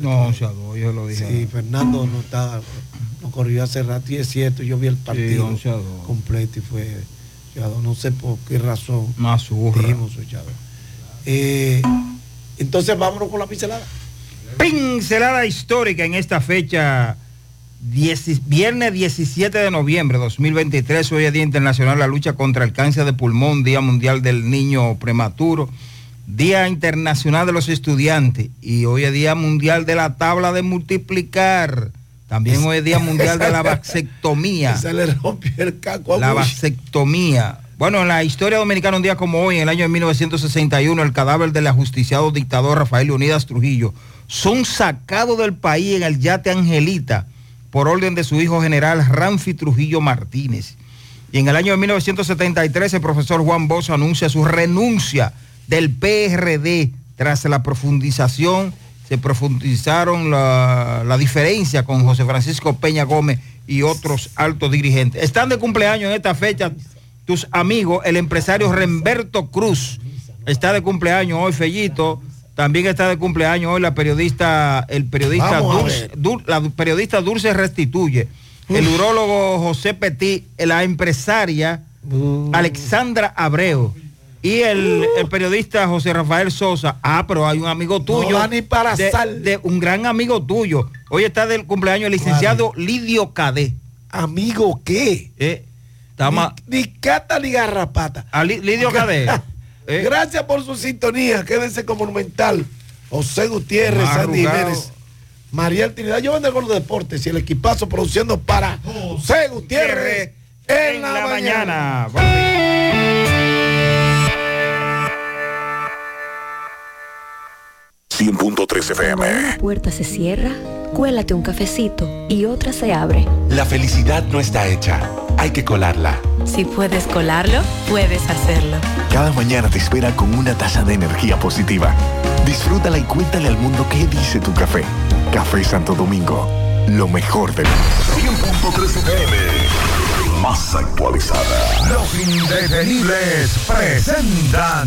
No, se yo lo dije. Sí, Fernando no está, no corrió hace rato y es cierto, yo vi el partido completo y fue no sé por qué razón. Más dijimos eh, entonces vámonos con la pincelada. Pincelada histórica en esta fecha, viernes 17 de noviembre de 2023, hoy es Día Internacional la Lucha contra el Cáncer de Pulmón, Día Mundial del Niño Prematuro, Día Internacional de los Estudiantes y hoy es Día Mundial de la Tabla de Multiplicar. También hoy es Día Mundial de la Vasectomía. Se le rompió el caco La vasectomía. Bueno, en la historia dominicana, un día como hoy, en el año de 1961, el cadáver del ajusticiado dictador Rafael Leonidas Trujillo son sacados del país en el yate Angelita por orden de su hijo general Ramfi Trujillo Martínez. Y en el año de 1973, el profesor Juan Bosch anuncia su renuncia del PRD tras la profundización se profundizaron la, diferencia con José Francisco Peña Gómez y otros altos dirigentes. Están de cumpleaños en esta fecha tus amigos, el empresario Remberto Cruz. Está de cumpleaños hoy, Fellito. También está de cumpleaños hoy la periodista, el periodista Dulce, la periodista Dulce Restituye, el urólogo José Petit, la empresaria uh. Alexandra Abreu y el, periodista José Rafael Sosa, ah, pero hay un amigo tuyo. ni para de, un gran amigo tuyo. Hoy está del cumpleaños el licenciado Lidio Cadé. ¿Amigo qué? Eh, ni, cata ni garrapata. A Lidio Cadé. Eh. Gracias por su sintonía. Quédense con Monumental. José Gutiérrez, Sandy Jiménez. María Trinidad, yo vengo con los deportes y el equipazo produciendo para José Gutiérrez en, la, mañana. 100.3 FM. Una puerta se cierra, cuélate un cafecito y otra se abre. La felicidad no está hecha, hay que colarla. Si puedes colarlo, puedes hacerlo. Cada mañana te espera con una taza de energía positiva. Disfrútala y cuéntale al mundo qué dice tu café. Café Santo Domingo, lo mejor del mundo. 100.3 FM, más actualizada. Los indetenibles presentan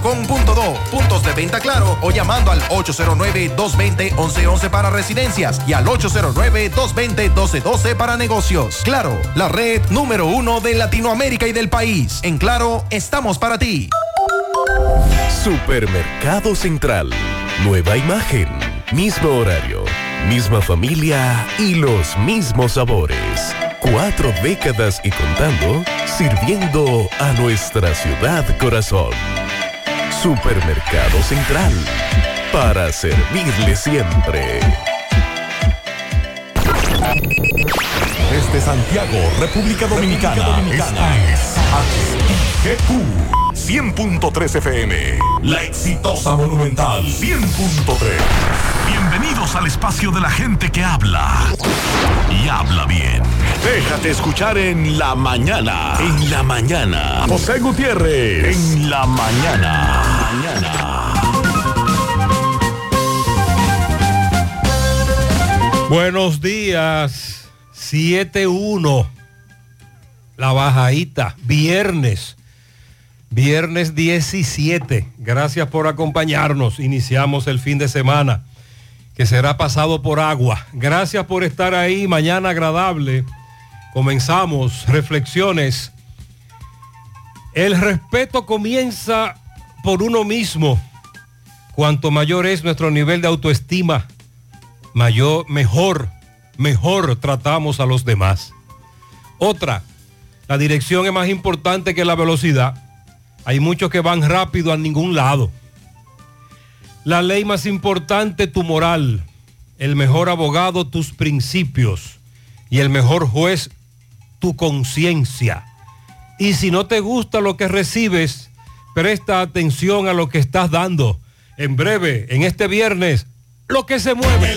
puntos de venta claro o llamando al 809-220-1111 para residencias y al 809-220-1212 para negocios. Claro, la red número uno de Latinoamérica y del país. En Claro, estamos para ti. Supermercado Central. Nueva imagen. Mismo horario. Misma familia y los mismos sabores. Cuatro décadas y contando, sirviendo a nuestra ciudad corazón. Supermercado Central. Para servirle siempre. Desde Santiago, República Dominicana. Esta es HIGQ 100.3 FM. La exitosa Monumental 100.3. Bienvenidos al espacio de la gente que habla. Y habla bien. Déjate escuchar en la mañana. En la mañana. José Gutiérrez. En la mañana. Mañana. Buenos días. 7-1. La bajadita. Viernes. Viernes 17. Gracias por acompañarnos. Iniciamos el fin de semana que será pasado por agua. Gracias por estar ahí. Mañana agradable. Comenzamos reflexiones. El respeto comienza por uno mismo. Cuanto mayor es nuestro nivel de autoestima, mayor, mejor, mejor tratamos a los demás. Otra, la dirección es más importante que la velocidad. Hay muchos que van rápido a ningún lado. La ley más importante, tu moral. El mejor abogado, tus principios. Y el mejor juez, tu conciencia. Y si no te gusta lo que recibes, presta atención a lo que estás dando. En breve, en este viernes, lo que se mueve.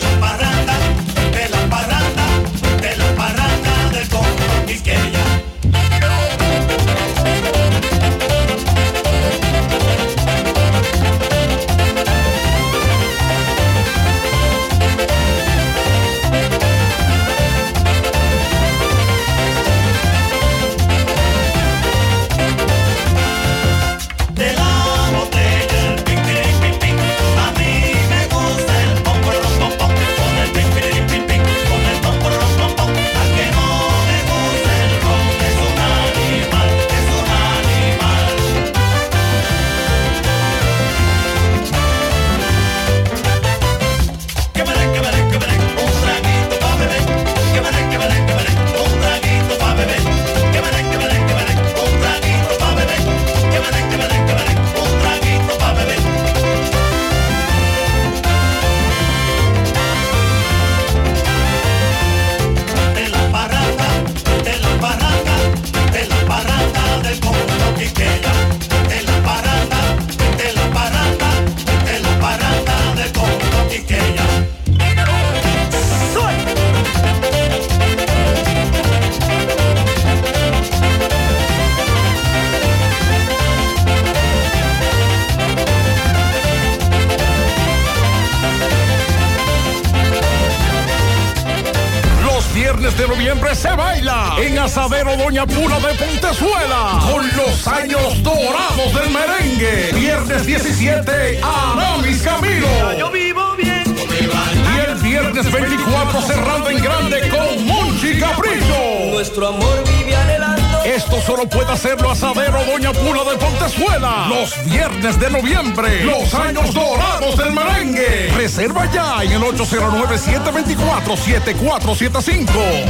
809-724-7475.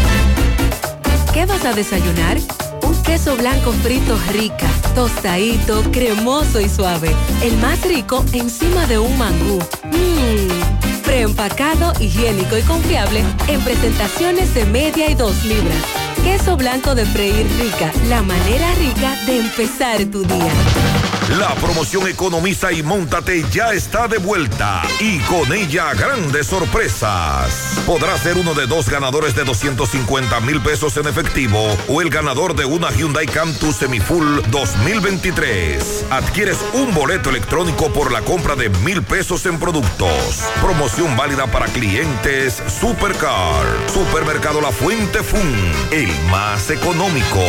¿Qué vas a desayunar? Un queso blanco frito rica, tostadito, cremoso y suave. El más rico encima de un mangú. Mmm. Preempacado, higiénico y confiable en presentaciones de media y dos libras. Queso blanco de freír rica, la manera rica de empezar tu día. La promoción Economiza y Móntate ya está de vuelta y con ella grandes sorpresas. Podrá ser uno de dos ganadores de 250 mil pesos en efectivo o el ganador de una Hyundai Cantus Semifull 2023. Adquieres un boleto electrónico por la compra de mil pesos en productos. Promoción válida para clientes Supercar. Supermercado La Fuente Fun, el más económico.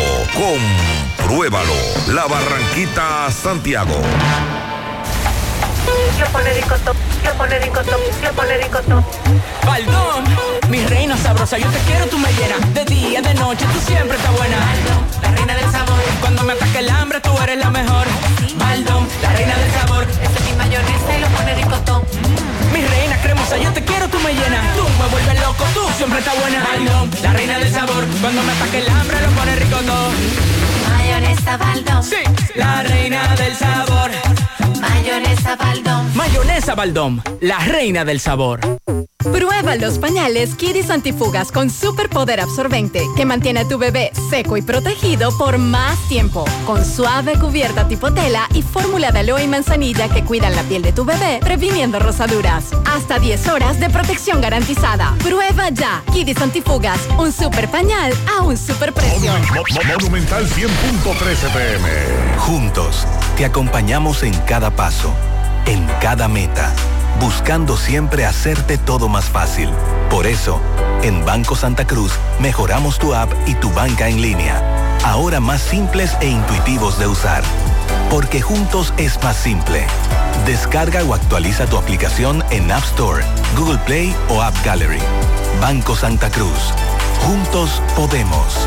Compruébalo. La Barranquita Santiago. Yo yo yo. Baldón, mi reina sabrosa, yo te quiero, tú me llenas de día, de noche, tú siempre estás buena. Baldón, la reina del sabor, cuando me ataque el hambre, tú eres la mejor. Baldón, la reina del sabor, Ese es mi mayonesa y lo pone ricotón. mi reina cremosa, yo te quiero, tú me llenas. Tú me vuelves loco, tú siempre estás buena. Baldón, la reina del sabor, cuando me ataque el hambre, lo pone rico todo. Mayonesa Baldón. Sí, la reina del sabor. Mayonesa Baldón. Mayonesa Baldón, la reina del sabor. Prueba los pañales Kidis Antifugas con superpoder absorbente que mantiene a tu bebé seco y protegido por más tiempo. Con suave cubierta tipo tela y fórmula de aloe y manzanilla que cuidan la piel de tu bebé, previniendo rosaduras. Hasta 10 horas de protección garantizada. Prueba ya. Kidis Antifugas, un super pañal a un super precio. Monumental 100.13 pm. Juntos, te acompañamos en cada paso, en cada meta, buscando siempre hacerte todo más fácil. Por eso, en Banco Santa Cruz mejoramos tu app y tu banca en línea, ahora más simples e intuitivos de usar. Porque juntos es más simple. Descarga o actualiza tu aplicación en App Store, Google Play o App Gallery. Banco Santa Cruz. Juntos podemos.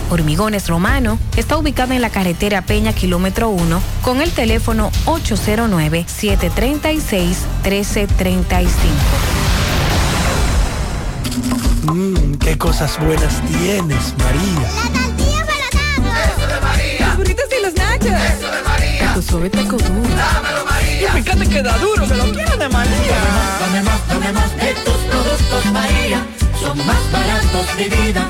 Hormigones Romano está ubicado en la carretera Peña Kilómetro 1 con el teléfono 809-736-1335. Mmm, qué cosas buenas tienes, María. Eso de María. Los burritos y los nachos. Eso de María. Taco suave, taco duro. Dámelo, María. Y fíjate que da duro, que lo quiero de María. Dame más, dame más de tus productos María. Son más baratos de vida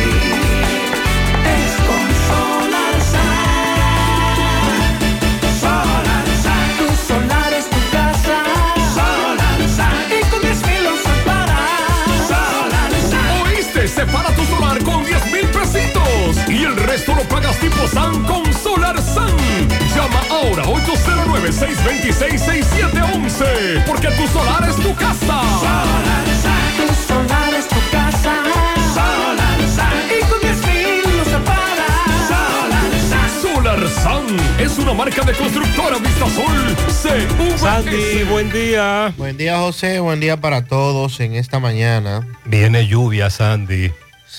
y el resto lo pagas tipo SAN con Solar SAN. Llama ahora 809-626-6711 porque tu solar es tu casa. Solar Sun. Tu solar es tu casa. Solar Sun. Y con 10 mil los Solar Sun. Solar SAN es una marca de constructora Vistasol CVS. Sandy, buen día. Buen día, José. Buen día para todos en esta mañana. Viene lluvia, Sandy.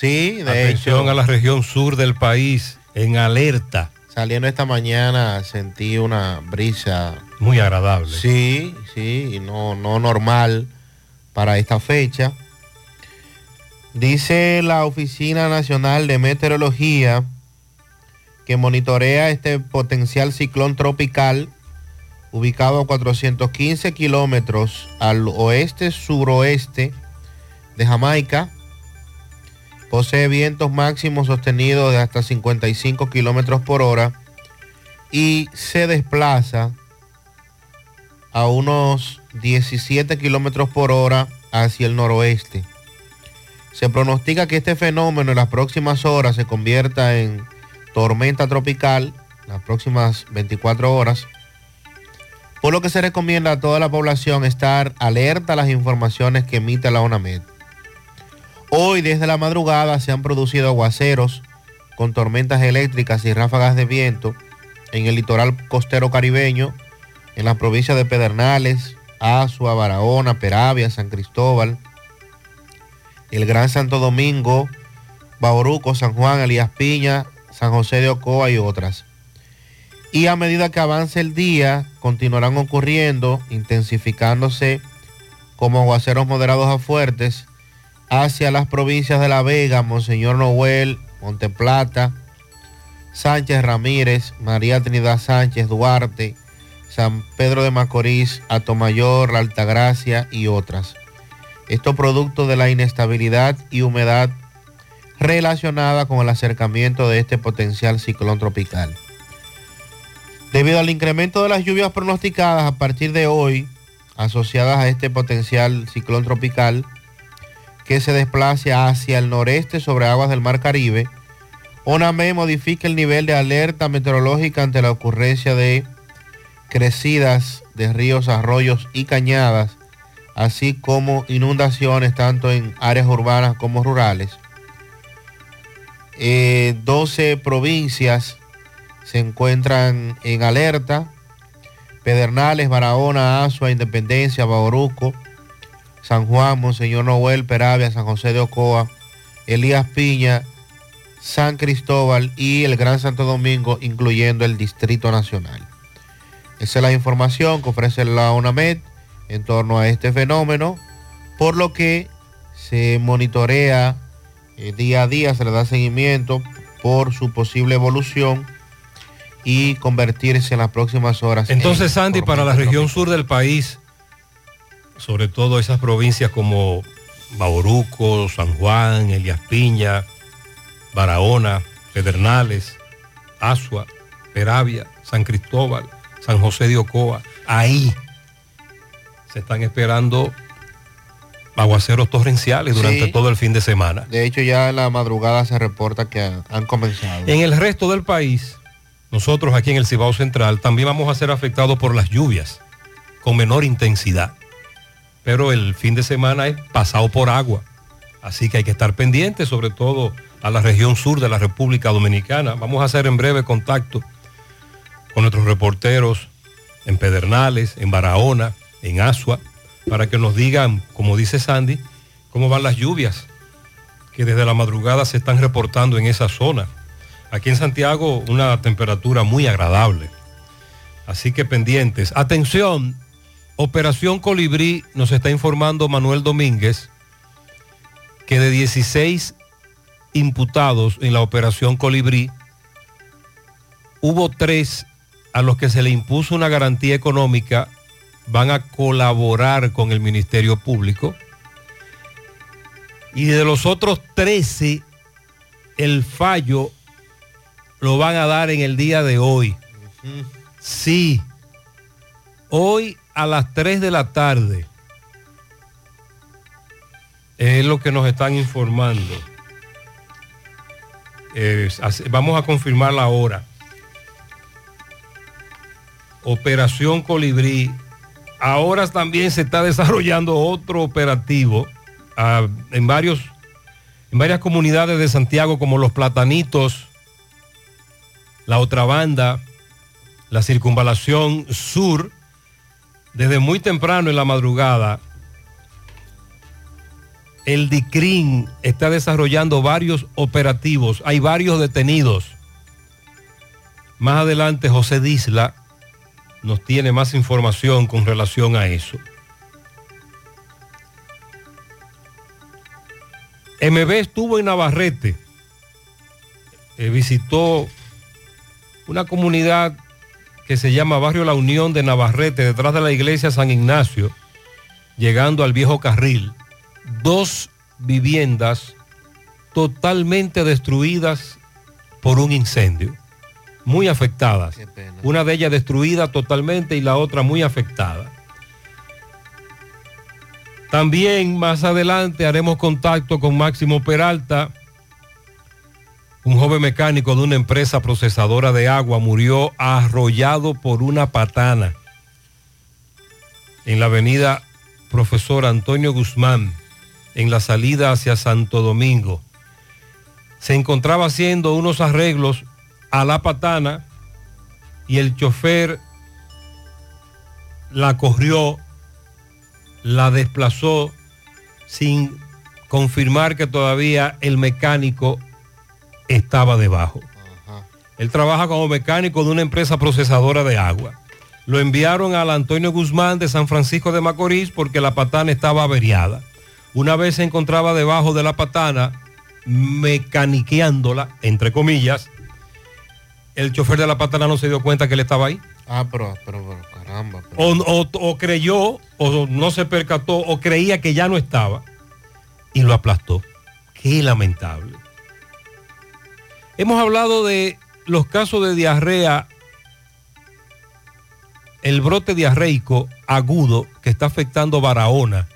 Sí, de Atención hecho. a la región sur del país, en alerta. Saliendo esta mañana sentí una brisa. Muy agradable. Sí, sí, y no, no normal para esta fecha. Dice la Oficina Nacional de Meteorología que monitorea este potencial ciclón tropical ubicado a 415 kilómetros al oeste-suroeste de Jamaica. Posee vientos máximos sostenidos de hasta 55 kilómetros por hora y se desplaza a unos 17 kilómetros por hora hacia el noroeste. Se pronostica que este fenómeno en las próximas horas se convierta en tormenta tropical, las próximas 24 horas, por lo que se recomienda a toda la población estar alerta a las informaciones que emite la ONAMED. Hoy desde la madrugada se han producido aguaceros con tormentas eléctricas y ráfagas de viento en el litoral costero caribeño, en las provincias de Pedernales, Azua, Barahona, Peravia, San Cristóbal, el Gran Santo Domingo, Bauruco, San Juan, Elías Piña, San José de Ocoa y otras. Y a medida que avance el día, continuarán ocurriendo, intensificándose como aguaceros moderados a fuertes hacia las provincias de La Vega, Monseñor Noel, Monteplata, Sánchez Ramírez, María Trinidad Sánchez Duarte, San Pedro de Macorís, Atomayor, La Altagracia y otras. Esto producto de la inestabilidad y humedad relacionada con el acercamiento de este potencial ciclón tropical. Debido al incremento de las lluvias pronosticadas a partir de hoy, asociadas a este potencial ciclón tropical, que se desplace hacia el noreste sobre aguas del Mar Caribe, ONAME modifica el nivel de alerta meteorológica ante la ocurrencia de crecidas de ríos, arroyos y cañadas, así como inundaciones tanto en áreas urbanas como rurales. Eh, 12 provincias se encuentran en alerta. Pedernales, Barahona, Azua, Independencia, Bauruco, San Juan, Monseñor Noel, Peravia, San José de Ocoa, Elías Piña, San Cristóbal y el Gran Santo Domingo, incluyendo el Distrito Nacional. Esa es la información que ofrece la UNAMED en torno a este fenómeno, por lo que se monitorea eh, día a día, se le da seguimiento por su posible evolución y convertirse en las próximas horas. Entonces, en Sandy, para la región sur del país, sobre todo esas provincias como Bauruco, San Juan, Elías Piña, Barahona, Pedernales, Asua, Peravia, San Cristóbal, San José de Ocoa, ahí se están esperando aguaceros torrenciales durante Sí. todo el fin de semana. De hecho, ya en la madrugada se reporta que han comenzado. En el resto del país, nosotros aquí en el Cibao Central también vamos a ser afectados por las lluvias con menor intensidad. Pero el fin de semana es pasado por agua. Así que hay que estar pendientes, sobre todo a la región sur de la República Dominicana. Vamos a hacer en breve contacto con nuestros reporteros en Pedernales, en Barahona, en Asua, para que nos digan, como dice Sandy, cómo van las lluvias que desde la madrugada se están reportando en esa zona. Aquí en Santiago una temperatura muy agradable. Así que pendientes. Atención, Operación Colibrí nos está informando Manuel Domínguez que de 16 imputados en la Operación Colibrí, hubo tres a los que se le impuso una garantía económica, van a colaborar con el Ministerio Público. Y de los otros 13, el fallo lo van a dar en el día de hoy. Sí. Hoy a las 3 de la tarde. Es lo que nos están informando. Vamos a confirmar la hora. Operación Colibrí. Ahora también se está desarrollando otro operativo ah, en, varios, en varias comunidades de Santiago como Los Platanitos, la otra banda, la circunvalación sur, desde muy temprano en la madrugada, el DICRIN está desarrollando varios operativos, hay varios detenidos. Más adelante José Disla nos tiene más información con relación a eso. MB estuvo en Navarrete, eh, visitó una comunidad que se llama Barrio La Unión de Navarrete, detrás de la iglesia San Ignacio, llegando al viejo carril. Dos viviendas totalmente destruidas por un incendio, muy afectadas. Una de ellas destruida totalmente y la otra muy afectada. También más adelante haremos contacto con Máximo Peralta, un joven mecánico de una empresa procesadora de agua murió arrollado por una patana en la avenida Profesor Antonio Guzmán, en la salida hacia Santo Domingo. Se encontraba haciendo unos arreglos a la patana y el chofer la corrió, la desplazó sin confirmar que todavía el mecánico estaba debajo. Él trabaja como mecánico de una empresa procesadora de agua. Lo enviaron al Antonio Guzmán de San Francisco de Macorís porque la patana estaba averiada. Una vez se encontraba debajo de la patana, mecaniqueándola, entre comillas, el chofer de la patana no se dio cuenta que él estaba ahí. Ah, pero, pero, pero, caramba. pero- O, o- o creyó, o no se percató, o creía que ya no estaba y lo aplastó. Qué lamentable. Hemos hablado de los casos de diarrea, el brote diarreico agudo que está afectando Barahona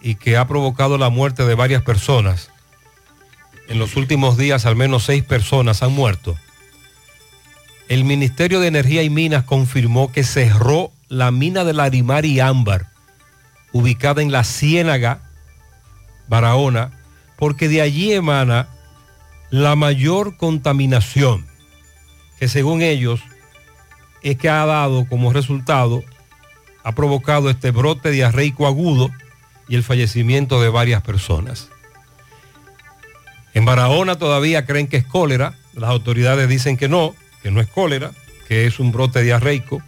y que ha provocado la muerte de varias personas. En los últimos días al menos seis personas han muerto. El Ministerio de Energía y Minas confirmó que cerró la mina de Larimar y Ámbar, ubicada en la Ciénaga, Barahona, porque de allí emana la mayor contaminación, que según ellos es que ha dado como resultado, ha provocado este brote diarreico agudo y el fallecimiento de varias personas. En Barahona todavía creen que es cólera, las autoridades dicen que no, que no es cólera, que es un brote diarreico,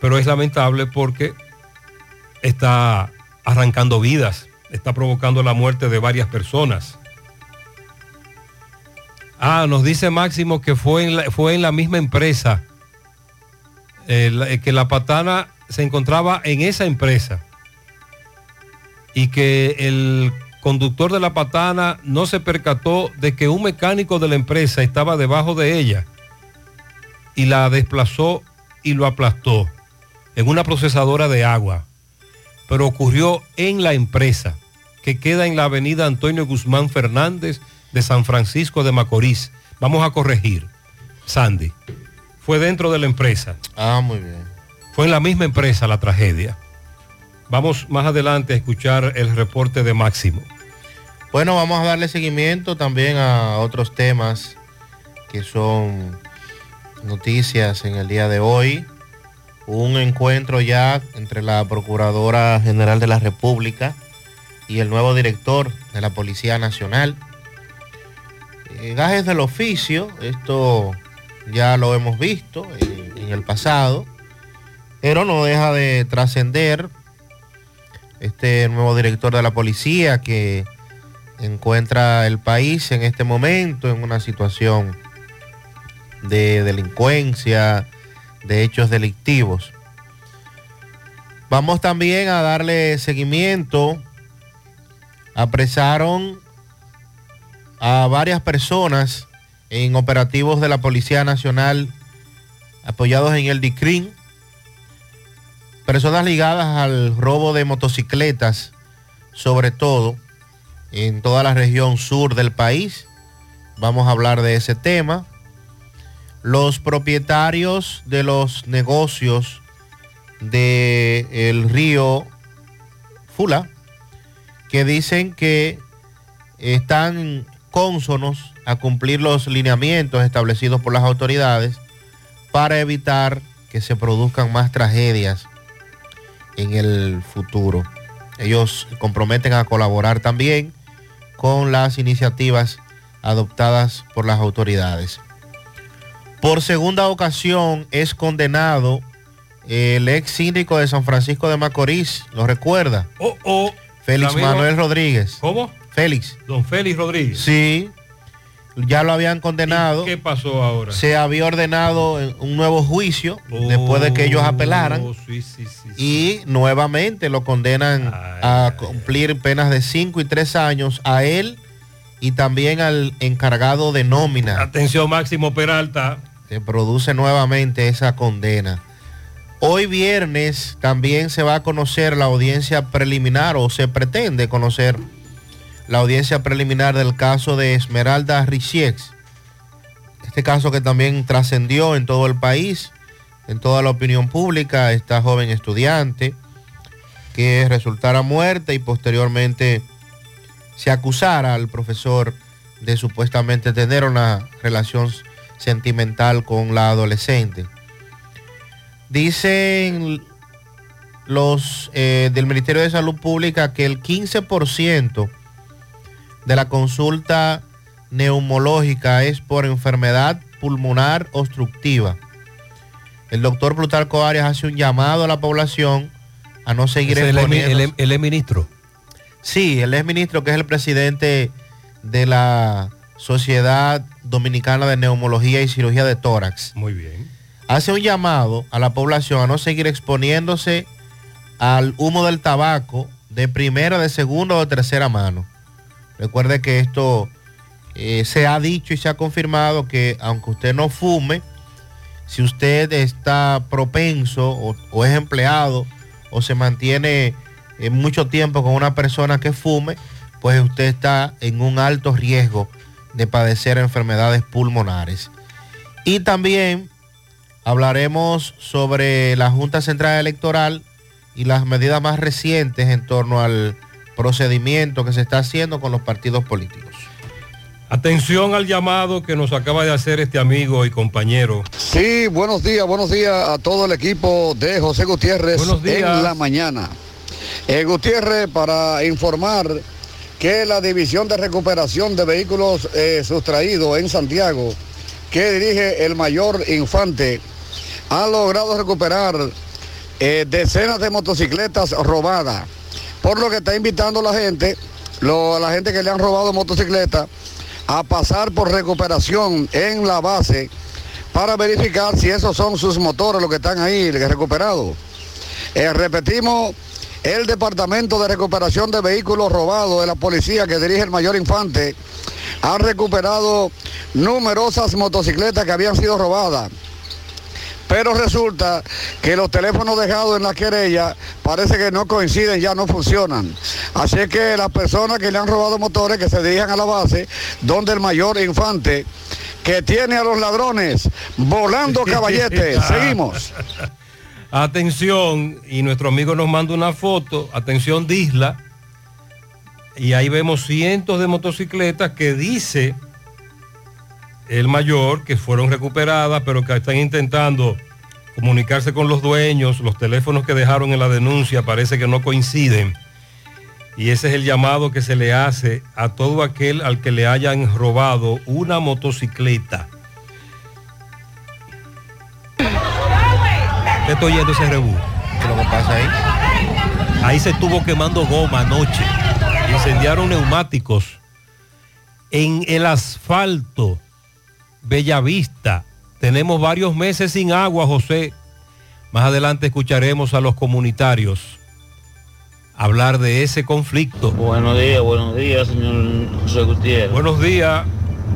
pero es lamentable porque está arrancando vidas, está provocando la muerte de varias personas. Ah, nos dice Máximo que fue en la, fue en la misma empresa, eh, eh, que la patana se encontraba en esa empresa y que el conductor de la patana no se percató de que un mecánico de la empresa estaba debajo de ella y la desplazó y lo aplastó en una procesadora de agua. Pero ocurrió en la empresa que queda en la avenida Antonio Guzmán Fernández de San Francisco de Macorís. Vamos a corregir, Sandy. Fue dentro de la empresa. Ah, muy bien. Fue en la misma empresa la tragedia. Vamos más adelante a escuchar el reporte de Máximo. Bueno, vamos a darle seguimiento también a otros temas que son noticias en el día de hoy. Un encuentro ya entre la Procuradora General de la República y el nuevo director de la Policía Nacional. Eh, gajes del oficio, esto ya lo hemos visto en, en el pasado, pero no deja de trascender este nuevo director de la policía que encuentra el país en este momento en una situación de delincuencia, de hechos delictivos. Vamos también a darle seguimiento. Apresaron a varias personas en operativos de la Policía Nacional apoyados en el DICRIN. Personas ligadas al robo de motocicletas, sobre todo en toda la región sur del país. Vamos a hablar de ese tema. Los propietarios de los negocios del río Fula, que dicen que están cónsonos a cumplir los lineamientos establecidos por las autoridades para evitar que se produzcan más tragedias en el futuro. Ellos comprometen a colaborar también con las iniciativas adoptadas por las autoridades. Por segunda ocasión es condenado el ex síndico de San Francisco de Macorís, ¿lo recuerda? Oh, oh. Félix Manuel Rodríguez. ¿Cómo? Félix. Don Félix Rodríguez. Sí, ya lo habían condenado. ¿Qué pasó ahora? Se había ordenado un nuevo juicio después de que ellos apelaran Oh, sí, sí, sí. y nuevamente lo condenan a cumplir penas de 5 y 3 años a él y también al encargado de nómina. Atención Máximo Peralta. Se produce nuevamente esa condena. Hoy viernes también se va a conocer la audiencia preliminar o se pretende conocer la audiencia preliminar del caso de Esmeralda Richiex. Este caso que también trascendió en todo el país, en toda la opinión pública, esta joven estudiante que resultara muerta y posteriormente se acusara al profesor de supuestamente tener una relación sentimental con la adolescente. Dicen los eh, del Ministerio de Salud Pública que el 15% de la consulta neumológica es por enfermedad pulmonar obstructiva. El doctor Plutarco Arias hace un llamado a la población a no seguir es el, el, el ministro. Sí, el exministro que es el presidente de la Sociedad Dominicana de Neumología y Cirugía de Tórax. Muy bien. Hace un llamado a la población a no seguir exponiéndose al humo del tabaco de primera, de segunda o de tercera mano. Recuerde que esto eh, se ha dicho y se ha confirmado que aunque usted no fume, si usted está propenso o, es empleado o se mantiene eh, mucho tiempo con una persona que fume, pues usted está en un alto riesgo de padecer enfermedades pulmonares. Y también hablaremos sobre la Junta Central Electoral y las medidas más recientes en torno al procedimiento que se está haciendo con los partidos políticos. Atención al llamado que nos acaba de hacer este amigo y compañero. Sí, buenos días, buenos días a todo el equipo de José Gutiérrez Buenos días. en la mañana. Eh, Gutiérrez, para informar que la División de Recuperación de Vehículos eh, Sustraídos en Santiago, que dirige el mayor Infante, ha logrado recuperar eh, decenas de motocicletas robadas, por lo que está invitando a la gente, a la gente que le han robado motocicletas, a pasar por recuperación en la base para verificar si esos son sus motores los que están ahí recuperados. Eh, repetimos, el Departamento de Recuperación de Vehículos Robados de la policía que dirige el mayor Infante ha recuperado numerosas motocicletas que habían sido robadas. Pero resulta que los teléfonos dejados en la querella parece que no coinciden, ya no funcionan. Así es que las personas que le han robado motores que se dirijan a la base, donde el mayor infante que tiene a los ladrones volando caballetes. Seguimos. Atención, y nuestro amigo nos manda una foto, atención Disla, y ahí vemos cientos de motocicletas que dice el mayor que fueron recuperadas, pero que están intentando comunicarse con los dueños, los teléfonos que dejaron en la denuncia parece que no coinciden. Y ese es el llamado que se le hace a todo aquel al que le hayan robado una motocicleta. ¿Qué estoy oyendo ese rebú? ¿Qué es lo que pasa ahí? Ahí se estuvo quemando goma anoche. Incendiaron neumáticos. En el asfalto, Bellavista. Tenemos varios meses sin agua, José. Más adelante escucharemos a los comunitarios hablar de ese conflicto. Buenos días, buenos días, señor José Gutiérrez. Buenos días.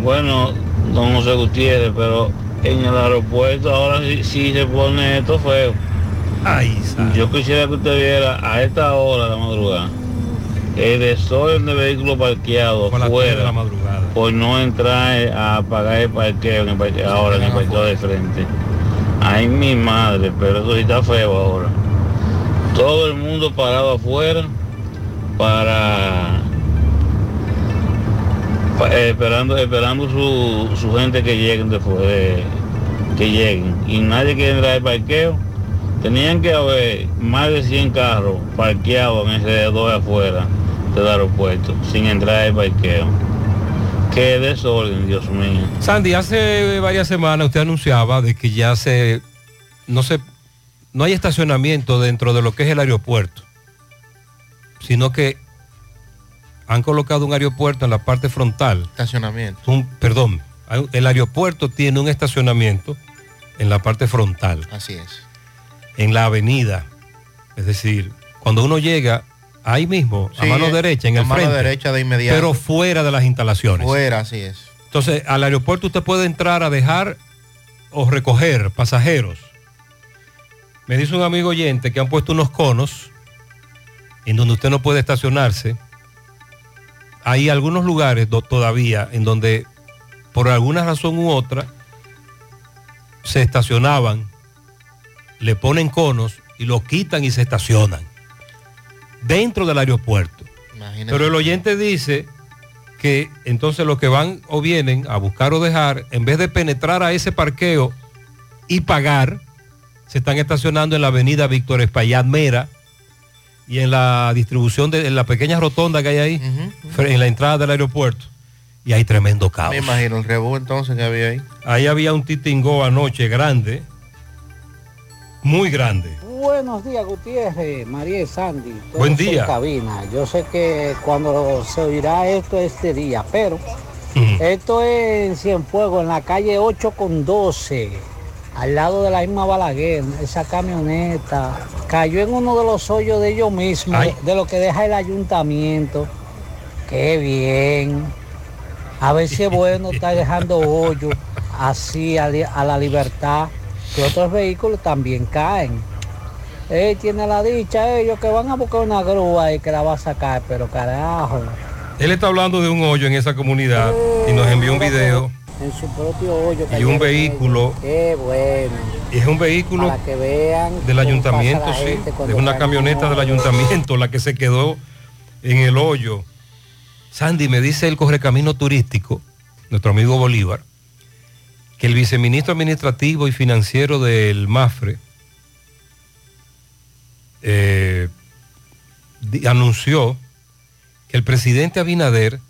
Bueno, don José Gutiérrez, pero en el aeropuerto ahora sí, sí se pone esto feo. Ay, Yo quisiera que usted viera a esta hora de la madrugada el desorden de vehículos parqueados tres de afuera la madrugada. por no entrar a pagar el parqueo en el parque- ahora en el parqueo de frente. Ay, mi madre, pero eso sí está feo ahora. Todo el mundo parado afuera para pa- eh, esperando esperando su, su gente que lleguen después de- que lleguen y nadie quiere entrar al parqueo tenían que haber más de 100 carros parqueados en alrededor de afuera del aeropuerto sin entrar al parqueo qué desorden Dios mío Sandy, hace varias semanas usted anunciaba de que ya se no se no hay estacionamiento dentro de lo que es el aeropuerto, sino que han colocado un aeropuerto en la parte frontal. Estacionamiento. Un, perdón, el aeropuerto tiene un estacionamiento en la parte frontal, Así es. en la avenida. Es decir, cuando uno llega ahí mismo, a mano derecha, en a el mano frente, derecha de inmediato. pero fuera de las instalaciones. Fuera, así es. Entonces, al aeropuerto usted puede entrar a dejar o recoger pasajeros. Me dice un amigo oyente que han puesto unos conos en donde usted no puede estacionarse. Hay algunos lugares todavía en donde, por alguna razón u otra, se estacionaban, le ponen conos y los quitan y se estacionan dentro del aeropuerto. Pero el oyente dice que entonces los que van o vienen a buscar o dejar, en vez de penetrar a ese parqueo y pagar, se están estacionando en la avenida Víctor Espaillat Mera y en la distribución de en la pequeña rotonda que hay ahí, en la entrada del aeropuerto. Y hay tremendo caos. Me imagino el rebú entonces que había ahí. Ahí había un titingó anoche grande, muy grande. Buenos días, Gutiérrez, María y Sandy. Buen en día. cabina. Yo sé que cuando se oirá esto este día, pero esto es en Cienfuegos, en la calle 8 con 12, al lado de la misma Balaguer, esa camioneta cayó en uno de los hoyos de ellos mismos, Ay. de lo que deja el ayuntamiento. Qué bien. A ver si es bueno estar dejando hoyo así a la libertad, que otros vehículos también caen. Él tiene la dicha, ellos que van a buscar una grúa y que la va a sacar, pero carajo, Él está hablando de un hoyo en esa comunidad y nos envió un video En su propio hoyo. y un vehículo. Qué bueno. Y es un vehículo Para que vean del ayuntamiento, la sí. Es una camioneta del ayuntamiento la que se quedó en el hoyo. Sandy, me dice el correcamino turístico, nuestro amigo Bolívar, que el viceministro administrativo y financiero del MAFRE eh, anunció que el presidente Abinader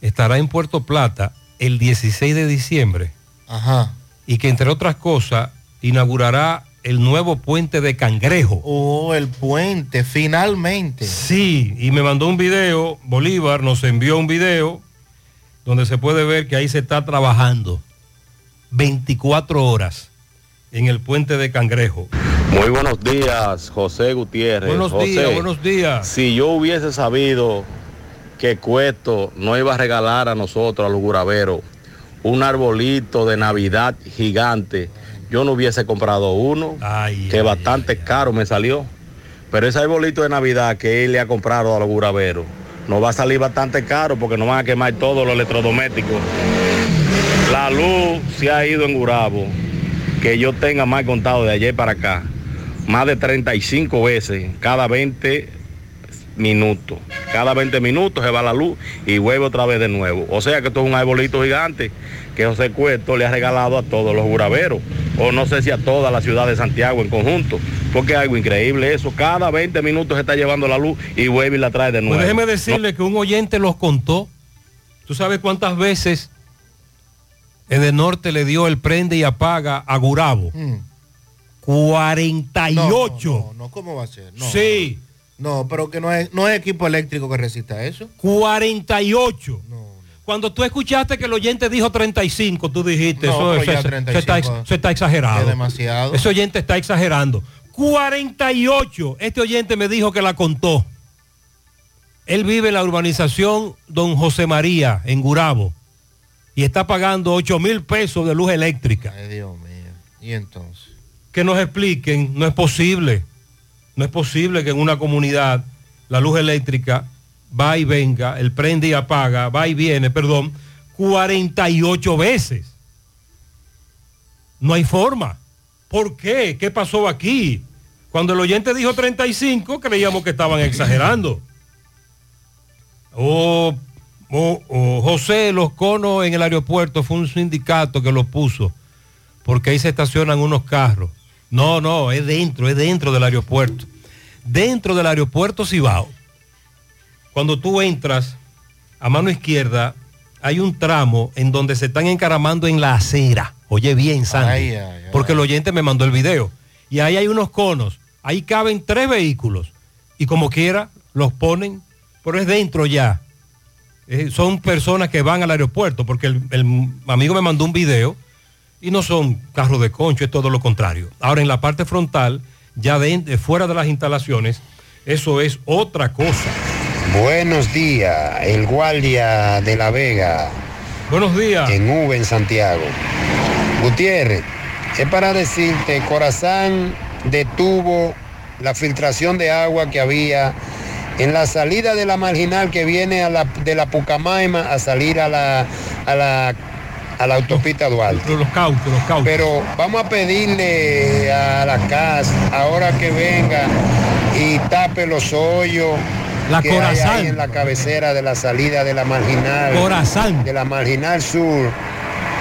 estará en Puerto Plata el 16 de diciembre Ajá. y que entre otras cosas inaugurará el nuevo puente de Cangrejo. Oh, el puente, finalmente. Sí, y me mandó un video, Bolívar nos envió un video donde se puede ver que ahí se está trabajando 24 horas en el puente de Cangrejo. Muy buenos días, José Gutiérrez. Buenos José, días, buenos días. Si yo hubiese sabido que Cuesto no iba a regalar a nosotros, a los guraveros, un arbolito de Navidad gigante, yo no hubiese comprado uno, que bastante caro me salió. Pero ese arbolito de Navidad que él le ha comprado a los guraveros, nos va a salir bastante caro porque nos van a quemar todos los electrodomésticos. La luz se ha ido en Gurabo, que yo tenga más contado de ayer para acá, más de 35 veces cada 20 minutos. Cada 20 minutos se va la luz y vuelve otra vez de nuevo. O sea que esto es un arbolito gigante que José Cueto le ha regalado a todos los juraveros, o no sé si a toda la ciudad de Santiago en conjunto, porque es algo increíble eso. Cada 20 minutos se está llevando la luz y vuelve y la trae de nuevo. Pues déjeme decirle que un oyente los contó. ¿Tú sabes cuántas veces Edenorte le dio el prende y apaga a Gurabo? 48. No, no, no, ¿cómo va a ser? No, Sí. No, pero que no es, no es equipo eléctrico que resista eso. 48. Cuando tú escuchaste que el oyente dijo 35, tú dijiste, No, eso, pero eso- ya eso- 35 eso está, ex- eso está exagerado. es demasiado. Ese oyente está exagerando. 48. Este oyente me dijo que la contó. Él vive en la urbanización Don José María, en Gurabo, y está pagando 8 mil pesos de luz eléctrica. Ay, Dios mío. ¿Y entonces? Que nos expliquen, no es posible. No es posible que en una comunidad la luz eléctrica va y venga, el prende y apaga, va y viene, perdón, 48 veces. No hay forma. ¿Por qué? ¿Qué pasó aquí? Cuando el oyente dijo 35, creíamos que estaban exagerando. Oh, oh, oh, José, los conos en el aeropuerto fue un sindicato que los puso, porque ahí se estacionan unos carros. No, no, es dentro, es dentro del aeropuerto. Dentro del aeropuerto Cibao, cuando tú entras a mano izquierda, hay un tramo en donde se están encaramando en la acera. Oye bien, Sandy, Ay, ay, ay. porque el oyente me mandó el video. Y ahí hay unos conos, ahí caben tres vehículos. Y como quiera, los ponen, pero es dentro ya. Eh, son personas que van al aeropuerto, porque el, el amigo me mandó un video y no son carros de concho, es todo lo contrario. Ahora en la parte frontal, ya de, de fuera de las instalaciones, eso es otra cosa. Buenos días, el guardia de La Vega. Buenos días. En V, en Santiago. Gutiérrez, es para decirte, Corazán detuvo la filtración de agua que había en la salida de la marginal que viene a la, de la Pucamaima a salir a la, a la, a la autopista Duarte. Los cautos, los cautos. Pero vamos a pedirle a la CAS ahora que venga y tape los hoyos La que hay ahí en la cabecera de la salida de la marginal. Corazán. De la marginal sur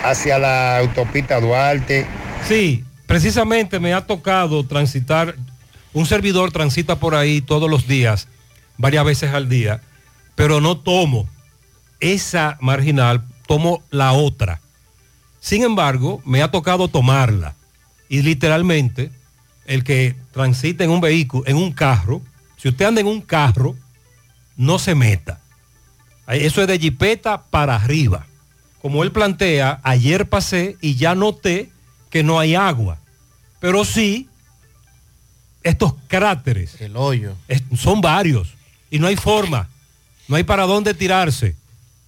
hacia la autopista Duarte. Sí, precisamente me ha tocado transitar, un servidor transita por ahí todos los días, varias veces al día, pero no tomo esa marginal, tomo la otra. Sin embargo, me ha tocado tomarla. Y literalmente, el que transita en un vehículo, en un carro, si usted anda en un carro, no se meta. Eso es de jipeta para arriba. Como él plantea, ayer pasé y ya noté que no hay agua. Pero sí, estos cráteres. El hoyo. es- son varios. Y no hay forma. No hay para dónde tirarse.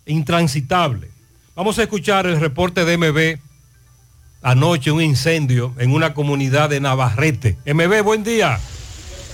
Intransitable. Vamos a escuchar el reporte de MB. Anoche un incendio en una comunidad de Navarrete. MB, buen día.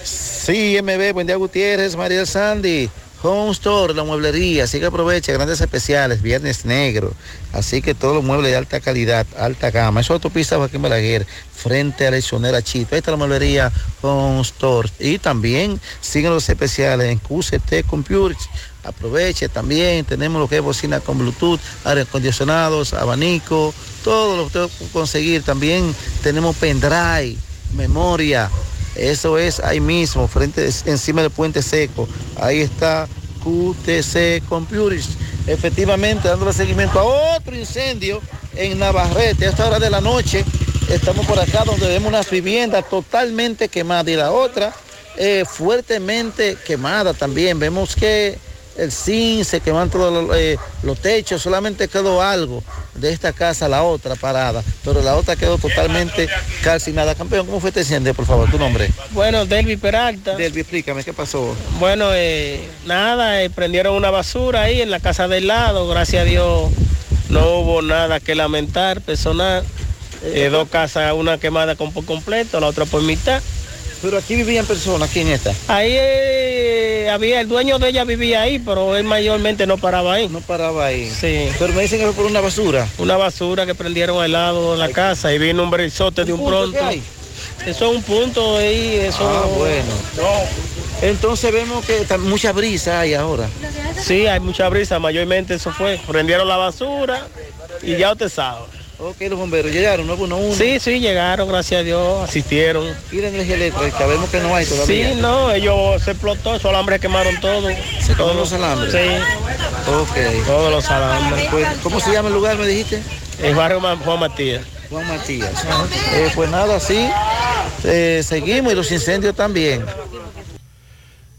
Sí, MB, buen día Gutiérrez, María Sandy, Home Store, la mueblería, así que aprovecha grandes especiales, viernes negro, así que todos los muebles de alta calidad, alta gama. Eso es autopista Joaquín Balaguer, frente a la Isonera Chip. Ahí está la mueblería Home Store. Y también siguen los especiales en QCT Computers. Aproveche también, tenemos lo que es bocina con Bluetooth, aire acondicionados, abanico, todo lo que usted puede conseguir. También tenemos pendrive, memoria, eso es ahí mismo, frente, encima del puente seco. Ahí está QTC Computers. Efectivamente, dándole seguimiento a otro incendio en Navarrete. A esta hora de la noche estamos por acá donde vemos unas viviendas totalmente quemadas y la otra eh, fuertemente quemada también. Vemos que el zinc se queman todos los, eh, los techos, solamente quedó algo de esta casa, la otra parada, pero la otra quedó totalmente calcinada. Campeón, ¿cómo fue este incendio, por favor? ¿Tu nombre? Bueno, Delvi Peralta. Delvi, explícame, ¿qué pasó? Bueno, eh, nada, eh, prendieron una basura ahí en la casa del lado, gracias a Dios no hubo nada que lamentar personal. Eh, dos casas, una quemada con por completo, la otra por mitad. Pero aquí vivían personas, ¿quién está? Ahí eh, había, el dueño de ella vivía ahí, pero él mayormente no paraba ahí. No paraba ahí. Sí. Pero me dicen que fue por una basura. Una basura que prendieron al lado de la casa y vino un brisote de un pronto. Eso es un punto ahí, eso. Ah, bueno. Entonces vemos que está- mucha brisa hay ahora. Sí, hay mucha brisa, mayormente eso fue. Prendieron la basura y ya usted sabe. Ok, los bomberos llegaron, ¿no? Uno, uno. Sí, sí, llegaron, gracias a Dios, asistieron. Y la energía eléctrica, vemos que no hay todavía. Sí, no, ellos se explotó, esos alambres quemaron todo. ¿Se quemaron los alambres? Sí. Ok. Todos los alambres. Pues, ¿Cómo se llama el lugar, me dijiste? El barrio Juan Matías. Juan Matías. Eh, pues nada, sí. eh, seguimos y los incendios también.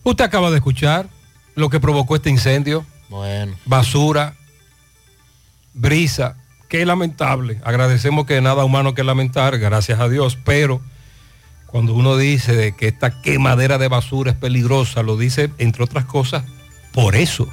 Usted acaba de escuchar lo que provocó este incendio. Bueno. Basura, brisa. Qué lamentable. Agradecemos que nada humano que lamentar, gracias a Dios. Pero cuando uno dice de que esta quemadera de basura es peligrosa, lo dice, entre otras cosas, por eso.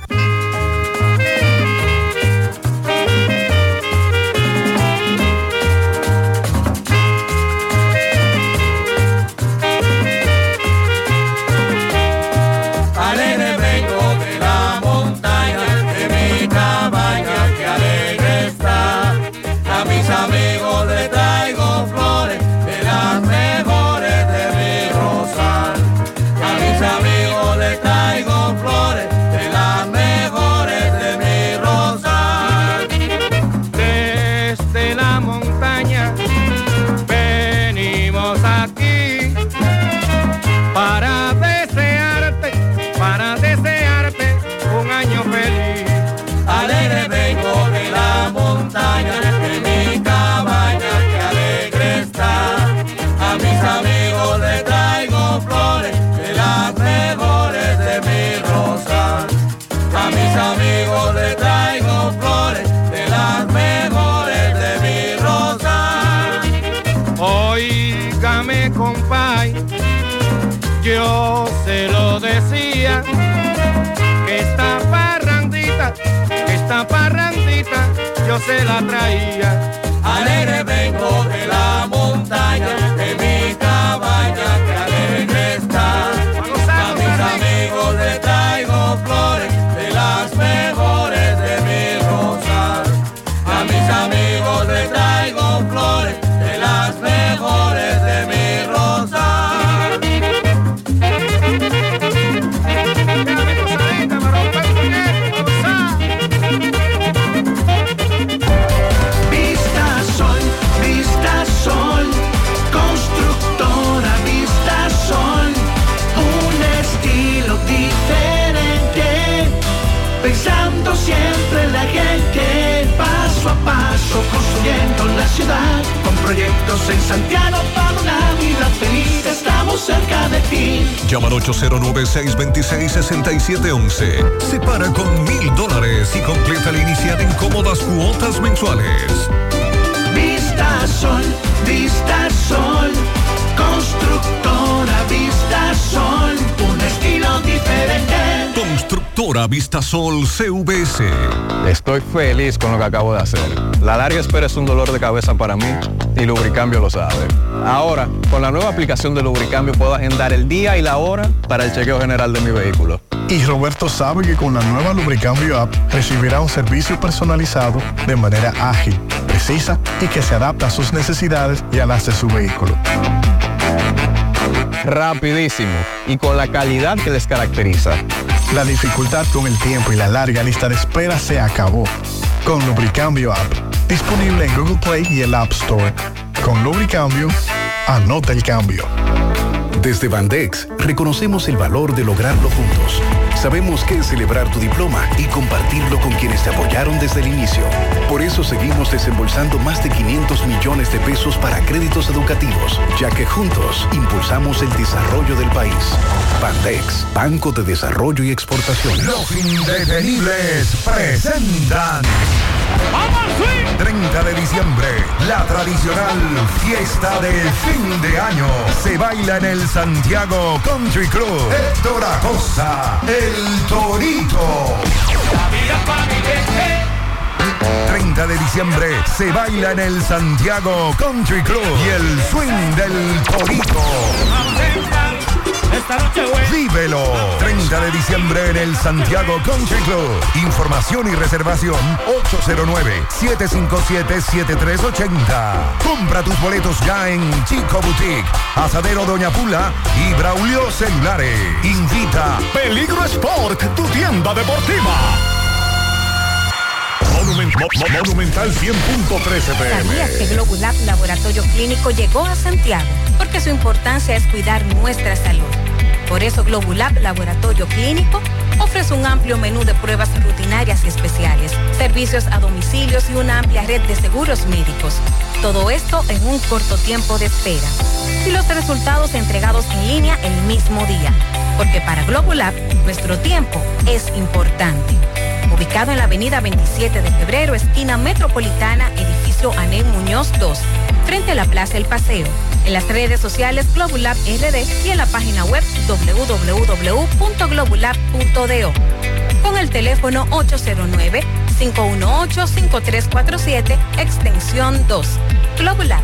La traía. Alegre vengo de la montaña, de mi cabaña que alegre está. A mis amigos les traigo flores, en Santiago para una vida feliz, estamos cerca de ti. Llama al 809-626-6711. Separa con mil dólares y completa la inicial en cómodas cuotas mensuales. Vista Sol, Vista Sol, constructora Vista Sol, un estilo diferente. Constructora Vistasol CVS. Estoy feliz con lo que acabo de hacer. La larga espera es un dolor de cabeza para mí y Lubricambio lo sabe. Ahora, con la nueva aplicación de Lubricambio puedo agendar el día y la hora para el chequeo general de mi vehículo. Y Roberto sabe que con la nueva Lubricambio App recibirá un servicio personalizado de manera ágil, precisa y que se adapta a sus necesidades y a las de su vehículo. Rapidísimo y con la calidad que les caracteriza. La dificultad con el tiempo y la larga lista de espera se acabó. Con Lubricambio App, disponible en Google Play y el App Store. Con Lubricambio, anota el cambio. Desde Bandex reconocemos el valor de lograrlo juntos. Sabemos que es celebrar tu diploma y compartirlo con quienes te apoyaron desde el inicio. Por eso seguimos desembolsando más de 500 millones de pesos para créditos educativos, ya que juntos impulsamos el desarrollo del país. Bandex, Banco de Desarrollo y Exportación. Los indetenibles presentan. 30 de diciembre, la tradicional fiesta de fin de año se baila en el Santiago Country Club. Héctor Acosta, el Torito. 30 de diciembre se baila en el Santiago Country Club y el swing del Torito. Vívelo. 30 de diciembre en el Santiago Country Club. Información y reservación 809-757-7380. Compra tus boletos ya en Chico Boutique, Asadero Doña Pula y Braulio Celulares. Invita Peligro Sport, tu tienda deportiva. Monument- Mo- Mo- Monumental 100.13 ¿Sabías que pm. Globulab Laboratorio Clínico llegó a Santiago? Porque su importancia es cuidar nuestra salud. Por eso Globulab Laboratorio Clínico ofrece un amplio menú de pruebas rutinarias y especiales, servicios a domicilios y una amplia red de seguros médicos. Todo esto en un corto tiempo de espera. Y los resultados entregados en línea el mismo día. Porque para Globulab, nuestro tiempo es importante ubicado en la avenida 27 de febrero, esquina metropolitana, edificio Anel Muñoz 2, frente a la Plaza El Paseo. En las redes sociales Globulab RD y en la página web www.globulab.do. Con el teléfono 809-518-5347, extensión 2. Globulab,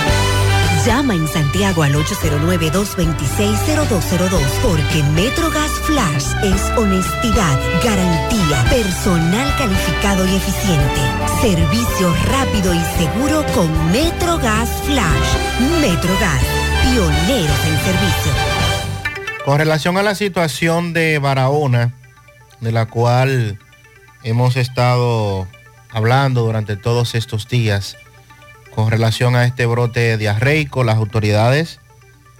Llama en Santiago al 809-226-0202 porque MetroGas Flash es honestidad, garantía, personal calificado y eficiente, servicio rápido y seguro con MetroGas Flash. MetroGas, pioneros en servicio. Con relación a la situación de Barahona, de la cual hemos estado hablando durante todos estos días con relación a este brote diarreico. Las autoridades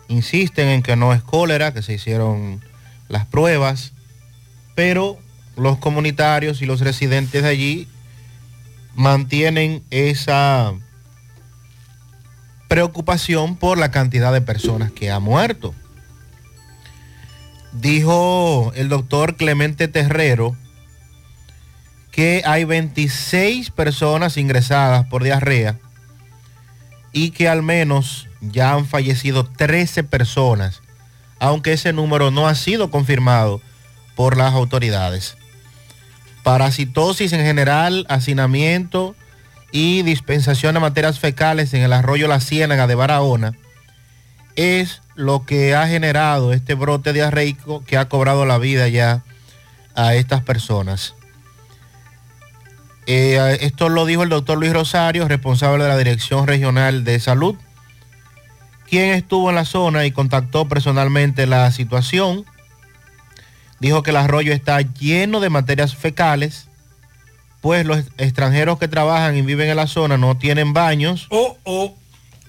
insisten en que no es cólera, que se hicieron las pruebas, pero los comunitarios y los residentes de allí mantienen esa preocupación por la cantidad de personas que ha muerto. Dijo el doctor Clemente Terrero que hay 26 personas ingresadas por diarrea y que al menos ya han fallecido 13 personas, aunque ese número no ha sido confirmado por las autoridades. Parasitosis en general, hacinamiento y dispensación de materias fecales en el arroyo La Ciénaga de Barahona es lo que ha generado este brote diarreico que ha cobrado la vida ya a estas personas. Eh, esto lo dijo el doctor Luis Rosario, responsable de la Dirección Regional de Salud, quien estuvo en la zona y contactó personalmente la situación. Dijo que el arroyo está lleno de materias fecales, pues los extranjeros que trabajan y viven en la zona no tienen baños.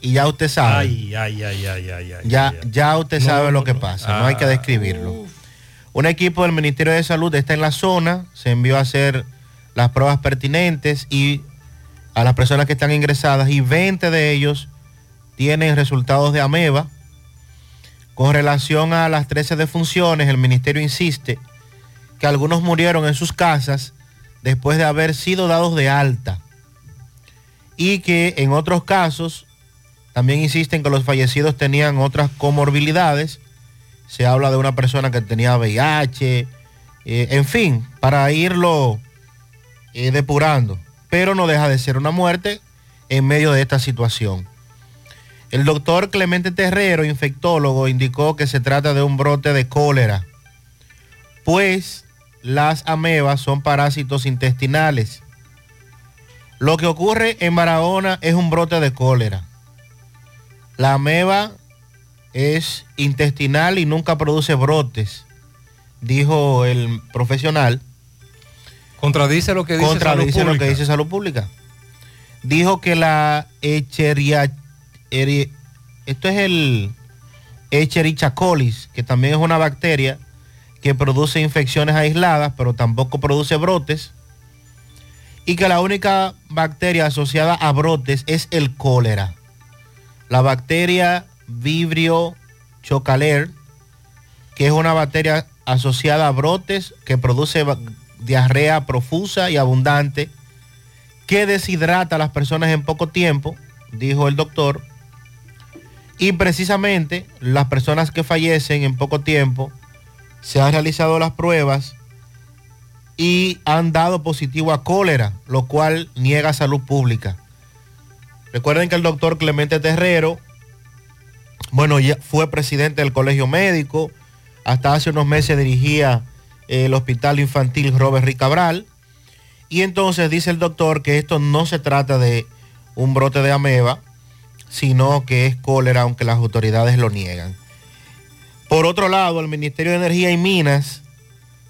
Y ya usted sabe. Ay, ay, ay, ay, ay, ay. Ya, ya usted No, sabe no, lo que no. pasa, no hay que Ah. describirlo. Un equipo del Ministerio de Salud está en la zona, se envió a hacer las pruebas pertinentes y a las personas que están ingresadas y 20 de ellos tienen resultados de ameba. Con relación a las 13 defunciones, el ministerio insiste que algunos murieron en sus casas después de haber sido dados de alta y que en otros casos también insisten que los fallecidos tenían otras comorbilidades. Se habla de una persona que tenía VIH, eh, en fin, para irlo eh, depurando. Pero no deja de ser una muerte en medio de esta situación. El doctor Clemente Terrero, infectólogo, indicó que se trata de un brote de cólera, pues las amebas son parásitos intestinales. Lo que ocurre en Barahona es un brote de cólera. La ameba es intestinal y nunca produce brotes, dijo el profesional. Contradice lo que dice Contradice Salud lo que Pública. dice Salud Pública. Dijo que la Echeria, eri- esto es el Echerichia colis, que también es una bacteria que produce infecciones aisladas, pero tampoco produce brotes. Y que la única bacteria asociada a brotes es el cólera. La bacteria Vibrio chocaler, que es una bacteria asociada a brotes que produce diarrea profusa y abundante, que deshidrata a las personas en poco tiempo, dijo el doctor. Y precisamente las personas que fallecen en poco tiempo, se han realizado las pruebas y han dado positivo a cólera, lo cual niega salud pública. Recuerden que el doctor Clemente Terrero, bueno, ya fue presidente del Colegio Médico, hasta hace unos meses dirigía el Hospital Infantil Robert Ricabral, y entonces dice el doctor que esto no se trata de un brote de ameba, sino que es cólera, aunque las autoridades lo niegan. Por otro lado, el Ministerio de Energía y Minas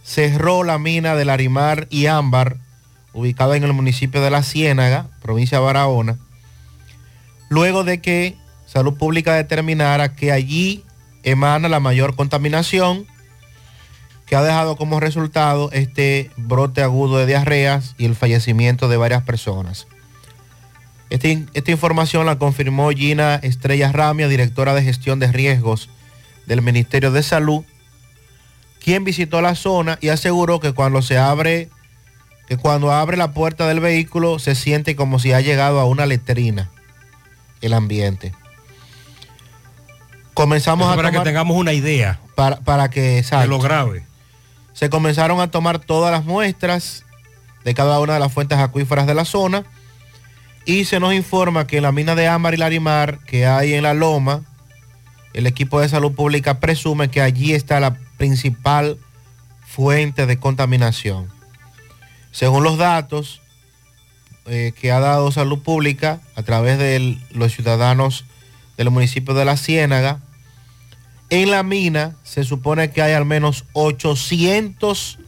cerró la mina de Larimar y Ámbar, ubicada en el municipio de La Ciénaga, provincia de Barahona, luego de que Salud Pública determinara que allí emana la mayor contaminación, que ha dejado como resultado este brote agudo de diarreas y el fallecimiento de varias personas. Este- esta información la confirmó Gina Estrella Ramia, directora de gestión de riesgos del Ministerio de Salud, quien visitó la zona y aseguró que cuando se abre, que cuando abre la puerta del vehículo se siente como si ha llegado a una letrina el ambiente. Comenzamos Eso a para que tengamos una idea para, para que de lo grave. Se comenzaron a tomar todas las muestras de cada una de las fuentes acuíferas de la zona y se nos informa que en la mina de Ámbar y Larimar que hay en la Loma, el equipo de salud pública presume que allí está la principal fuente de contaminación. Según los datos eh, que ha dado salud pública a través de los ciudadanos del municipio de La Ciénaga, en la mina se supone que hay al menos 800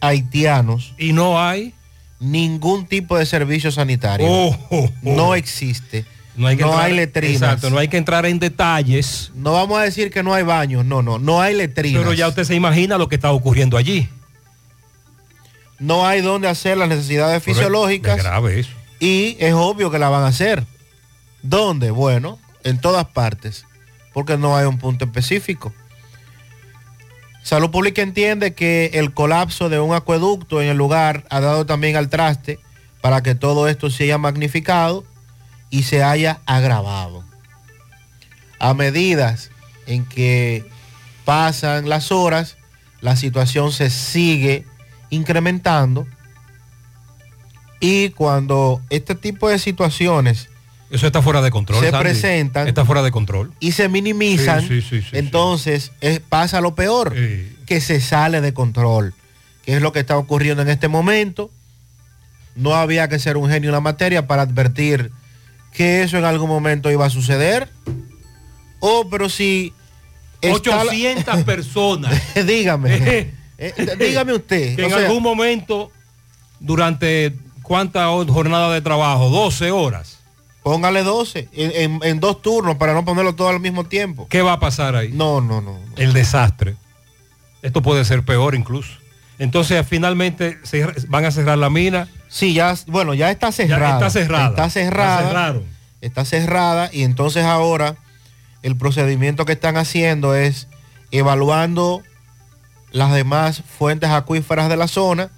haitianos. Y no hay. ningún tipo de servicio sanitario. Oh, oh, oh. No existe. No hay, que entrar- letrinas. Exacto, no hay que entrar en detalles. No vamos a decir que no hay baños, no, no, no hay letrinas. Pero ya usted se imagina lo que está ocurriendo allí. No hay donde hacer las necesidades fisiológicas. Es grave eso. Y es obvio que la van a hacer. ¿Dónde? Bueno, en todas partes. Porque no hay un punto específico. Salud Pública entiende que el colapso de un acueducto en el lugar ha dado también al traste para que todo esto se haya magnificado y se haya agravado. A medidas en que pasan las horas, la situación se sigue incrementando y cuando este tipo de situaciones Eso está fuera de control. se Sandy. presentan Está fuera de control. y se minimizan, Sí, sí, sí, sí, entonces es- pasa lo peor, que se sale de control, que es lo que está ocurriendo en este momento. No había que ser un genio en la materia para advertir que eso en algún momento iba a suceder. Oh, pero si... está la- 800 personas. dígame, eh, dígame usted. Que en sea, algún momento, durante cuántas jornadas de trabajo, 12 horas. Póngale 12 en, en- en dos turnos para no ponerlo todo al mismo tiempo. ¿Qué va a pasar ahí? No, no, no. El desastre. Esto puede ser peor incluso. Entonces, finalmente se van a cerrar la mina. Sí, ya, bueno, ya está cerrada. está cerrada. Está cerrada. Está cerrada y entonces ahora el procedimiento que están haciendo es evaluando las demás fuentes acuíferas de la zona,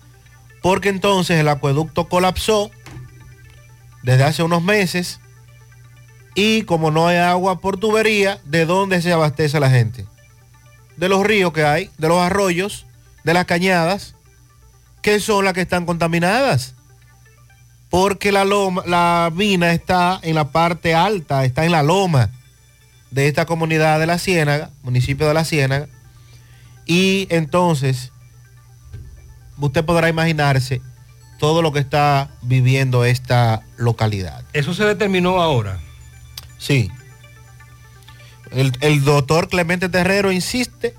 porque entonces el acueducto colapsó desde hace unos meses y como no hay agua por tubería, ¿de dónde se abastece la gente? De los ríos que hay, de los arroyos, de las cañadas, que son las que están contaminadas porque la loma, la mina está en la parte alta, está en la loma de esta comunidad de la Ciénaga, municipio de la Ciénaga, y entonces usted podrá imaginarse todo lo que está viviendo esta localidad. Eso se determinó ahora. Sí. El, el doctor Clemente Terrero insiste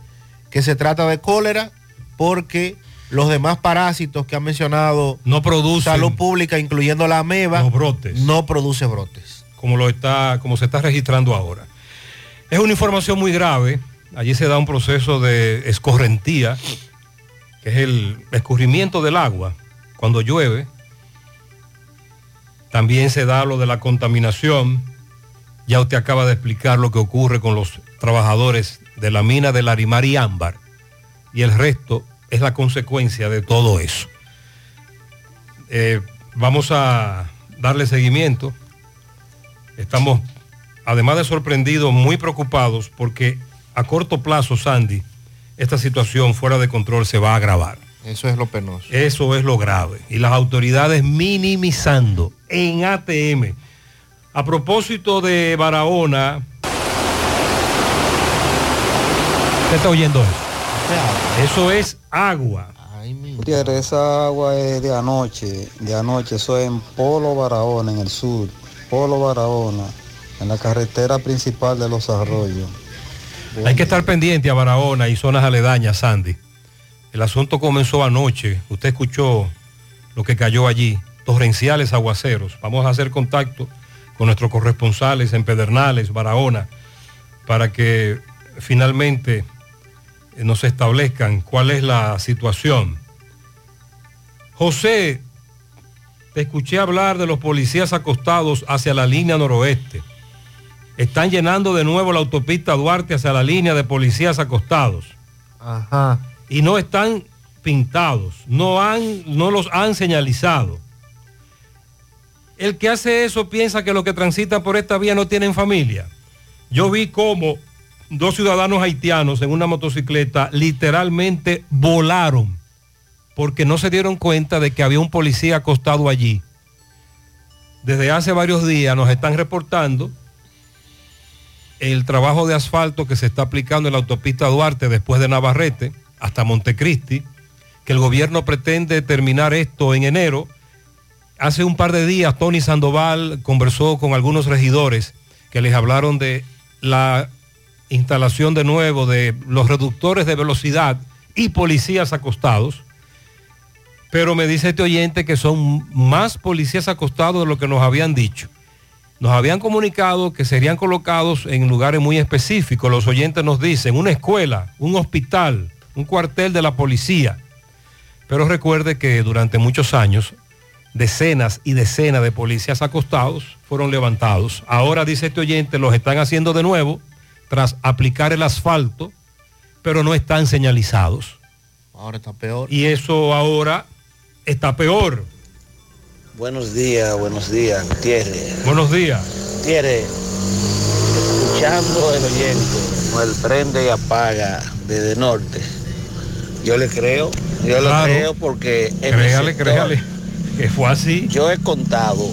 que se trata de cólera porque los demás parásitos que ha mencionado no producen salud pública, incluyendo la ameba, los brotes. no produce brotes. como lo está, como se está registrando ahora. Es una información muy grave. Allí se da un proceso de escorrentía, que es el escurrimiento del agua cuando llueve. También se da lo de la contaminación. Ya usted acaba de explicar lo que ocurre con los trabajadores de la mina de Larimar y Ámbar. Y el resto es la consecuencia de todo eso. Eh, vamos a darle seguimiento. Estamos, además de sorprendidos, muy preocupados porque a corto plazo, Sandy, esta situación fuera de control se va a agravar. Eso es lo penoso. Eso es lo grave. Y las autoridades minimizando en ATM. A propósito de Barahona, ¿qué está oyendo eso? Eso es agua. Gutiérrez, esa agua es de anoche, de anoche, eso es en Polo Barahona, en el sur, Polo Barahona, en la carretera principal de los arroyos. Hay que estar pendiente a Barahona y zonas aledañas, Sandy. El asunto comenzó anoche. Usted escuchó lo que cayó allí. Torrenciales aguaceros. Vamos a hacer contacto con nuestros corresponsales en Pedernales, Barahona, para que finalmente nos establezcan cuál es la situación. José, te escuché hablar de los policías acostados hacia la línea noroeste. Están llenando de nuevo la autopista Duarte hacia la línea de policías acostados. Ajá. Y no están pintados, no, han, no los han señalizado. El que hace eso piensa que los que transitan por esta vía no tienen familia. Yo vi cómo dos ciudadanos haitianos en una motocicleta literalmente volaron porque no se dieron cuenta de que había un policía acostado allí. Desde hace varios días nos están reportando el trabajo de asfalto que se está aplicando en la autopista Duarte después de Navarrete hasta Montecristi, que el gobierno pretende terminar esto en enero. Hace un par de días Tony Sandoval conversó con algunos regidores que les hablaron de la instalación de nuevo de los reductores de velocidad y policías acostados. Pero me dice este oyente que son más policías acostados de lo que nos habían dicho. Nos habían comunicado que serían colocados en lugares muy específicos. Los oyentes nos dicen una escuela, un hospital, un cuartel de la policía. Pero recuerde que durante muchos años decenas y decenas de policías acostados fueron levantados. Ahora, dice este oyente, los están haciendo de nuevo tras aplicar el asfalto, pero no están señalizados. Ahora está peor. Y eso ahora está peor. Buenos días, buenos días, Gutiérrez. Buenos días. Gutiérrez, escuchando el oyente, o el prende y apaga desde norte. Yo le creo, yo le Claro. creo porque Créale, sector, créale, que fue así. Yo he contado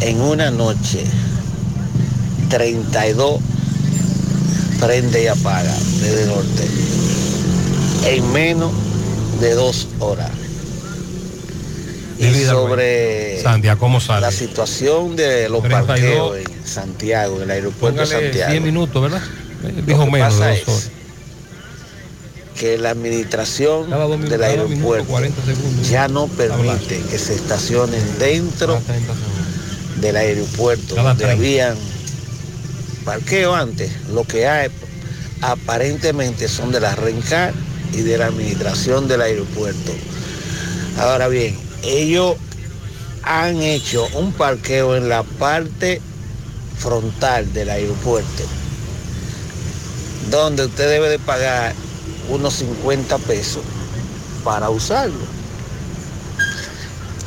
en una noche 32 prende y apaga desde norte en menos de dos horas. Y sobre Sandy, ¿a cómo sale? la situación de los 32. parqueos en Santiago, en el aeropuerto de Santiago. 10 minutos, ¿verdad? Dijo menos de dos es horas. Que la administración minutos, del aeropuerto 40 segundos. ya no permite que se estacionen dentro del aeropuerto donde 30. habían parqueo antes. Lo que hay aparentemente son de la RENCAR y de la administración del aeropuerto. Ahora bien, ellos han hecho un parqueo en la parte frontal del aeropuerto, donde usted debe de pagar unos 50 pesos para usarlo.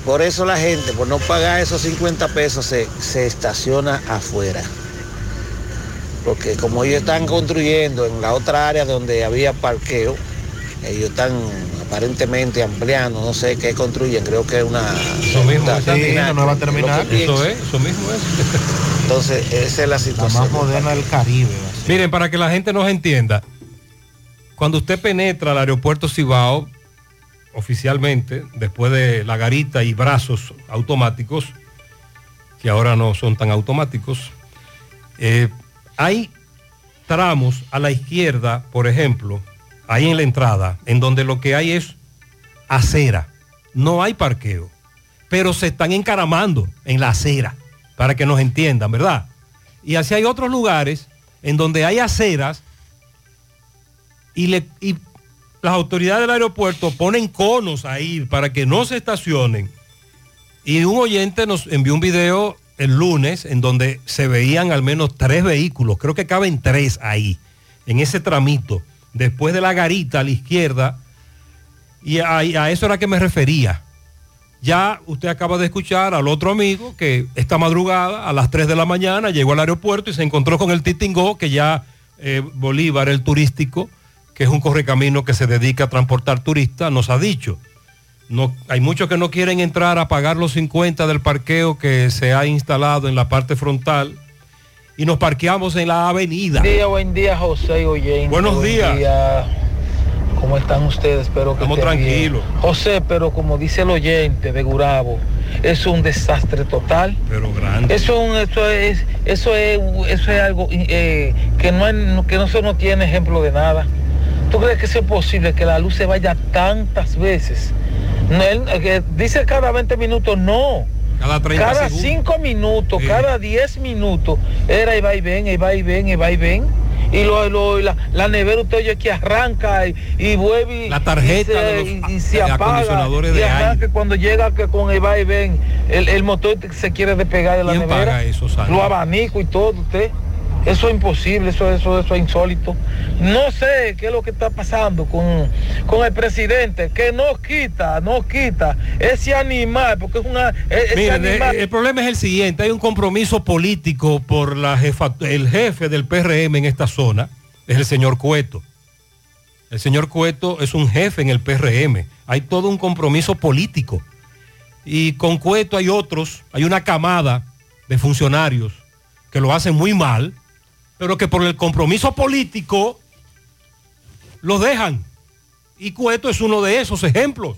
Por eso la gente, por no pagar esos 50 pesos, se, se estaciona afuera. Porque como ellos están construyendo en la otra área donde había parqueo, ellos están aparentemente ampliando, no sé qué construyen, creo que es una... Eso mismo, terminal, nueva terminal. Eso es, eso mismo es. Entonces, esa es la La situación. más moderna del Caribe. Miren, para que la gente nos entienda, cuando usted penetra al aeropuerto Cibao, oficialmente, después de la garita y brazos automáticos, que ahora no son tan automáticos, eh, hay tramos a la izquierda, por ejemplo, ahí en la entrada, en donde lo que hay es acera, no hay parqueo, pero se están encaramando en la acera, para que nos entiendan, ¿verdad? Y así hay otros lugares en donde hay aceras y, las autoridades del aeropuerto ponen conos ahí para que no se estacionen. Y un oyente nos envió un video el lunes en donde se veían al menos tres vehículos, creo que caben tres ahí, en ese tramito, después de la garita a la izquierda, y a, a eso era que me refería. Ya usted acaba de escuchar al otro amigo que esta madrugada a las 3 de la mañana llegó al aeropuerto y se encontró con el Titingó, que ya eh, Bolívar, el turístico, que es un correcamino que se dedica a transportar turistas, nos ha dicho. No, hay muchos que no quieren entrar a pagar los 50 del parqueo que se ha instalado en la parte frontal y nos parqueamos en la avenida. Buen día, buen día, José. Buenos Buen días. día. ¿Cómo están ustedes? Espero que Estamos bien. tranquilos. José, pero como dice el oyente de Gurabo, es un desastre total. Pero grande. Eso, es eso es, eso es, eso es algo eh, que no, que no se no tiene ejemplo de nada. ¿Tú crees que es posible que la luz se vaya tantas veces? No, él, eh, que dice cada 20 minutos, no. Cada 30 Cada segundos. 5 minutos, Sí. cada 10 minutos, era y va y ven, y va y ven, y va y ven. Y lo, lo- la, la nevera usted oye que arranca y, y vuelve y, La tarjeta y se, de los y- se a- apaga y de arranca cuando llega que con el va y ven el, el motor se quiere despegar de la ¿Quién nevera paga eso, los abanicos y todo usted eso es imposible eso eso eso es insólito no sé qué es lo que está pasando con, con el presidente que no quita no quita ese animal porque es una e- ese Miren, eh, animal el, problema es el siguiente, hay un compromiso político por la jefa, el jefe del PRM en esta zona, es el señor Cueto. El señor Cueto es un jefe en el PRM, hay todo un compromiso político. Y con Cueto hay otros, hay una camada de funcionarios que lo hacen muy mal, pero que por el compromiso político los dejan. Y Cueto es uno de esos ejemplos.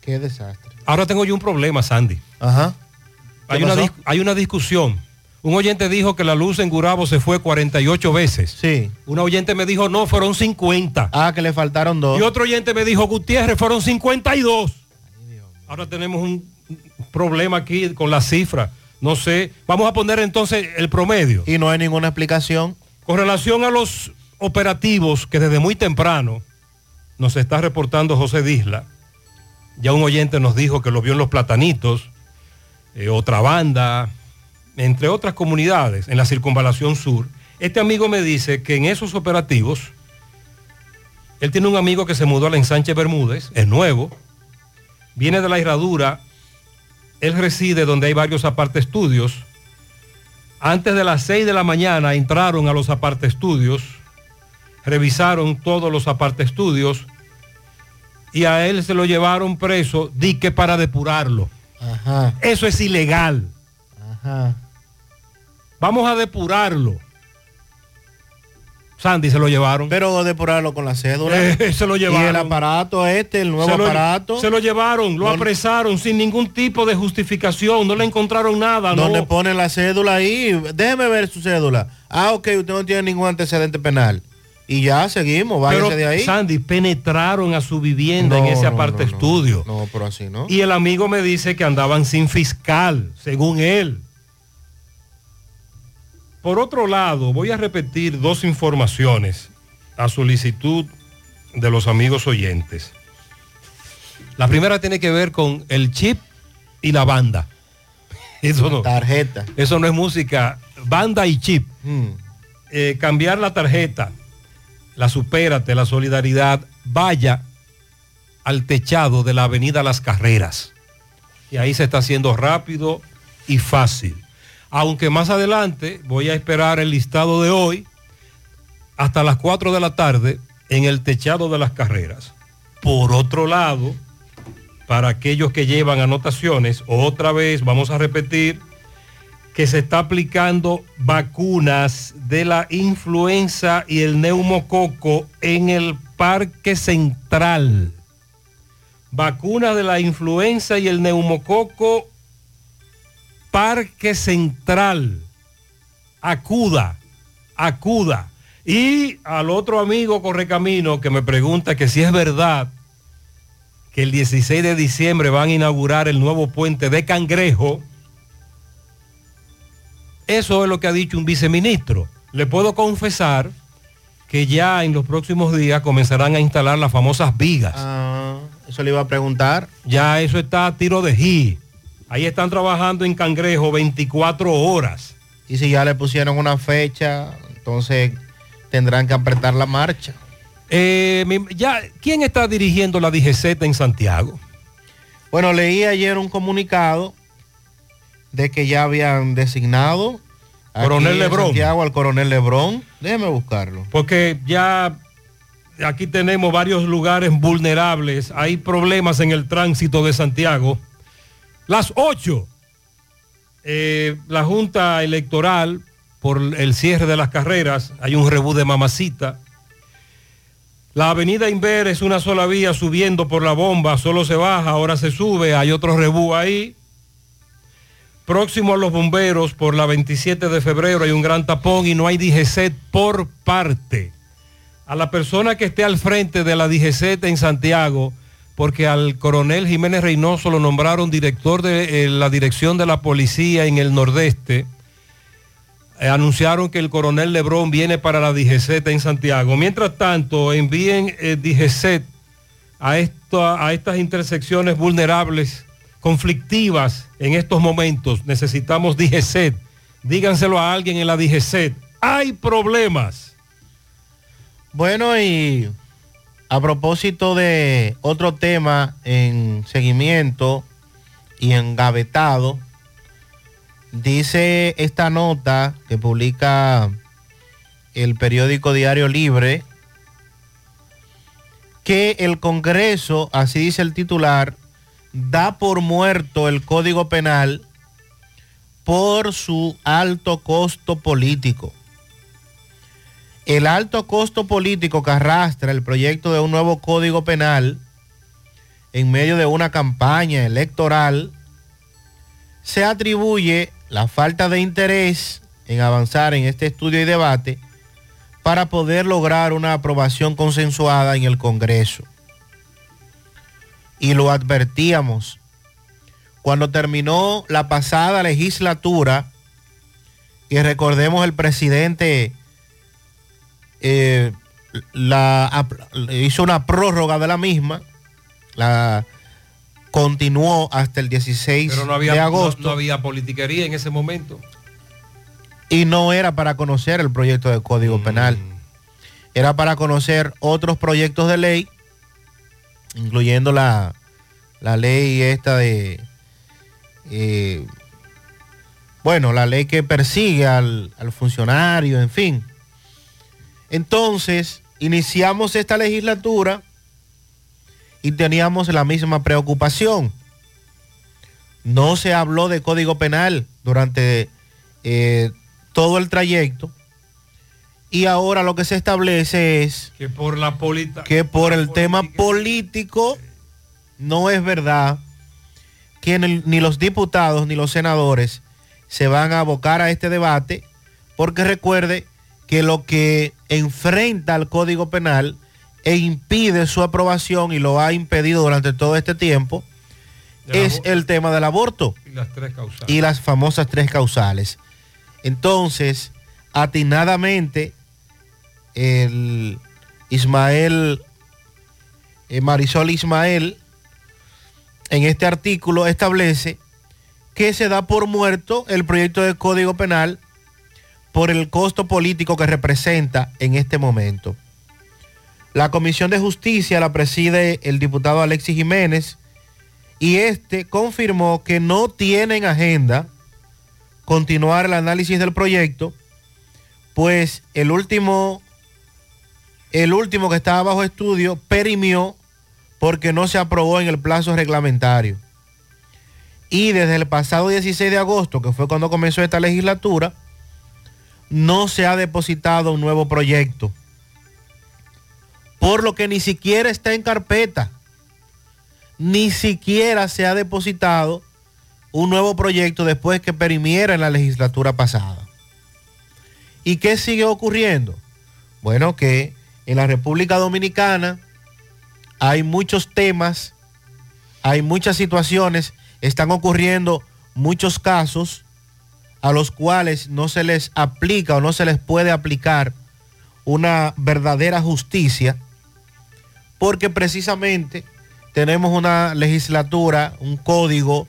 Qué desastre. Ahora tengo yo un problema, Sandy. Ajá. ¿Qué Hay una, hay una discusión. Un oyente dijo que la luz en Gurabo se fue 48 veces. Sí. Un oyente me dijo, no, fueron 50. Ah, que le faltaron dos. Y otro oyente me dijo, Gutiérrez, fueron 52. Ahora tenemos un problema aquí con la cifra. No sé. Vamos a poner entonces el promedio. Y no hay ninguna explicación. Con relación a los operativos que desde muy temprano nos está reportando José Disla, ya un oyente nos dijo que lo vio en los platanitos, eh, otra banda, entre otras comunidades en la circunvalación sur. Este amigo me dice que en esos operativos, él tiene un amigo que se mudó a la ensanche Bermúdez, es nuevo, viene de la herradura, él reside donde hay varios aparte estudios. Antes de las 6 de la mañana entraron a los aparte estudios, revisaron todos los aparte estudios y a él se lo llevaron preso, di que para depurarlo. Ajá. Eso es ilegal. Ajá. Vamos a depurarlo. Sandy se lo llevaron. Pero depurarlo con la cédula. Eh, se lo llevaron. Y el aparato este, el nuevo se lo, aparato. Se lo llevaron, lo No- apresaron sin ningún tipo de justificación, no le encontraron nada. donde no. pone la cédula ahí. Déjeme ver su cédula. Ah, ok, usted no tiene ningún antecedente penal. Y ya seguimos, váyase Pero, de ahí. Sandy, penetraron a su vivienda No, en ese aparte estudio. No, pero así no. Y el amigo me dice que andaban sin fiscal, según él. Por otro lado, voy a repetir dos informaciones a solicitud de los amigos oyentes. La primera tiene que ver con el chip y la banda. Eso no. Tarjeta. Eso no es música. Banda y chip. Mm. Eh, cambiar la tarjeta, la supérate, la solidaridad, vaya al techado de la avenida Las Carreras. Y ahí se está haciendo rápido y fácil. Aunque más adelante voy a esperar el listado de hoy hasta las 4 de la tarde en el techado de las carreras. Por otro lado, para aquellos que llevan anotaciones, otra vez vamos a repetir que se está aplicando vacunas de la influenza y el neumococo en el Parque Central. Vacunas de la influenza y el neumococo Parque Central. Acuda, acuda. Y al otro amigo Correcamino que me pregunta que si es verdad que el 16 de diciembre van a inaugurar el nuevo puente de Cangrejo. Eso es lo que ha dicho un viceministro. Le puedo confesar que ya en los próximos días comenzarán a instalar las famosas vigas. Ah, eso le iba a preguntar. Ya eso está a tiro de ji. Ahí están trabajando en Cangrejo 24 horas. Y si ya le pusieron una fecha, entonces tendrán que apretar la marcha. Eh, ya, ¿Quién está dirigiendo la DGZ en Santiago? Bueno, leí ayer un comunicado de que ya habían designado Coronel Lebrón. Santiago al coronel Lebrón. Déjeme buscarlo. Porque ya aquí tenemos varios lugares vulnerables. Hay problemas en el tránsito de Santiago. Las 8. eh, la Junta Electoral, por el cierre de las carreras, hay un rebú de mamacita. La avenida Inver es una sola vía subiendo por la bomba, solo se baja, ahora se sube, hay otro rebú ahí. Próximo a los bomberos, por la 27 de febrero hay un gran tapón y no hay DGCET por parte. A la persona que esté al frente de la DGCET en Santiago, porque al coronel Jiménez Reynoso lo nombraron director de eh, la dirección de la policía en el Nordeste, eh, anunciaron que el coronel Lebrón viene para la DGCET en Santiago. Mientras tanto, envíen eh, DGCET a, esto- a estas intersecciones vulnerables, conflictivas en estos momentos. Necesitamos DGCET. Díganselo a alguien en la DGCET. Hay problemas. Bueno, y a propósito de otro tema en seguimiento y engavetado, dice esta nota que publica el periódico Diario Libre que el Congreso, así dice el titular, da por muerto el Código Penal por su alto costo político. El alto costo político que arrastra el proyecto de un nuevo código penal en medio de una campaña electoral se atribuye la falta de interés en avanzar en este estudio y debate para poder lograr una aprobación consensuada en el Congreso. Y lo advertíamos. Cuando terminó la pasada legislatura, y recordemos el presidente eh, la, hizo una prórroga de la misma, la continuó hasta el 16 Pero no había, de agosto no había politiquería en ese momento. y no era para conocer el proyecto de Código Penal, era para conocer otros proyectos de ley, incluyendo la, la ley esta de, eh, bueno, la ley que persigue al, al funcionario, en fin. Entonces, iniciamos esta legislatura y teníamos la misma preocupación. No se habló de Código Penal durante eh, todo el trayecto y ahora lo que se establece es Que por la política. que por el tema político no es verdad que ni los diputados ni los senadores se van a abocar a este debate porque recuerde que lo que enfrenta al Código Penal e impide su aprobación y lo ha impedido durante todo este tiempo es el tema del aborto Y las tres causales. y las famosas tres causales. Entonces, atinadamente, el Ismael, eh, Marisol Ismael, en este artículo establece que se da por muerto el proyecto de Código Penal por el costo político que representa en este momento. La Comisión de Justicia la preside el diputado Alexis Jiménez y este confirmó que no tiene en agenda continuar el análisis del proyecto, pues el último, el último que estaba bajo estudio perimió porque no se aprobó en el plazo reglamentario. Y desde el pasado 16 de agosto, que fue cuando comenzó esta legislatura, no se ha depositado un nuevo proyecto. Por lo que ni siquiera está en carpeta. Ni siquiera se ha depositado un nuevo proyecto después que perimiera en la legislatura pasada. ¿Y qué sigue ocurriendo? Bueno, que en la República Dominicana hay muchos temas, hay muchas situaciones, están ocurriendo muchos casos a los cuales no se les aplica o no se les puede aplicar una verdadera justicia, porque precisamente tenemos una legislatura, un código,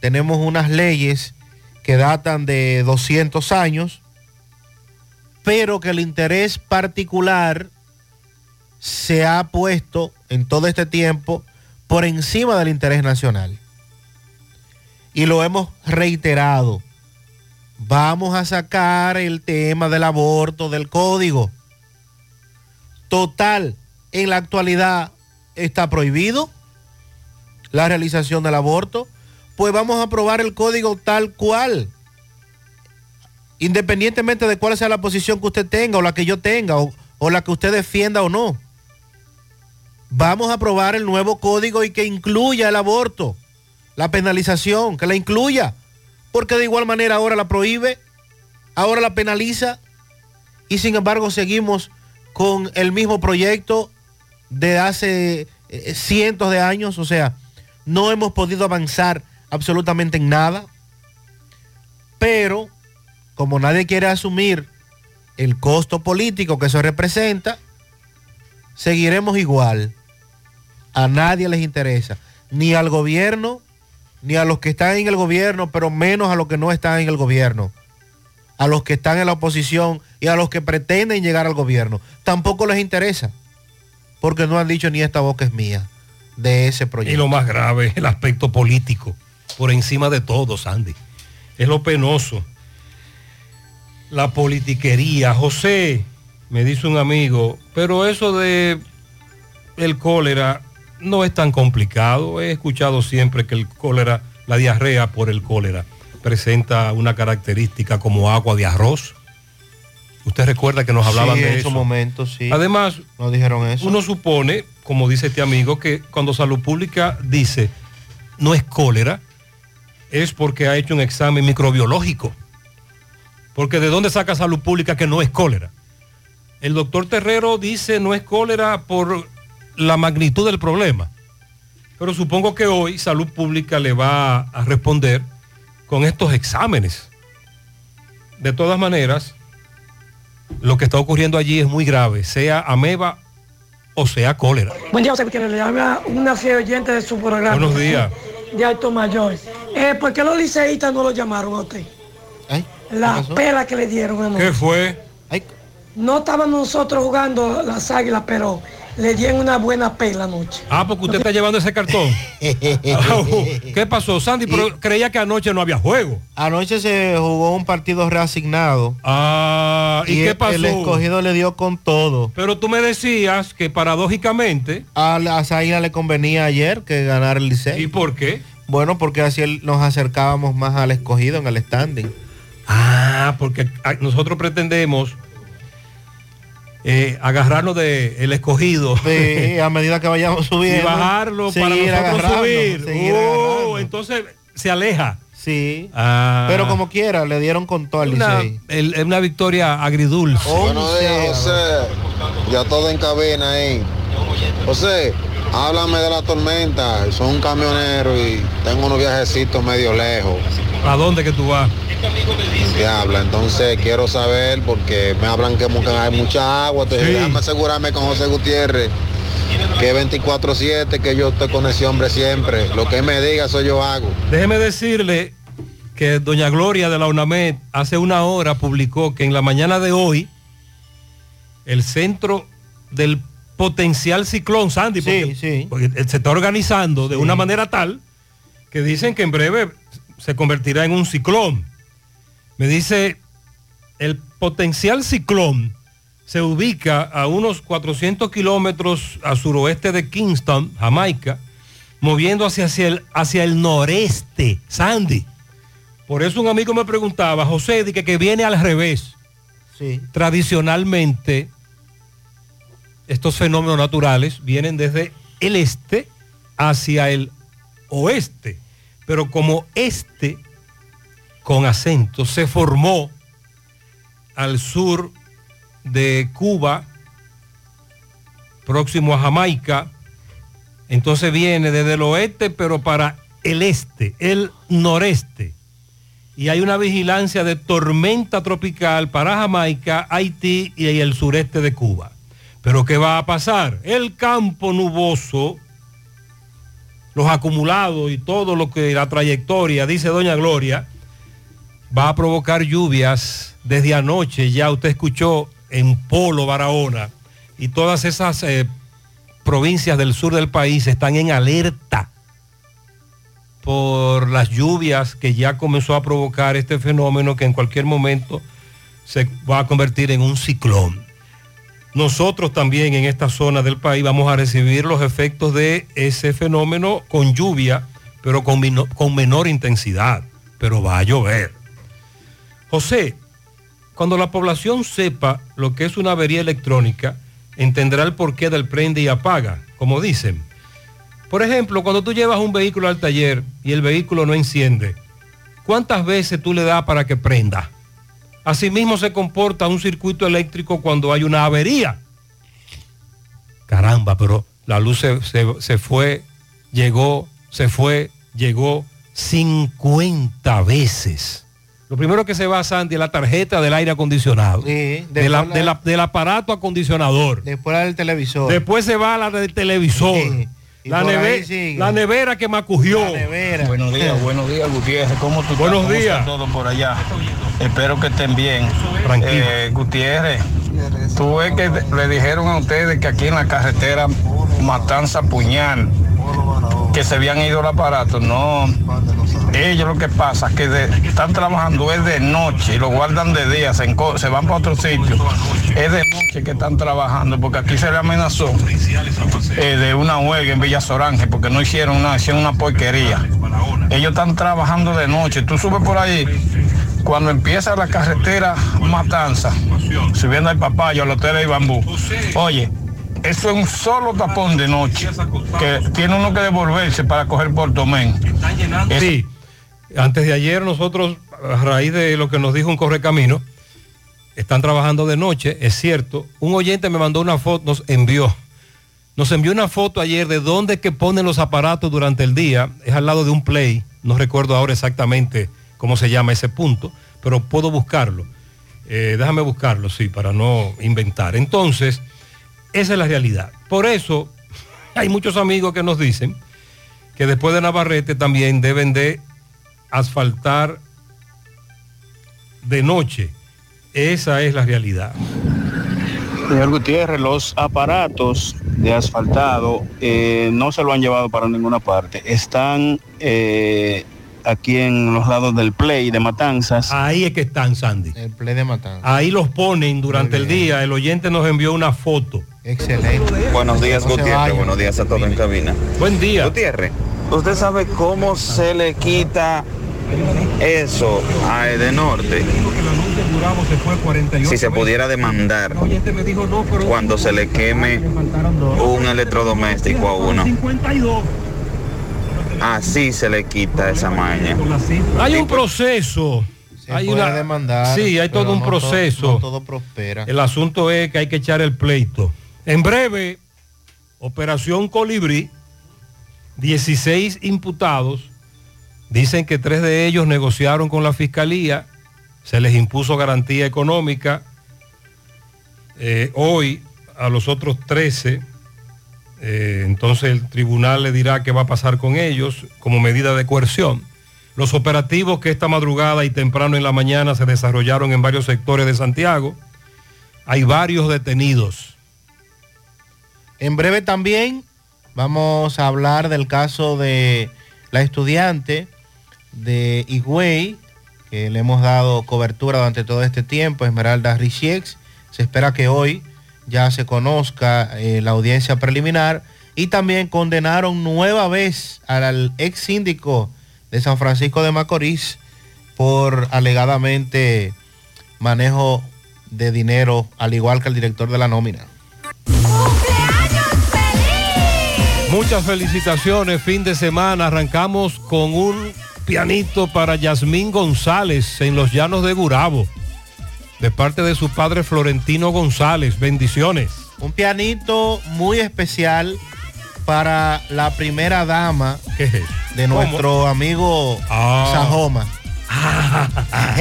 tenemos unas leyes que datan de 200 años, pero que el interés particular se ha puesto en todo este tiempo por encima del interés nacional. Y lo hemos reiterado. Vamos a sacar el tema del aborto del código. Total, en la actualidad está prohibido la realización del aborto. Pues vamos a aprobar el código tal cual. Independientemente de cuál sea la posición que usted tenga o la que yo tenga o, la que usted defienda o no. Vamos a aprobar el nuevo código y que incluya el aborto, la penalización, que la incluya. Porque de igual manera ahora la prohíbe, ahora la penaliza y sin embargo seguimos con el mismo proyecto de hace eh, cientos de años. O sea, no hemos podido avanzar absolutamente en nada. Pero como nadie quiere asumir el costo político que eso representa, seguiremos igual. A nadie les interesa, ni al gobierno, ni a los que están en el gobierno, pero menos a los que no están en el gobierno, a los que están en la oposición y a los que pretenden llegar al gobierno. Tampoco les interesa, porque no han dicho ni esta boca es mía de ese proyecto. Y lo más grave, el aspecto político, por encima de todo, Sandy. Es lo penoso. La politiquería. José, me dice un amigo, pero eso de el cólera no es tan complicado. He escuchado siempre que el cólera, la diarrea por el cólera, presenta una característica como agua de arroz. Usted recuerda que nos hablaban Sí, de en eso. su momento, sí. Además, nos dijeron eso. uno supone, como dice este amigo, que cuando Salud Pública dice no es cólera, es porque ha hecho un examen microbiológico. Porque ¿de dónde saca salud pública que no es cólera? El doctor Terrero dice no es cólera por la magnitud del problema. Pero supongo que hoy salud pública le va a responder con estos exámenes. De todas maneras, lo que está ocurriendo allí es muy grave, sea ameba o sea cólera. Buen día, José Gutiérrez. Le habla una fiel oyente de su programa. Buenos días. De Alto Mayor. Eh, ¿Por qué los liceístas no lo llamaron a usted? La pasó? pela que le dieron anoche. ¿Qué fue? No estábamos nosotros jugando las águilas, pero le dieron una buena pela anoche. Ah, porque usted está llevando ese cartón. Ah, ¿Qué pasó, Sandy? Pero creía que anoche no había juego. Anoche se jugó un partido reasignado. Ah, ¿y, qué el- pasó? El escogido le dio con todo. Pero tú me decías que paradójicamente... A las águilas le convenía ayer que ganar el Licey. ¿Y por qué? Bueno, porque así nos acercábamos más al escogido en el standing. Ah, porque nosotros pretendemos eh, agarrarnos del el escogido. Sí, a medida que vayamos subiendo. Y bajarlo para nosotros subir. Oh, agarrando. entonces se aleja. Sí. Ah. Pero como quiera, le dieron con todo al Una, el- es una victoria agridulce. Buenos días, José. Ya todo en cabina ahí. José, háblame de la tormenta. Soy un camionero y tengo unos viajecitos medio lejos. ¿A dónde que tú vas? Diabla, entonces quiero saber porque me hablan que hay mucha agua. Entonces Sí. déjame asegurarme con José Gutiérrez que 24-7, que yo estoy con ese hombre siempre. Lo que él me diga, eso yo hago. Déjeme decirle que doña Gloria de la UNAMED hace una hora publicó que en la mañana de hoy el centro del potencial ciclón Sandy, porque, porque se está organizando de una manera tal que dicen que en breve se convertirá en un ciclón. Me dice, el potencial ciclón se ubica a unos 400 kilómetros a suroeste de Kingston, Jamaica, moviendo hacia, hacia el, hacia el noreste, Sandy. Por eso un amigo me preguntaba, José, di que, que viene al revés. Sí. Tradicionalmente, estos fenómenos naturales vienen desde el este hacia el oeste. Pero como este, con acento, se formó al sur de Cuba, próximo a Jamaica, entonces viene desde el oeste, pero para el este, el noreste. Y hay una vigilancia de tormenta tropical para Jamaica, Haití y el sureste de Cuba. Pero ¿qué va a pasar? El campo nuboso, los acumulados y todo lo que la trayectoria, dice doña Gloria, va a provocar lluvias desde anoche. Ya usted escuchó en Polo, Barahona, y todas esas eh, provincias del sur del país están en alerta por las lluvias que ya comenzó a provocar este fenómeno que en cualquier momento se va a convertir en un ciclón. Nosotros también en esta zona del país vamos a recibir los efectos de ese fenómeno con lluvia, pero con, menor intensidad, pero va a llover. José, cuando la población sepa lo que es una avería electrónica, entenderá el porqué del prende y apaga, como dicen. Por ejemplo, cuando tú llevas un vehículo al taller y el vehículo no enciende, ¿cuántas veces tú le das para que prenda? Asimismo se comporta un circuito eléctrico cuando hay una avería. Caramba, pero la luz se, se- se fue, llegó, se fue, llegó 50 veces. Lo primero que se va, Sandy, es la tarjeta del aire acondicionado. de la- de la- del aparato acondicionador. Después la del televisor. Después se va a la del televisor. La, neve- nevera que me acogió. Buenos días, buenos días, Gutiérrez. ¿Cómo tú Buenos estás? ¿Cómo días. está todo por allá? Espero que estén bien. Tranquilo. Eh, Gutiérrez, tú ves que le dijeron a ustedes que aquí en la carretera Matanza Puñal, que se habían ido el aparato. No, ellos lo que pasa es que están trabajando es de noche y lo guardan de día, se van para otro sitio. Es de noche que están trabajando porque aquí se le amenazó eh, de una huelga en Villa Sorange porque no hicieron nada, hicieron una porquería. Ellos están trabajando de noche. Tú subes por ahí, cuando empieza la carretera Matanza, subiendo al papayo, al hotel de Bambú. Oye, eso es un solo tapón de noche, que tiene uno que devolverse para coger Portomén. Sí. Antes de ayer nosotros, a raíz de lo que nos dijo un correcamino, están trabajando de noche, es cierto. Un oyente me mandó una foto, nos envió. Nos envió una foto ayer de dónde es que ponen los aparatos durante el día. Es al lado de un play. No recuerdo ahora exactamente cómo se llama ese punto, pero puedo buscarlo. Eh, déjame buscarlo, sí, para no inventar. Entonces, esa es la realidad. Por eso, hay muchos amigos que nos dicen que después de Navarrete también deben de asfaltar de noche. Esa es la realidad. Señor Gutiérrez, los aparatos de asfaltado eh, no se lo han llevado para ninguna parte. Están eh, aquí en los lados del Play de Matanzas. Ahí es que están, Sandy. El play de matanza. Ahí los ponen durante el día. El oyente nos envió una foto. Excelente. Buenos días, No Gutiérrez. Buenos días a todos en cabina. Buen día. Gutiérrez, ¿usted sabe cómo se le quita eso a de Norte? Si se pudiera demandar cuando se le queme un electrodoméstico a uno. Así se le quita esa maña. Hay un proceso. Se hay puede una- demandar, Sí, hay todo un no proceso. no todo prospera. El asunto es que hay que echar el pleito. En breve, Operación Colibrí, 16 imputados. Dicen que tres de ellos negociaron con la fiscalía, se les impuso garantía económica. Eh, hoy a los otros 13, eh, entonces el tribunal le dirá qué va a pasar con ellos como medida de coerción. Los operativos que esta madrugada y temprano en la mañana se desarrollaron en varios sectores de Santiago, hay varios detenidos. En breve también vamos a hablar del caso de la estudiante de Higüey, que le hemos dado cobertura durante todo este tiempo, Esmeralda Richiex. Se espera que hoy ya se conozca eh, la audiencia preliminar y también condenaron nueva vez al ex síndico de San Francisco de Macorís por alegadamente manejo de dinero, al igual que el director de la nómina. Muchas felicitaciones, fin de semana. Arrancamos con un pianito para Yasmín González en los llanos de Gurabo, de parte de su padre Florentino González. Bendiciones. Un pianito muy especial para la primera dama ¿Qué es eso? de ¿Cómo? nuestro amigo Ah. Sajoma.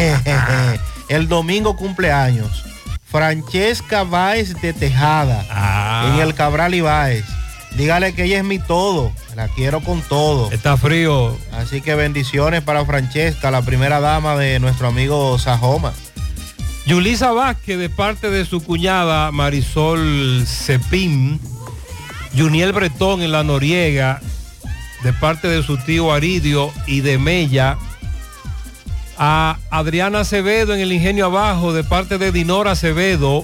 el domingo cumpleaños. Francesca Báez de Tejada. Ah. En el Cabral y Báez. Dígale que ella es mi todo. La quiero con todo. Está frío. Así que bendiciones para Francesca, la primera dama de nuestro amigo Sajoma. Yulisa Vázquez, de parte de su cuñada Marisol Cepín. Juniel Bretón en La Noriega, de parte de su tío Aridio y de Mella. A Adriana Acevedo en el Ingenio Abajo, de parte de Dinora Acevedo,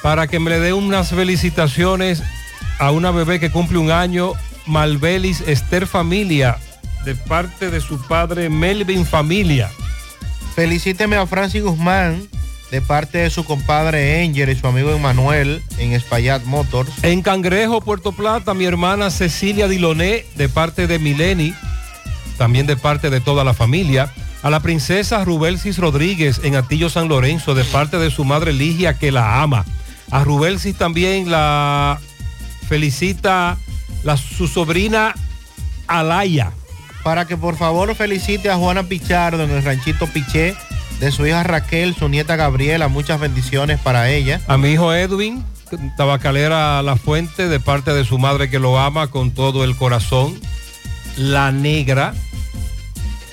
para que me le dé unas felicitaciones a una bebé que cumple un año, Malbelis Esther Familia, de parte de su padre Melvin Familia. Felicíteme a Francis Guzmán de parte de su compadre Angel y su amigo Emanuel en Espaillat Motors. En Cangrejo, Puerto Plata, mi hermana Cecilia Diloné, de parte de Mileni, también de parte de toda la familia. A la princesa Rubelsis Rodríguez en Atillo San Lorenzo, de parte de su madre Ligia, que la ama. A Rubelsis también la felicita su sobrina Alaya. Para que por favor felicite a Juana Pichardo en el ranchito Piché, de su hija Raquel, su nieta Gabriela, muchas bendiciones para ella. A mi hijo Edwin, tabacalera La Fuente, de parte de su madre que lo ama con todo el corazón. La negra.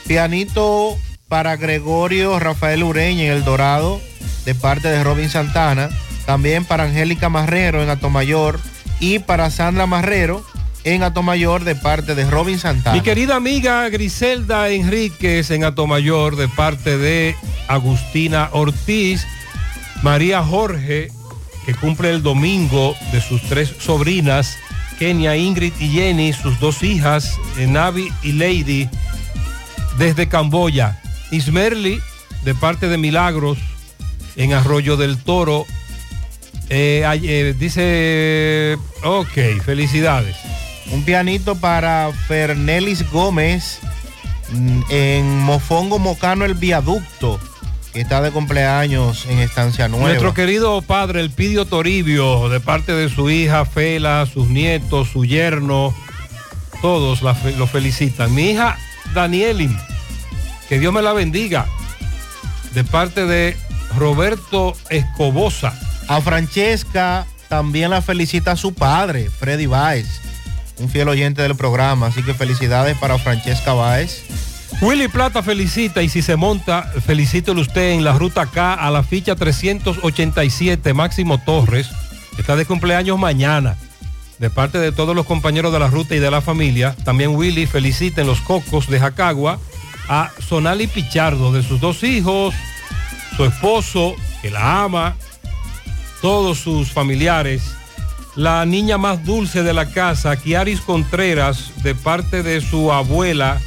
Pianito para Gregorio Rafael Ureña en El Dorado, de parte de Robin Santana. También para Angélica Marrero en Atomayor y para Sandra Marrero en Atomayor de parte de Robin Santana. Mi querida amiga Griselda Enríquez en Atomayor de parte de Agustina Ortiz, María Jorge, que cumple el domingo de sus tres sobrinas, Kenia, Ingrid y Jenny, sus dos hijas, Navi y Lady, desde Camboya. Ismerly, de parte de Milagros, en Arroyo del Toro. Eh, eh, dice, ok, felicidades. Un pianito para Fernelis Gómez Mm, En Mofongo Mocano el viaducto, que está de cumpleaños en Estancia Nueva. Nuestro querido padre, el Pidio Toribio, de parte de su hija Fela, sus nietos, su yerno, todos la fe- lo felicitan. Mi hija Danielin, que Dios me la bendiga, de parte de Roberto Escobosa. A Francesca también la felicita su padre, Freddy Báez, un fiel oyente del programa. Así que felicidades para Francesca Báez. Willy Plata felicita y si se monta, felicítelo usted en la ruta K a la ficha 387, Máximo Torres. Está de cumpleaños mañana. De parte de todos los compañeros de la ruta y de la familia, también Willy felicita en los cocos de Jacagua a Sonali Pichardo, de sus dos hijos, su esposo, que la ama, todos sus familiares. La niña más dulce de la casa, Kiaris Contreras, de parte de su abuela,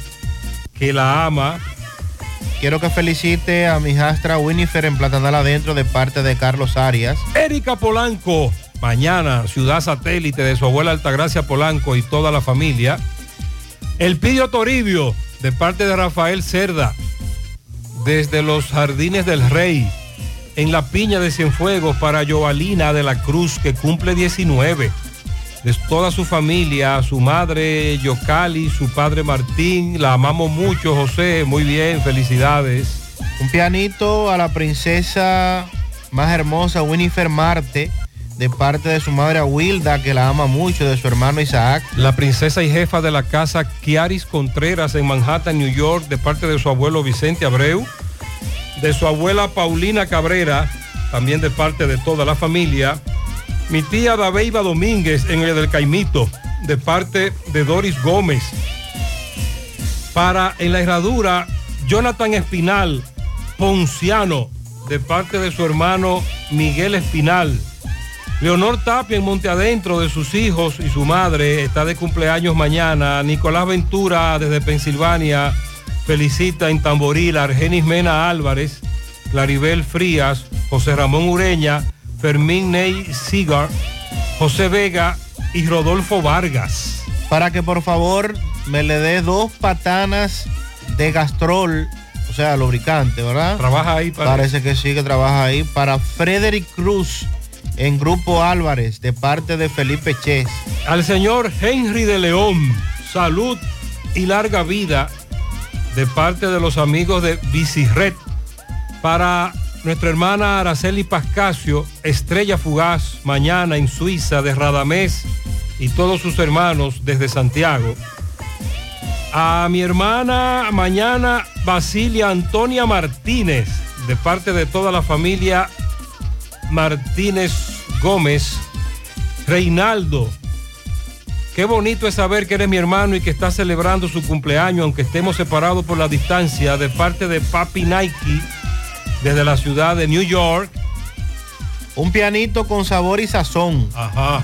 que la ama. Quiero que felicite a mi hijastra Winifred en Platanal Adentro de parte de Carlos Arias. Erika Polanco, mañana, ciudad satélite de su abuela Altagracia Polanco y toda la familia. El Pidio Toribio, de parte de Rafael Cerda, desde los Jardines del Rey, en la Piña de Cienfuegos para Joalina de la Cruz, que cumple 19. De toda su familia, su madre Yocali, su padre Martín, la amamos mucho, José, muy bien, felicidades. Un pianito a la princesa más hermosa, Winifred Marte, de parte de su madre Wilda, que la ama mucho, de su hermano Isaac. La princesa y jefa de la casa Kiaris Contreras en Manhattan, New York, de parte de su abuelo Vicente Abreu, de su abuela Paulina Cabrera, también de parte de toda la familia. Mi tía Dabeiba Domínguez en el del Caimito, de parte de Doris Gómez. Para en la herradura, Jonathan Espinal, Ponciano, de parte de su hermano Miguel Espinal. Leonor Tapia en Monte Adentro de sus hijos y su madre está de cumpleaños mañana. Nicolás Ventura desde Pensilvania felicita en Tamboril a Argenis Mena Álvarez, Claribel Frías, José Ramón Ureña, Fermín Ney Sigar, José Vega y Rodolfo Vargas. Para que por favor me le dé dos patanas de gastrol, o sea, lubricante, ¿verdad? Trabaja ahí, parece. Parece que sí que trabaja ahí. Para Frederick Cruz en Grupo Álvarez, de parte de Felipe Ches. Al señor Henry de León, salud y larga vida de parte de los amigos de Bicirred. Para nuestra hermana Araceli Pascasio, estrella fugaz, mañana en Suiza, de Radamés y todos sus hermanos desde Santiago. A mi hermana mañana Basilia Antonia Martínez, de parte de toda la familia Martínez Gómez, Reinaldo. Qué bonito es saber que eres mi hermano y que estás celebrando su cumpleaños, aunque estemos separados por la distancia, de parte de Papi Nike, desde la ciudad de New York. Un pianito con sabor y sazón.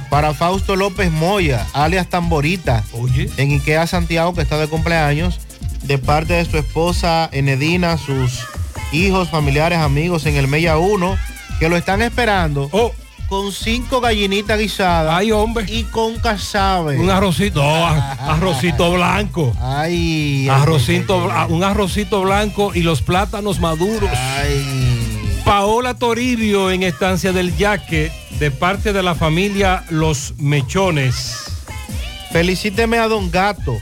Para Fausto López Moya, alias Tamborita. Oye. En Ikea Santiago, que está de cumpleaños. De parte de su esposa Enedina, sus hijos, familiares, amigos en el Mella 1, que lo están esperando. Con cinco gallinitas guisadas. Ay, hombre. Y con casabe. Un arrocito, no, arrocito blanco. Ay, arrocito, un arrocito blanco y los plátanos maduros. Paola Toribio en Estancia del Yaque, de parte de la familia Los Mechones. Felicíteme a Don Gato.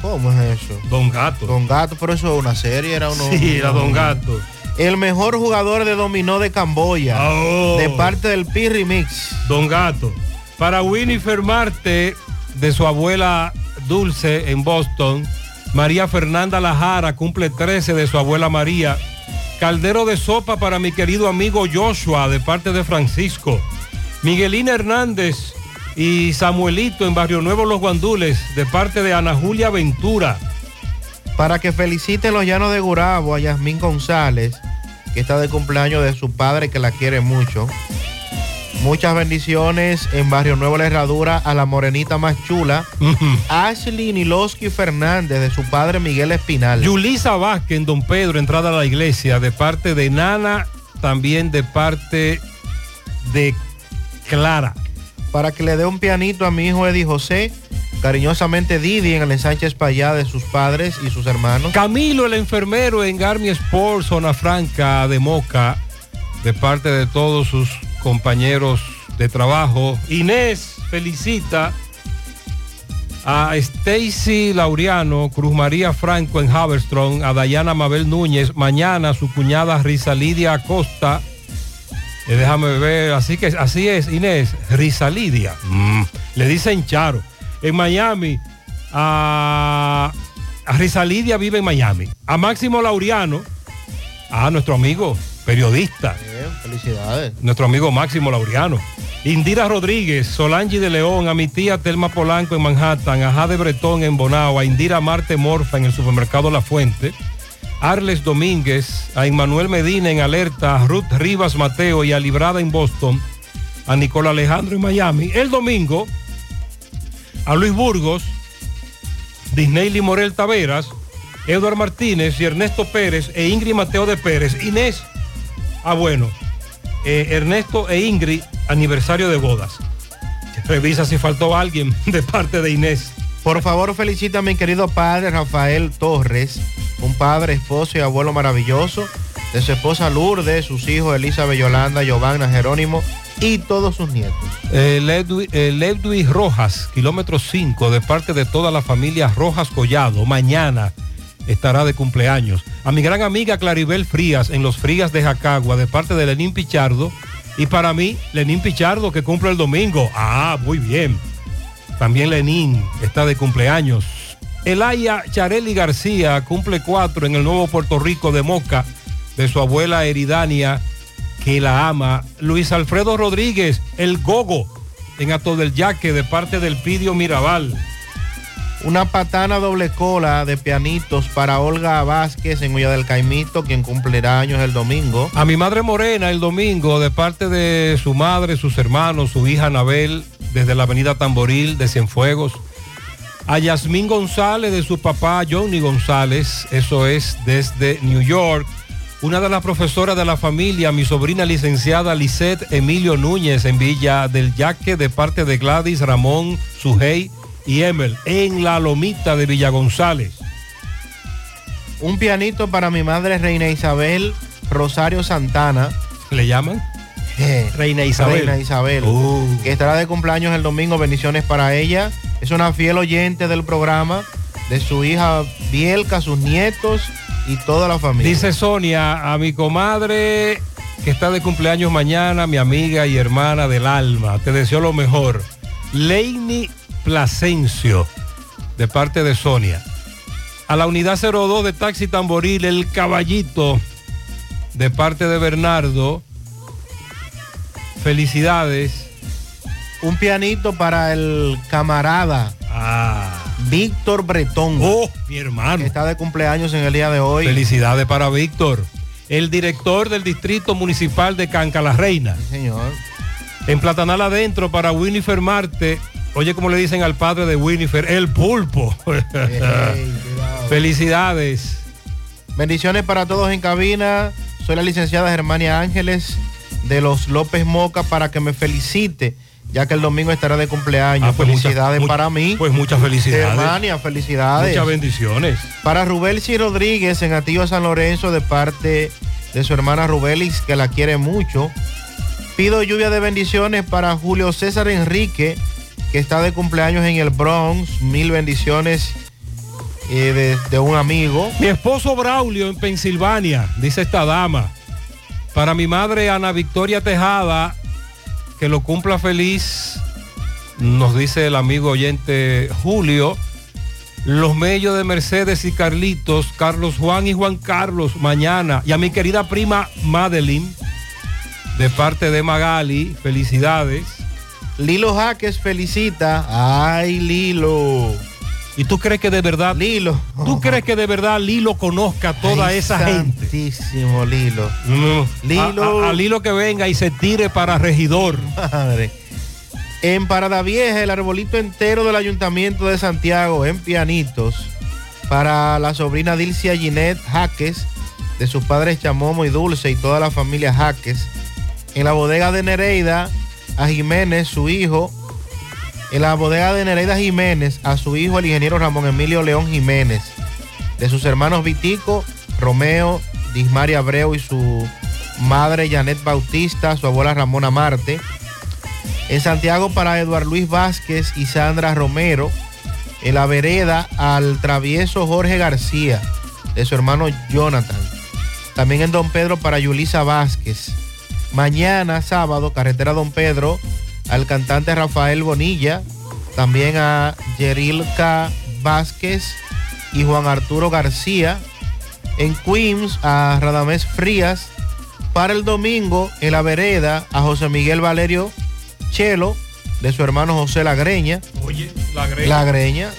¿Cómo es eso? Don Gato. Don Gato, pero eso es una serie, era uno. Sí, era Don Gato. El mejor jugador de dominó de Camboya. Oh. De parte del Pi Remix. Don Gato. Para Winifred Marte, de su abuela Dulce en Boston. María Fernanda Lajara cumple 13 de su abuela María. Caldero de sopa para mi querido amigo Joshua de parte de Francisco. Miguelina Hernández y Samuelito en Barrio Nuevo Los Guandules de parte de Ana Julia Ventura. Para que felicite los llanos de Gurabo a Yasmín González, que está de cumpleaños de su padre que la quiere mucho. Muchas bendiciones en Barrio Nuevo La Herradura a la morenita más chula. Ashley Niloski Fernández de su padre Miguel Espinal. Yulisa Vázquez en Don Pedro, entrada a la iglesia, de parte de Nana, también de parte de Clara. Para que le dé un pianito a mi hijo Eddie José, Cariñosamente Didi en el ensanche Espaillá de sus padres y sus hermanos. Camilo, el enfermero en Army Sports, zona franca de Moca, de parte de todos sus compañeros de trabajo. Inés felicita a Stacy Laureano, Cruz María Franco en Haverstrong, a Dayana Mabel Núñez, mañana su cuñada Risa Lidia Acosta. Eh, déjame ver, así que así es, Inés, Risa Lidia. Mm, le dicen Charo. En Miami, a, a Risa Lidia vive en Miami. A Máximo Laureano, a nuestro amigo periodista. felicidades. Nuestro amigo Máximo Laureano. Indira Rodríguez, Solange de León, a mi tía Telma Polanco en Manhattan, a Jade Bretón en Bonao, a Indira Marte Morfa en el supermercado La Fuente, Arles Domínguez, a Emmanuel Medina en Alerta, a Ruth Rivas Mateo y a Librada en Boston, a Nicola Alejandro en Miami. El domingo, a Luis Burgos, Disney Morel Taveras, Eduard Martínez y Ernesto Pérez e Ingrid Mateo de Pérez. Inés, ah bueno, eh, Ernesto e Ingrid, aniversario de bodas. Revisa si faltó alguien de parte de Inés. Por favor, felicita a mi querido padre Rafael Torres, un padre, esposo y abuelo maravilloso, de su esposa Lourdes, sus hijos Elizabeth Yolanda, Giovanna, Jerónimo y todos sus nietos. Eh, Ledwi- eh, Ledwig Rojas, kilómetro 5, de parte de toda la familia Rojas Collado. Mañana estará de cumpleaños. A mi gran amiga Claribel Frías, en los Frías de Jacagua, de parte de Lenín Pichardo. Y para mí, Lenín Pichardo, que cumple el domingo. Ah, muy bien. También Lenín está de cumpleaños. Elaya Chareli García cumple cuatro en el Nuevo Puerto Rico de Moca, de su abuela Eridania, que la ama. Luis Alfredo Rodríguez, el Gogo, en Ato del Yaque, de parte del Pidio Mirabal. Una patana doble cola de pianitos para Olga Vázquez en Olla del Caimito, quien cumplirá años el domingo. A mi madre Morena el domingo, de parte de su madre, sus hermanos, su hija Anabel, desde la avenida Tamboril de Cienfuegos. A Yasmín González, de su papá Johnny González, eso es desde New York. Una de las profesoras de la familia, mi sobrina licenciada Lisette Emilio Núñez en Villa del Yaque, de parte de Gladys, Ramón, Sujei y Emel, en la lomita de Villa González. Un pianito para mi madre Reina Isabel Rosario Santana. ¿Le llaman? Reina Isabel. Reina Isabel. Uh. Que estará de cumpleaños el domingo. Bendiciones para ella. Es una fiel oyente del programa. De su hija Bielka, sus nietos y toda la familia. Dice Sonia, a mi comadre que está de cumpleaños mañana, mi amiga y hermana del alma, te deseo lo mejor. Leini Plasencio, de parte de Sonia. A la unidad 02 de Taxi Tamboril, el caballito, de parte de Bernardo. Felicidades. Un pianito para el camarada. Víctor Bretón. Ah. Oh, mi hermano. Que está de cumpleaños en el día de hoy. Felicidades para Víctor. El director del Distrito Municipal de Canca la Reina. señor. En Platanal adentro para Winifred Marte. Oye, como le dicen al padre de Winifred, el pulpo. Felicidades. Bendiciones para todos en cabina. Soy la licenciada Germania Ángeles de los López Moca para que me felicite, ya que el domingo estará de cumpleaños. Ah, muchas- felicidades para mí. Pues muchas felicidades. Germania, felicidades. Muchas bendiciones. Para Rubelsi Rodríguez en Atillo San Lorenzo de parte de su hermana Rubelis, que la quiere mucho. Pido lluvia de bendiciones para Julio César Enrique, que está de cumpleaños en el Bronx. Mil bendiciones eh, de, de un amigo. Mi esposo Braulio en Pensilvania, dice esta dama. Para mi madre Ana Victoria Tejada, que lo cumpla feliz, nos dice el amigo oyente Julio. Los medios de Mercedes y Carlitos, Carlos Juan y Juan Carlos, mañana. Y a mi querida prima Madeline, de parte de Magali, felicidades. Lilo Jaques felicita. Ay, Lilo. ¿Y tú crees que de verdad, Lilo? tú crees que de verdad Lilo conozca a toda Ay, esa gente? santísimo Lilo. No, Lilo. A, a- a Lilo que venga y se tire para regidor. Madre. En Parada Vieja, el arbolito entero del Ayuntamiento de Santiago en pianitos para la sobrina Dilcia Ginette Jaques, de sus padres Chamomo y Dulce y toda la familia Jaques. En la bodega de Nereida, a Jiménez, su hijo, en la bodega de Nereida Jiménez a su hijo el ingeniero Ramón Emilio León Jiménez, de sus hermanos Vitico, Romeo, Dismaria Abreu y su madre Janet Bautista, su abuela Ramona Marte. En Santiago para Eduardo Luis Vázquez y Sandra Romero. En la vereda al travieso Jorge García, de su hermano Jonathan. También en Don Pedro para Yulisa Vázquez. Mañana, sábado, carretera Don Pedro, al cantante Rafael Bonilla. También a Yerilka Vázquez y Juan Arturo García. En Queens, a Radamés Frías. Para el domingo, en la vereda, a José Miguel Valerio Chelo, de su hermano José Lagreña. Oye, la greña. La Greña.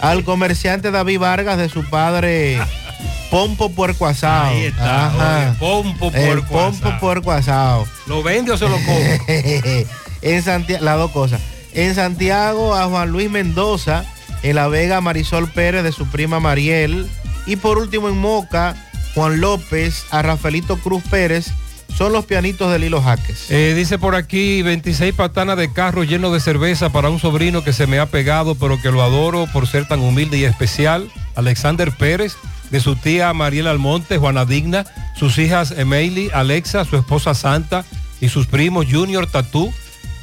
Al comerciante David Vargas de su padre Pompo Puerco Asado. Ahí está, Ajá. oye, Pompo El Puerco Pompo Asado. Puerco Asado. ¿Lo vende o se lo come? en Santiago, las dos cosas. En Santiago a Juan Luis Mendoza, en La Vega Marisol Pérez de su prima Mariel. Y por último en Moca, Juan López a Rafaelito Cruz Pérez. Son los pianitos de Lilo Jaques. Eh, dice por aquí 26 patanas de carro lleno de cerveza para un sobrino que se me ha pegado, pero que lo adoro por ser tan humilde y especial. Alexander Pérez, de su tía Mariela Almonte, Juana Digna, sus hijas Emily, Alexa, su esposa Santa y sus primos Junior Tatú,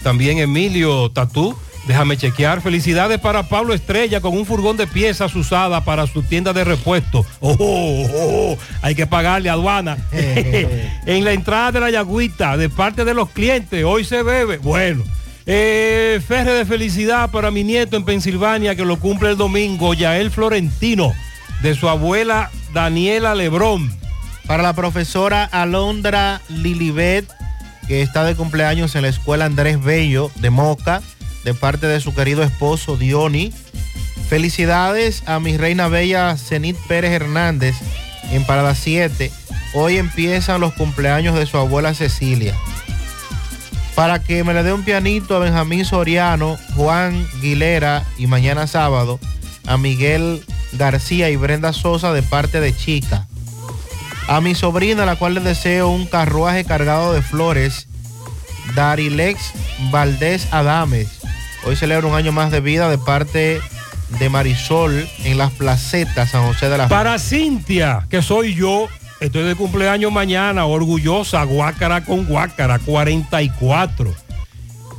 también Emilio Tatú. Déjame chequear. Felicidades para Pablo Estrella con un furgón de piezas usada para su tienda de repuesto. Oh, oh, oh, hay que pagarle aduana. en la entrada de la Yagüita, de parte de los clientes, hoy se bebe. Bueno. Eh, ferre de felicidad para mi nieto en Pensilvania que lo cumple el domingo, Yael Florentino, de su abuela Daniela Lebrón. Para la profesora Alondra Lilibet, que está de cumpleaños en la escuela Andrés Bello de Moca, de parte de su querido esposo Diony. Felicidades a mi reina bella Zenit Pérez Hernández en Parada 7. Hoy empiezan los cumpleaños de su abuela Cecilia. Para que me le dé un pianito a Benjamín Soriano, Juan Guilera y mañana sábado a Miguel García y Brenda Sosa de parte de Chica. A mi sobrina, a la cual le deseo un carruaje cargado de flores, Darilex Valdés Adames. Hoy celebra un año más de vida de parte de Marisol en las placetas San José de la Para Cintia, que soy yo, estoy de cumpleaños mañana, orgullosa, guácara con guácara, 44.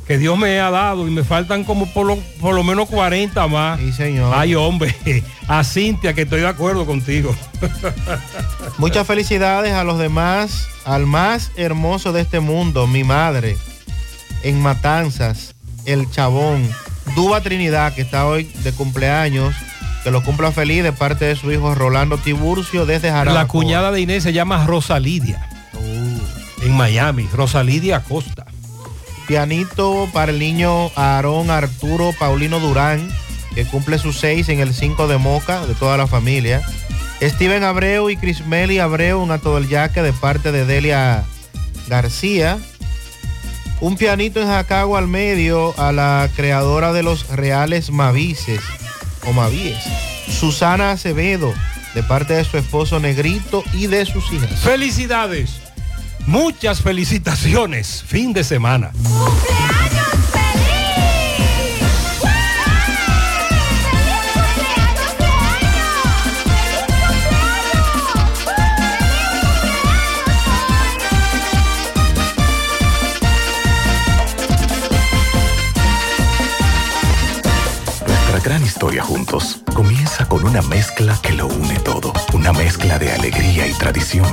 Que Dios me ha dado y me faltan como por lo, por lo menos 40 más. Sí, señor. Ay, hombre, a Cintia, que estoy de acuerdo contigo. Muchas felicidades a los demás, al más hermoso de este mundo, mi madre, en Matanzas, el Chabón, Duba Trinidad, que está hoy de cumpleaños, que lo cumpla feliz de parte de su hijo Rolando Tiburcio desde Jarabacoa. La cuñada de Inés se llama Rosalidia. En Miami, Rosalidia Acosta. Pianito para el niño Aarón Arturo Paulino Durán, que cumple sus seis en el 5 de Moca, de toda la familia. Steven Abreu y Crismeli Abreu, un todo el yaque de parte de Delia García. Un pianito en Jacagua al medio a la creadora de los reales Mavices o Mavíes, Susana Acevedo, de parte de su esposo Negrito y de sus hijas. Felicidades. Muchas felicitaciones. Fin de semana. Nuestra gran historia juntos comienza con una mezcla que lo une todo. Una mezcla de alegría y tradición.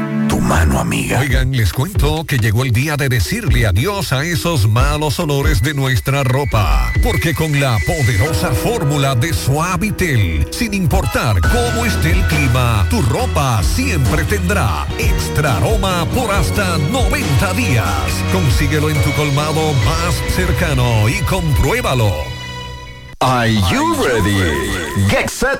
Mano amiga. Oigan, les cuento que llegó el día de decirle adiós a esos malos olores de nuestra ropa. Porque con la poderosa fórmula de Suavitel, sin importar cómo esté el clima, tu ropa siempre tendrá extra aroma por hasta 90 días. Consíguelo en tu colmado más cercano y compruébalo. Are you ready? Get set.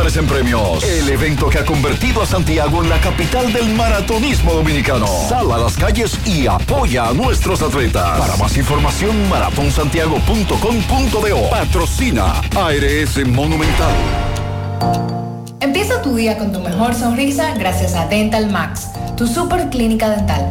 en premios. El evento que ha convertido a Santiago en la capital del maratonismo dominicano. Sal a las calles y apoya a nuestros atletas. Para más información, maratonsantiago.com.do. Patrocina ARS Monumental. Empieza tu día con tu mejor sonrisa gracias a Dental Max, tu super clínica dental.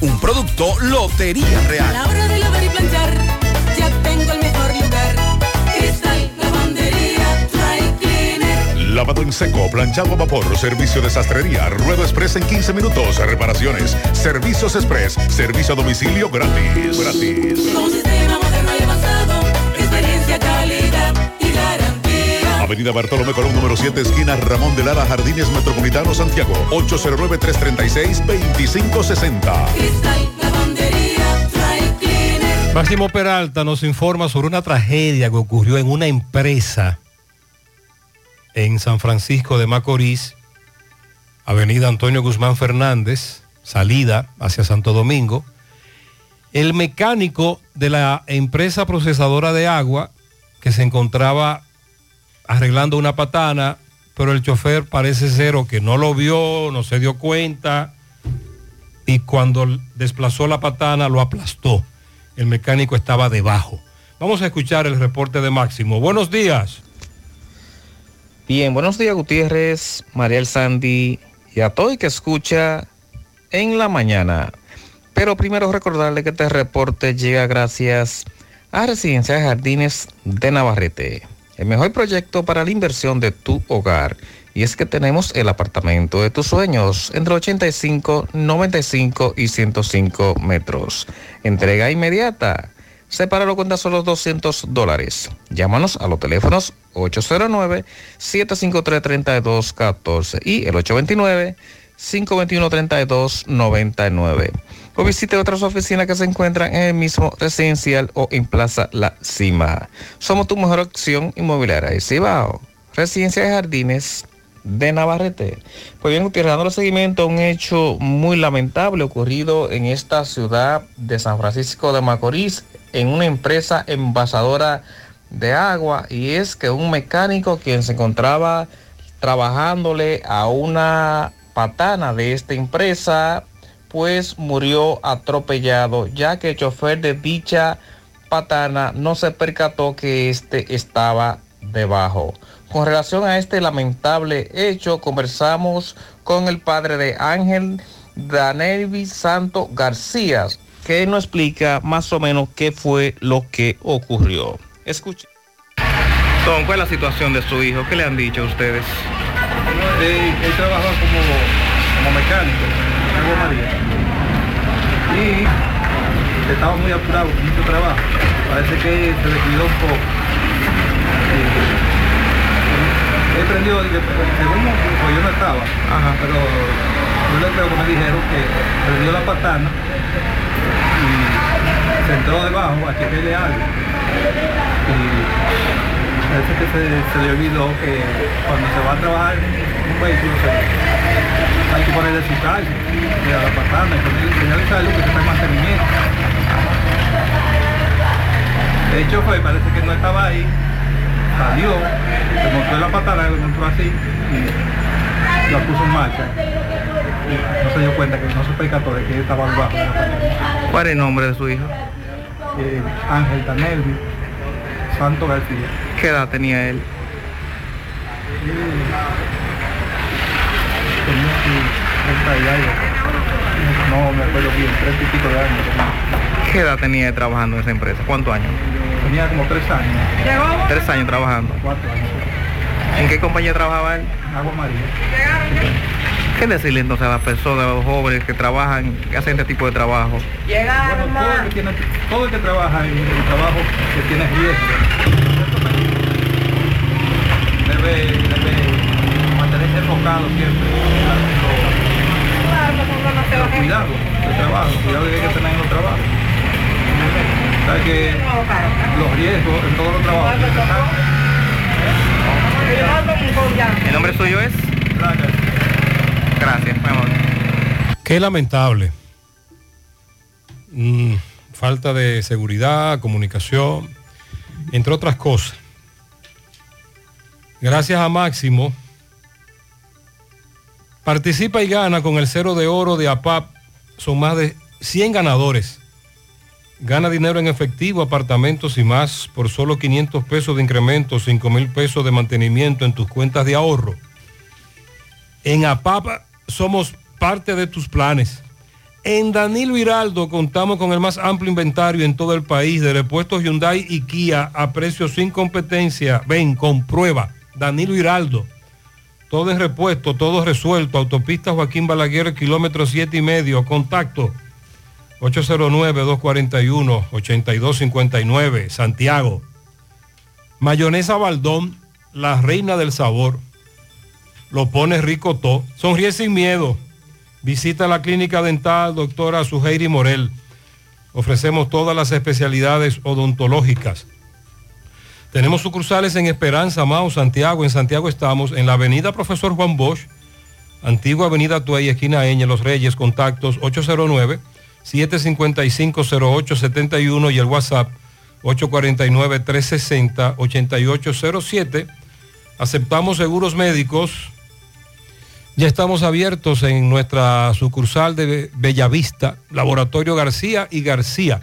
un producto Lotería Real. A la hora de lavar y planchar, ya tengo el mejor lugar. Cristal Lavandería Dry Cleaner. Lavado en seco, planchado a vapor, servicio de sastrería, rueda express en 15 minutos, reparaciones, servicios express, servicio a domicilio gratis. Gratis. Con un sistema moderno y avanzado, experiencia, calidad y Avenida Bartolomé Colón número 7, esquina Ramón de Lara, Jardines Metropolitano, Santiago. 809-336-2560. Cristal, lavandería, dry cleaner. Máximo Peralta nos informa sobre una tragedia que ocurrió en una empresa en San Francisco de Macorís, Avenida Antonio Guzmán Fernández, salida hacia Santo Domingo. El mecánico de la empresa procesadora de agua que se encontraba arreglando una patana, pero el chofer parece ser o que no lo vio, no se dio cuenta y cuando desplazó la patana lo aplastó. El mecánico estaba debajo. Vamos a escuchar el reporte de Máximo. Buenos días. Bien, buenos días Gutiérrez, Mariel Sandy y a todo el que escucha en la mañana. Pero primero recordarle que este reporte llega gracias a Residencia de Jardines de Navarrete, el mejor proyecto para la inversión de tu hogar. Y es que tenemos el apartamento de tus sueños entre 85, 95 y 105 metros. Entrega inmediata. Sepáralo con tan solo 200 dólares. Llámanos a los teléfonos 809-753-3214 y el 829-521-3299. O visite otras oficinas que se encuentran en el mismo residencial o en Plaza La Cima. Somos tu mejor opción inmobiliaria de Cibao. Residencia de Jardines de Navarrete. Pues bien, Gutiérrez, dando seguimiento a un hecho muy lamentable ocurrido en esta ciudad de San Francisco de Macorís, en una empresa envasadora de agua, y es que un mecánico quien se encontraba trabajándole a una patana de esta empresa, pues murió atropellado, ya que el chofer de dicha patana no se percató que este estaba debajo. Con relación a este lamentable hecho, conversamos con el padre de Ángel Danelvi Santo García, que nos explica más o menos qué fue lo que ocurrió. Escuche. Don, ¿cuál es la situación de su hijo? ¿Qué le han dicho a ustedes? Él, él trabaja como, como mecánico Agua. Y estaba muy apurado, mucho trabajo. Parece que se descuidó un poco. Y él prendió, dije, según pues yo no estaba, pero yo le creo que me dijeron que prendió la patana y se entró debajo a chequearle algo. Y parece que se, se le olvidó que cuando se va a trabajar en un vehículo se- hay que ponerle su callo, y a la patana, y ponerle enseñarle algo que se está en mantenimiento. De hecho fue, parece que no estaba ahí, salió, se montó en la patana, lo montó así y la puso en marcha. Y no se dio cuenta que no se percató de que estaba debajo de la patana. ¿Cuál es el nombre de su hijo? Eh, Ángel Danelvi, Santo García. ¿Qué edad tenía él? Tenía su 30 y algo. No me acuerdo bien, 30 y pico de años. tenía. ¿Qué edad tenía trabajando en esa empresa? ¿Cuántos años? Tenía como tres años. Tres años trabajando. Cuatro años. ¿En qué compañía trabajaba él? Agua María. ¿Qué decirle entonces a las personas, a los jóvenes que trabajan, que hacen este tipo de trabajo? Bueno, todo, el que tiene- todo el que trabaja en el trabajo que tiene riesgo debe, enfocado siempre. Pero cuidado del trabajo, cuidado que hay que tener en los trabajos. Sabes que los riesgos en todos los trabajos. ¿El nombre suyo es? Gracias, mi amor. Qué lamentable. Mm, falta de seguridad, comunicación, entre otras cosas. Gracias a Máximo. Participa y gana con el cero de oro de APAP. Son más de 100 ganadores. Gana dinero en efectivo, apartamentos y más por solo 500 pesos de incremento, 5 mil pesos de mantenimiento en tus cuentas de ahorro. En APAP somos parte de tus planes. En Danilo Hiraldo contamos con el más amplio inventario en todo el país de repuestos Hyundai y Kia a precios sin competencia. Ven, comprueba. Danilo Hiraldo, Todo en repuesto, todo resuelto. Autopista Joaquín Balaguer, kilómetro 7 y medio. Contacto 809-241-8259, Santiago. Mayonesa Baldón, la reina del sabor. Lo pone rico todo. Sonríe sin miedo. Visita la clínica dental doctora Suheiri Morel. Ofrecemos todas las especialidades odontológicas. Tenemos sucursales en Esperanza, Mao, Santiago. En Santiago estamos en la avenida Profesor Juan Bosch, antigua avenida Tuey, esquina Eñe, Los Reyes, contactos 809-755-0871 y el WhatsApp 849-360-8807. Aceptamos seguros médicos. Ya estamos abiertos en nuestra sucursal de Bellavista, Laboratorio García y García,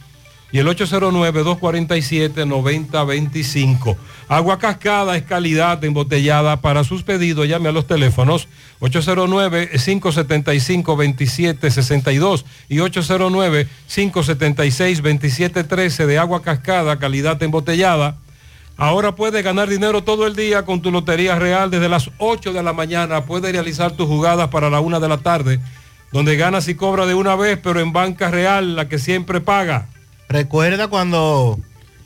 y el 809-247-9025. Agua cascada es calidad embotellada. Para sus pedidos llame a los teléfonos 809-575-2762 y 809-576-2713 de agua cascada, calidad embotellada. Ahora puedes ganar dinero todo el día con tu Lotería Real desde las 8 de la mañana. Puedes realizar tus jugadas para la 1 de la tarde, donde ganas y cobras de una vez, pero en banca real, la que siempre paga. ¿Recuerda cuando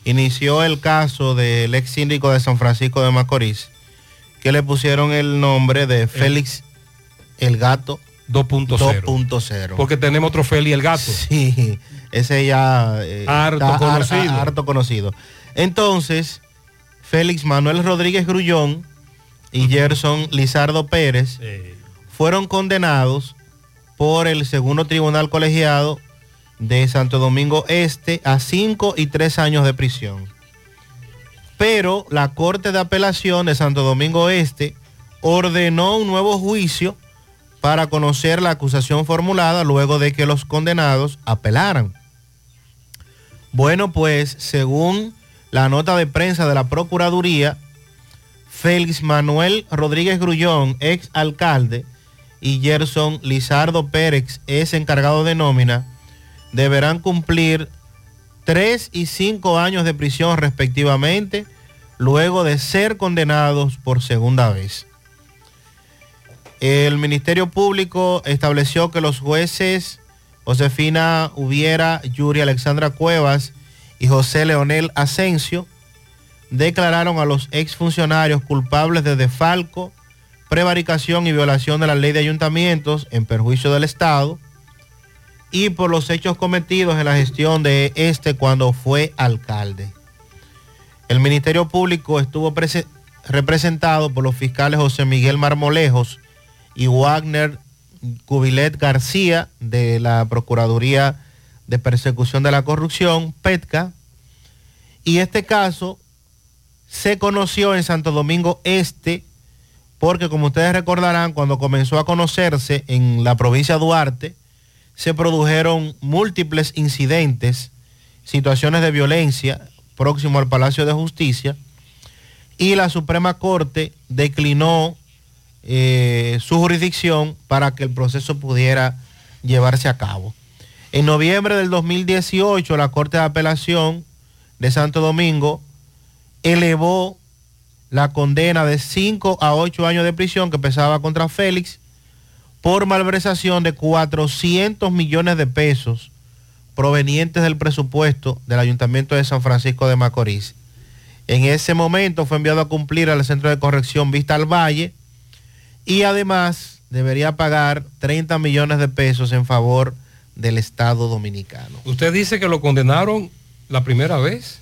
inició el caso del ex síndico de San Francisco de Macorís, que le pusieron el nombre de Félix el Gato 2.0? 2.0. Porque tenemos otro Feli el gato. Sí, ese ya eh, Harto está conocido. har- harto conocido. Entonces, Félix Manuel Rodríguez Grullón y Gerson Lizardo Pérez fueron condenados por el segundo tribunal colegiado de Santo Domingo Este a cinco y tres años de prisión. Pero la Corte de Apelación de Santo Domingo Este ordenó un nuevo juicio para conocer la acusación formulada luego de que los condenados apelaran. Bueno, pues según la nota de prensa de la Procuraduría, Félix Manuel Rodríguez Grullón, ex alcalde, y Gerson Lizardo Pérez, es encargado de nómina, deberán cumplir tres y cinco años de prisión respectivamente, luego de ser condenados por segunda vez. El Ministerio Público estableció que los jueces Josefina Hubiera, Yuri Alexandra Cuevas y José Leonel Asensio declararon a los exfuncionarios culpables de defalco, prevaricación y violación de la ley de ayuntamientos en perjuicio del Estado y por los hechos cometidos en la gestión de este cuando fue alcalde. El Ministerio Público estuvo prese- representado por los fiscales José Miguel Marmolejos y Wagner Cubilet García de la Procuraduría de Persecución de la Corrupción, PETCA, y este caso se conoció en Santo Domingo Este porque como ustedes recordarán, cuando comenzó a conocerse en la provincia de Duarte, se produjeron múltiples incidentes, situaciones de violencia próximo al Palacio de Justicia y la Suprema Corte declinó eh, su jurisdicción para que el proceso pudiera llevarse a cabo. En noviembre del 2018, la Corte de Apelación de Santo Domingo elevó la condena de 5 a 8 años de prisión que pesaba contra Félix por malversación de 400 millones de pesos provenientes del presupuesto del Ayuntamiento de San Francisco de Macorís. En ese momento fue enviado a cumplir al Centro de Corrección Vista al Valle y además debería pagar 30 millones de pesos en favor del Estado Dominicano. Usted dice que lo condenaron la primera vez.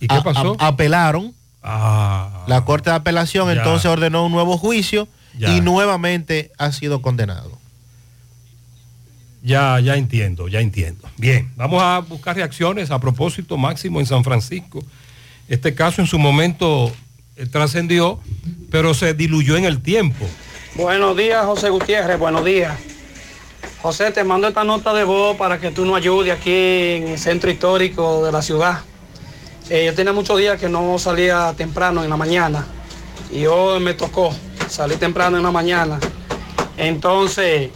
¿Y qué A- pasó? a- apelaron. Ah, La Corte de Apelación Ya. entonces ordenó un nuevo juicio Ya. y nuevamente ha sido condenado. ya, ya entiendo, ya entiendo. Bien, vamos a buscar reacciones a propósito máximo en San Francisco. Este caso en su momento eh, trascendió, pero se diluyó en el tiempo. Buenos días, José Gutiérrez, buenos días. José, te mando esta nota de voz para que tú nos ayudes aquí en el centro histórico de la ciudad. Eh, yo tenía muchos días que no salía temprano en la mañana y hoy me tocó salir temprano en la mañana. Entonces,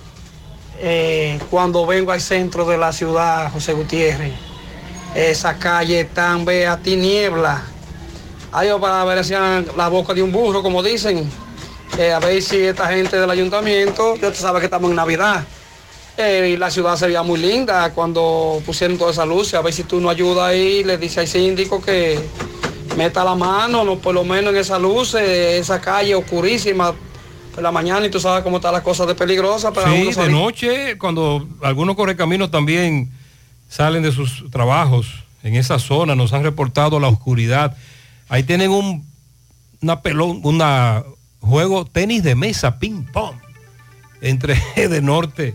eh, cuando vengo al centro de la ciudad, José Gutiérrez, esa calle tan ve a tiniebla. Hay para ver si la boca de un burro, como dicen. Eh, a ver si esta gente del ayuntamiento, ya tú sabes que estamos en Navidad. Eh, y la ciudad se veía muy linda cuando pusieron toda esa luz. A ver si tú nos ayudas ahí, le dice al síndico que meta la mano, no, por lo menos en esa luz, eh, esa calle oscurísima por la mañana y tú sabes cómo están las cosas de peligrosas. Para Sí, uno de noche, cuando algunos correcaminos también salen de sus trabajos en esa zona, nos han reportado la oscuridad. Ahí tienen un una pelón, una juego tenis de mesa, ping pong, entre de norte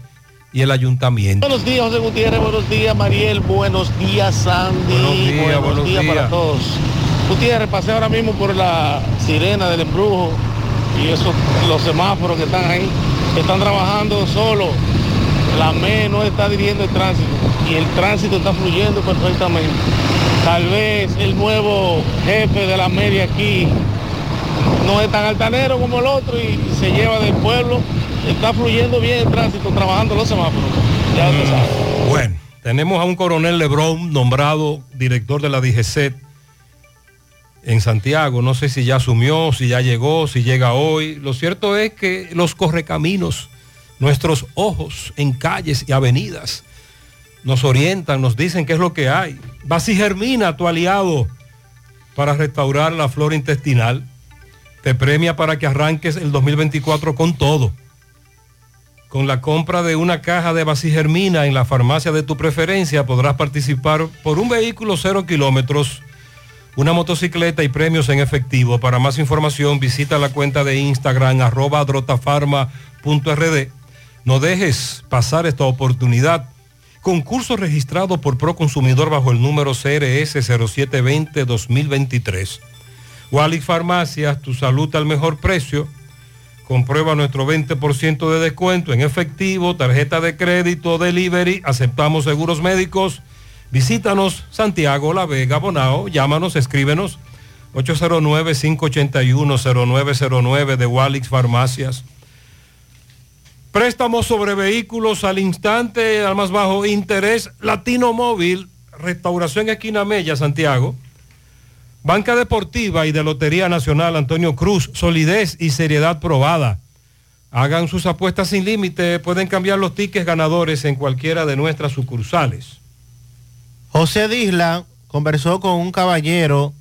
y el ayuntamiento. Buenos días, José Gutiérrez. Buenos días, Mariel. Buenos días, Sandy. Buenos días, buenos días. para todos. Gutiérrez, pasé ahora mismo por la sirena del embrujo y esos, los semáforos que están ahí, que están trabajando solo. La ME no está dirigiendo el tránsito y el tránsito está fluyendo perfectamente. Tal vez el nuevo jefe de la media aquí no es tan altanero como el otro y se lleva del pueblo. Está fluyendo bien el tránsito, trabajando los semáforos. Ya sabe. Bueno, tenemos a un coronel Lebrón nombrado director de la DGCET en Santiago. No sé si ya asumió, si ya llegó, si llega hoy. Lo cierto es que los correcaminos, nuestros ojos en calles y avenidas, nos orientan, nos dicen qué es lo que hay. Germina, tu aliado, para restaurar la flora intestinal. Te premia para que arranques el 2024 con todo. Con la compra de una caja de Germina en la farmacia de tu preferencia podrás participar por un vehículo cero kilómetros, una motocicleta y premios en efectivo. Para más información visita la cuenta de Instagram arroba drotafarma.rd. No dejes pasar esta oportunidad. Concurso registrado por Proconsumidor bajo el número CRS 0720-2023. Walix Farmacias, tu salud al mejor precio. Comprueba nuestro 20% de descuento en efectivo, tarjeta de crédito, delivery, aceptamos seguros médicos. Visítanos Santiago, La Vega, Bonao, llámanos, escríbenos 809-581-0909 de Walix Farmacias. Préstamos sobre vehículos al instante, al más bajo interés, Latino Móvil, Restauración Esquina Mella, Santiago. Banca Deportiva y de Lotería Nacional Antonio Cruz, solidez y seriedad probada. Hagan sus apuestas sin límite, pueden cambiar los tickets ganadores en cualquiera de nuestras sucursales. José Disla conversó con un caballero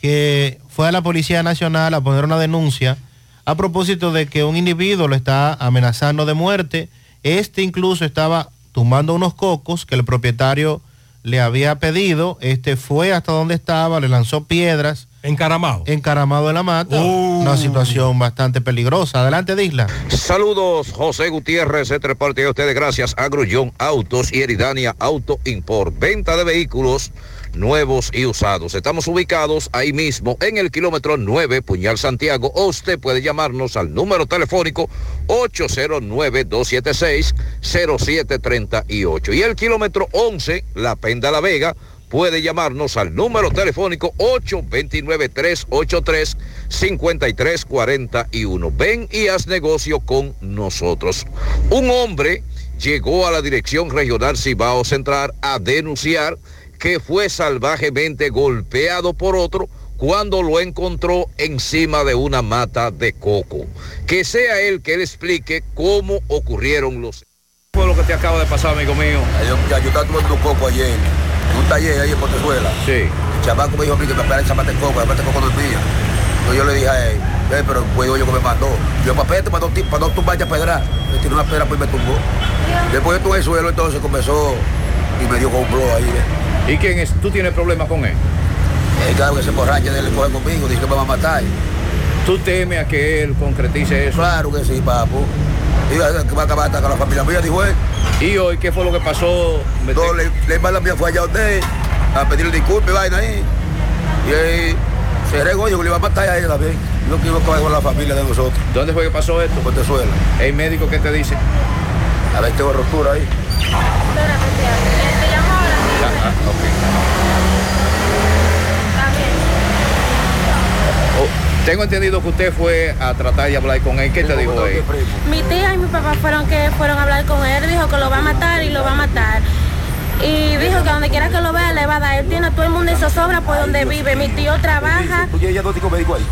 que fue a la Policía Nacional a poner una denuncia a propósito de que un individuo lo está amenazando de muerte. Este incluso estaba tumbando unos cocos que el propietario le había pedido. Este fue hasta donde estaba, le lanzó piedras. Encaramado. Encaramado en la mata. Una situación bastante peligrosa. Adelante, Disla. Saludos, José Gutiérrez, este reporte a ustedes gracias a Grullón Autos y Eridania Auto Import. Venta de vehículos nuevos y usados. Estamos ubicados ahí mismo en el kilómetro 9, Puñal Santiago. O usted puede llamarnos al número telefónico 809-276-0738. Y el kilómetro 11, La Penda La Vega, puede llamarnos al número telefónico 829-383-5341. Ven y haz negocio con nosotros. Un hombre llegó a la Dirección Regional Cibao Central a denunciar que fue salvajemente golpeado por otro cuando lo encontró encima de una mata de coco. Que sea él que él explique cómo ocurrieron los... fue lo que te acaba de pasar, amigo mío? Yo, ya, yo estaba tomando un coco ayer, taller ahí en Portezuela. Sí. El chamaco me dijo a mí que me esperara esa mata de coco, la mata de coco dormía. Entonces yo le dije a él, pero pues yo que me mandó. Yo, papel, te mandó para no tumbar ya pedra. Me tiró una pedra, pues me tumbó. Después de todo el suelo, entonces comenzó y me dio con un blow ahí. ¿eh? ¿Y quién es? ¿Tú tienes problemas con él? Él cada vez que se borracha, él le coge conmigo, dice que me va a matar. ¿Tú temes a que él concretice eso? Claro que sí, papo. Que va a acabar hasta con la familia mía, dijo él. ¿Y hoy qué fue lo que pasó? No, le, le hermana mía fue allá a usted a pedirle disculpas y vaina ahí. Y ahí se regó, yo que le iba a matar a ella también. Yo que iba a acabar con la familia de nosotros. ¿Dónde fue que pasó esto? Portezuela. ¿El médico qué te dice? A ver, tengo rotura ahí. Tengo entendido que usted fue a tratar de hablar con él. ¿Qué te dijo él? Mi tía y mi papá fueron que fueron a hablar con él, dijo que lo va a matar y lo va a matar. Y dijo que donde quiera que lo vea le va a dar. Él tiene a todo el mundo en zozobra por donde vive. Mi tío trabaja. ¿Tú diagnóstico médico ahí?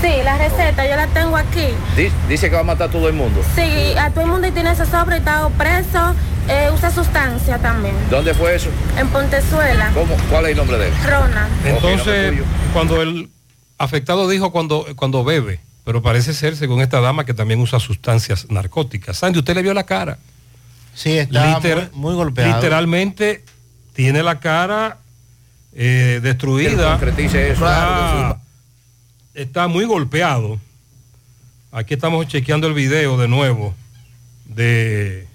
Sí, la receta yo la tengo aquí. Di- Dice que va a matar a todo el mundo. Sí, a todo el mundo y tiene zozobra y está preso. Eh, usa sustancia también. ¿Dónde fue eso? En Pontezuela. ¿Cómo? ¿Cuál es el nombre de él? Ronald. Entonces, cuando el afectado dijo cuando, cuando bebe, pero parece ser, según esta dama, que también usa sustancias narcóticas. Sandy, ¿usted le vio la cara? Sí, está muy- muy golpeado. Literalmente tiene la cara eh, destruida. Que concretice eso. Está, Claro está muy golpeado. Aquí estamos chequeando el video de nuevo de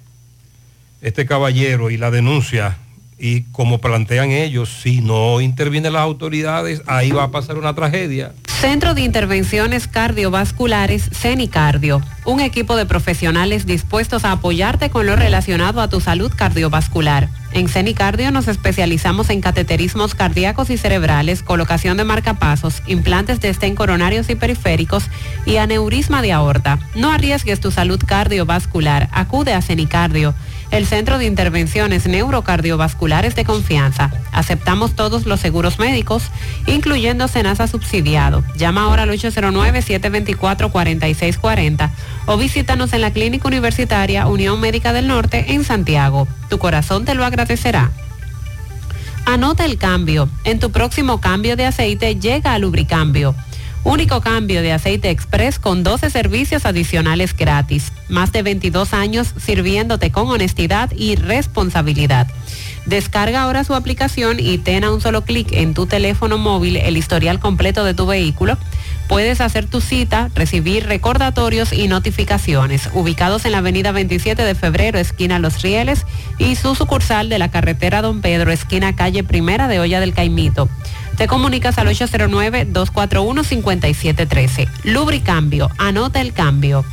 este caballero y la denuncia. Y como plantean ellos, si no intervienen las autoridades, ahí va a pasar una tragedia. Centro de Intervenciones Cardiovasculares CENICardio, un equipo de profesionales dispuestos a apoyarte con lo relacionado a tu salud cardiovascular. En CENICardio nos especializamos en cateterismos cardíacos y cerebrales, colocación de marcapasos, implantes de estén coronarios y periféricos y aneurisma de aorta. No arriesgues tu salud cardiovascular, acude a CENICardio el Centro de Intervenciones Neurocardiovasculares de Confianza. Aceptamos todos los seguros médicos, incluyendo Senasa subsidiado. Llama ahora al 809-724-4640 o visítanos en la Clínica Universitaria Unión Médica del Norte en Santiago. Tu corazón te lo agradecerá. Anota el cambio. En tu próximo cambio de aceite llega a Lubricambio. Único cambio de aceite express con 12 servicios adicionales gratis. Más de 22 años sirviéndote con honestidad y responsabilidad. Descarga ahora su aplicación y ten a un solo clic en tu teléfono móvil el historial completo de tu vehículo. Puedes hacer tu cita, recibir recordatorios y notificaciones ubicados en la avenida 27 de febrero, esquina Los Rieles, y su sucursal de la carretera Don Pedro, esquina calle Primera de Olla del Caimito. Te comunicas al 809-241-5713. Lubricambio, anota el cambio.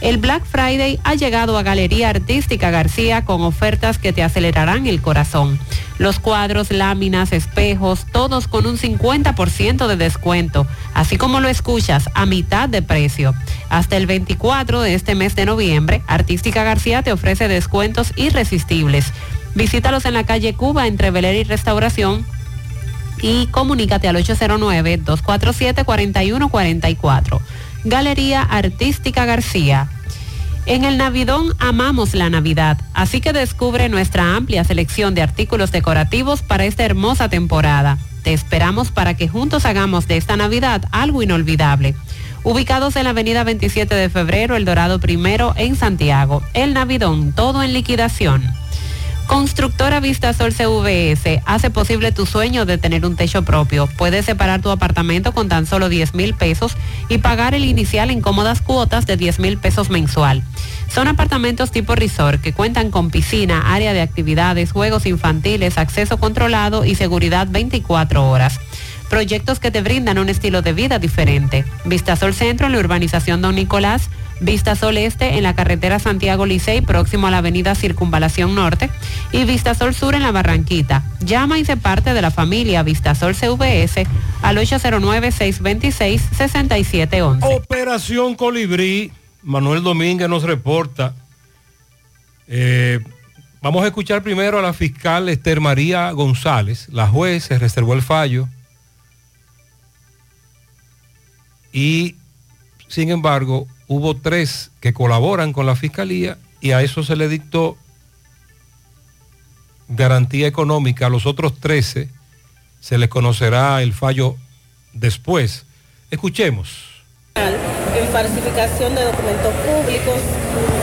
El Black Friday ha llegado a Galería Artística García con ofertas que te acelerarán el corazón. Los cuadros, láminas, espejos, todos con un 50% de descuento, así como lo escuchas, a mitad de precio. Hasta el 24 de este mes de noviembre, Artística García te ofrece descuentos irresistibles. Visítalos en la calle Cuba entre Belén y Restauración y comunícate al 809-247-4144. Galería Artística García. En el Navidón amamos la Navidad, así que descubre nuestra amplia selección de artículos decorativos para esta hermosa temporada. Te esperamos para que juntos hagamos de esta Navidad algo inolvidable. Ubicados en la avenida 27 de febrero, El Dorado Primero, en Santiago. El Navidón, todo en liquidación. Constructora Vistasol CVS hace posible tu sueño de tener un techo propio. Puedes separar tu apartamento con tan solo 10 mil pesos y pagar el inicial en cómodas cuotas de 10 mil pesos mensual. Son apartamentos tipo resort que cuentan con piscina, área de actividades, juegos infantiles, acceso controlado y seguridad 24 horas. Proyectos que te brindan un estilo de vida diferente. Vistasol Centro en la urbanización Don Nicolás. Vistasol Este en la carretera Santiago Licey, próximo a la avenida Circunvalación Norte, y Vistasol Sur en la Barranquita. Llama y se parte de la familia Vistasol CVS al 809-626-6711. Operación Colibrí. Manuel Domínguez nos reporta. Eh, vamos a escuchar primero a la fiscal Esther María González. La juez se reservó el fallo. Y, sin embargo, hubo tres que colaboran con la fiscalía y a eso se le dictó garantía económica. A los otros 13 se les conocerá el fallo después. Escuchemos. en falsificación de documentos públicos.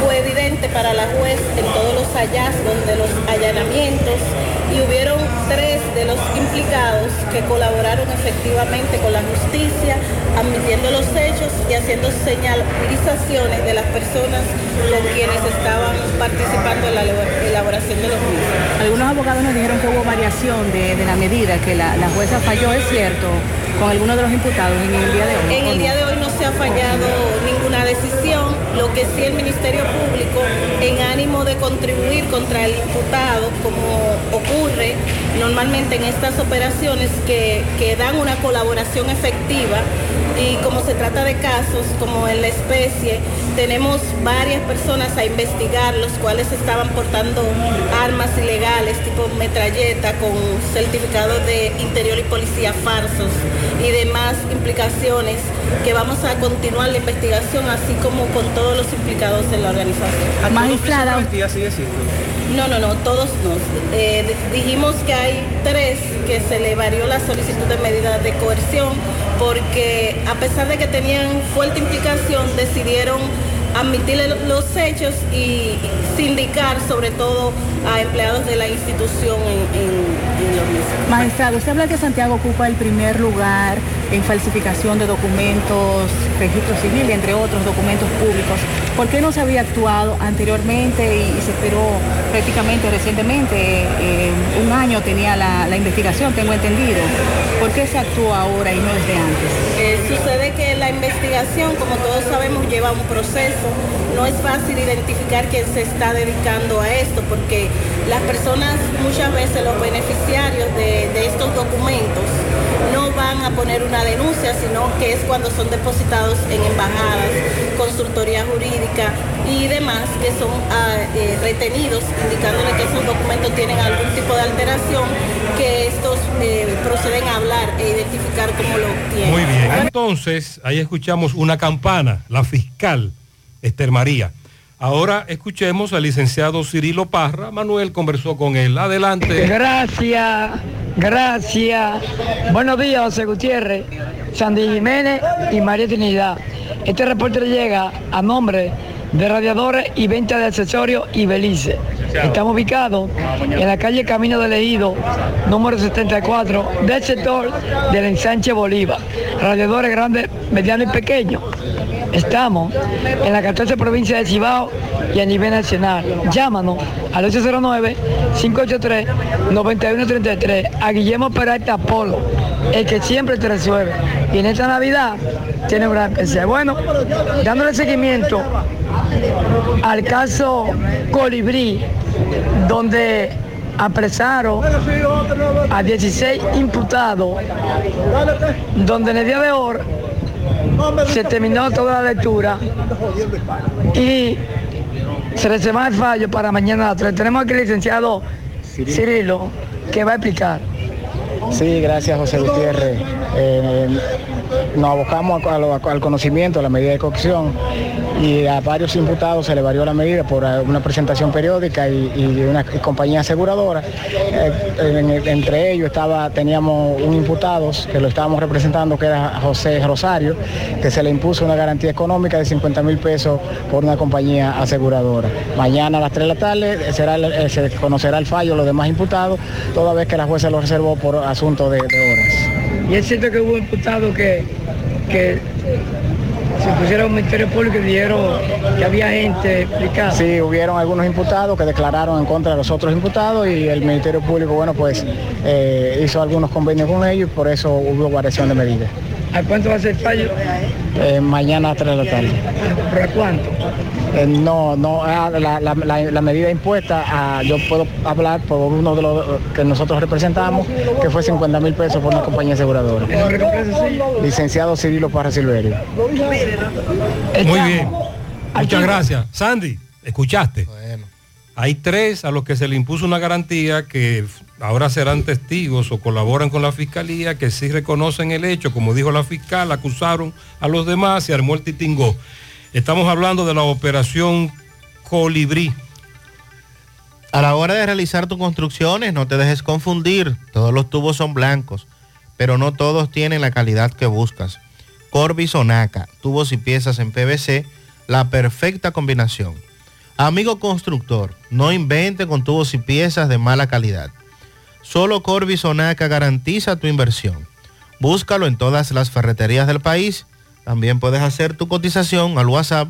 Fue evidente para la juez en todos los hallazgos de los allanamientos y hubieron tres de los implicados que colaboraron efectivamente con la justicia, admitiendo los hechos y haciendo señalizaciones de las personas con quienes estaban participando en la elaboración de los mismos. Algunos abogados nos dijeron que hubo variación de, de la medida, que la, la jueza falló, es cierto, con algunos de los imputados en el día de hoy. En ¿o el día de hoy no se ha fallado ninguna decisión. Lo que sí el Ministerio Público, en ánimo de contribuir contra el imputado, como ocurre normalmente en estas operaciones que, que dan una colaboración efectiva, y como se trata de casos como en la especie, tenemos varias personas a investigar, los cuales estaban portando armas ilegales tipo metralleta con certificados de interior y policía falsos y demás implicaciones que vamos a continuar la investigación así como con todos los implicados en la organización. Magistrada. No, no, no, todos no. Eh, dijimos que hay tres que se le varió la solicitud de medida de coerción porque a pesar de que tenían fuerte implicación decidieron admitir los hechos y sindicar sobre todo a empleados de la institución en, en, en lo mismo. Magistrado, usted habla que Santiago ocupa el primer lugar en falsificación de documentos, registro civil, entre otros documentos públicos. ¿Por qué no se había actuado anteriormente y, se esperó prácticamente recientemente? eh, un año tenía la, investigación, tengo entendido. ¿Por qué se actúa ahora y no desde antes? Eh, sucede que la investigación, como todos sabemos, lleva un proceso. No es fácil identificar quién se está dedicando a esto, porque las personas, muchas veces los beneficiarios de, de estos documentos, no van a poner una denuncia, sino que es cuando son depositados en embajadas, consultoría jurídica y demás que son ah, eh, retenidos, indicándole que esos documentos tienen algún tipo de alteración, que estos eh, proceden a hablar e identificar cómo lo obtienen. Muy bien. Entonces, ahí escuchamos una campana, la fiscal Esther María. Ahora escuchemos al licenciado Cirilo Parra. Manuel conversó con él. Adelante. Gracias, gracias. Buenos días, José Gutiérrez, Sandy Jiménez y María Trinidad. Este reporte llega a nombre de Radiadores y Venta de Accesorios y Belice. Estamos ubicados en la calle Camino del Ejido, número 74, del sector del ensanche Bolívar. Radiadores grandes, medianos y pequeños. Estamos en la 14 provincia de Cibao y a nivel nacional. Llámanos al 809-583-9133 a Guillermo Peralta Polo, el que siempre te resuelve. Y en esta Navidad tiene un gran especial. Bueno, dándole seguimiento al caso Colibrí, donde apresaron a 16 imputados, donde en el día de hoy se terminó toda la lectura y se reserva el fallo para mañana a las 3. Tenemos aquí al licenciado Cirilo que va a explicar. Sí, gracias José Gutiérrez. Eh, nos abocamos al conocimiento, a la medida de cocción y a varios imputados se le varió la medida por eh, una presentación periódica y, una compañía aseguradora. Eh, en- entre ellos estaba, teníamos un imputado que lo estábamos representando que era José Rosario, que se le impuso una garantía económica de 50 mil pesos por una compañía aseguradora. Mañana a las 3 de la tarde será se conocerá el fallo de los demás imputados, toda vez que la jueza lo reservó por asunto de, de horas. Y es cierto que hubo imputados que, que se pusieron un ministerio público y dijeron que había gente explicada. Sí, hubieron algunos imputados que declararon en contra de los otros imputados y el Ministerio Público, bueno, pues eh, hizo algunos convenios con ellos y por eso hubo variación de medidas. ¿A cuánto va a ser el fallo? Eh, mañana a 3 de la tarde. ¿Para cuánto? Eh, no, no, ah, la, la- la- la medida impuesta, ah, yo puedo hablar por uno de los que nosotros representamos, que fue 50 mil pesos por una compañía aseguradora. Licenciado Cirilo Parra Silverio. Muy bien. Muchas gracias. Sandy, escuchaste. Hay tres a los que se le impuso una garantía que ahora serán testigos o colaboran con la fiscalía, que sí reconocen el hecho, como dijo la fiscal, acusaron a los demás y armó el titingó. Estamos hablando de la operación Colibrí. A la hora de realizar tus construcciones, no te dejes confundir. Todos los tubos son blancos, pero no todos tienen la calidad que buscas. Corby Sonaca, tubos y piezas en PVC, la perfecta combinación. Amigo constructor, no invente con tubos y piezas de mala calidad. Solo Corby Sonaca garantiza tu inversión. Búscalo en todas las ferreterías del país. También puedes hacer tu cotización al WhatsApp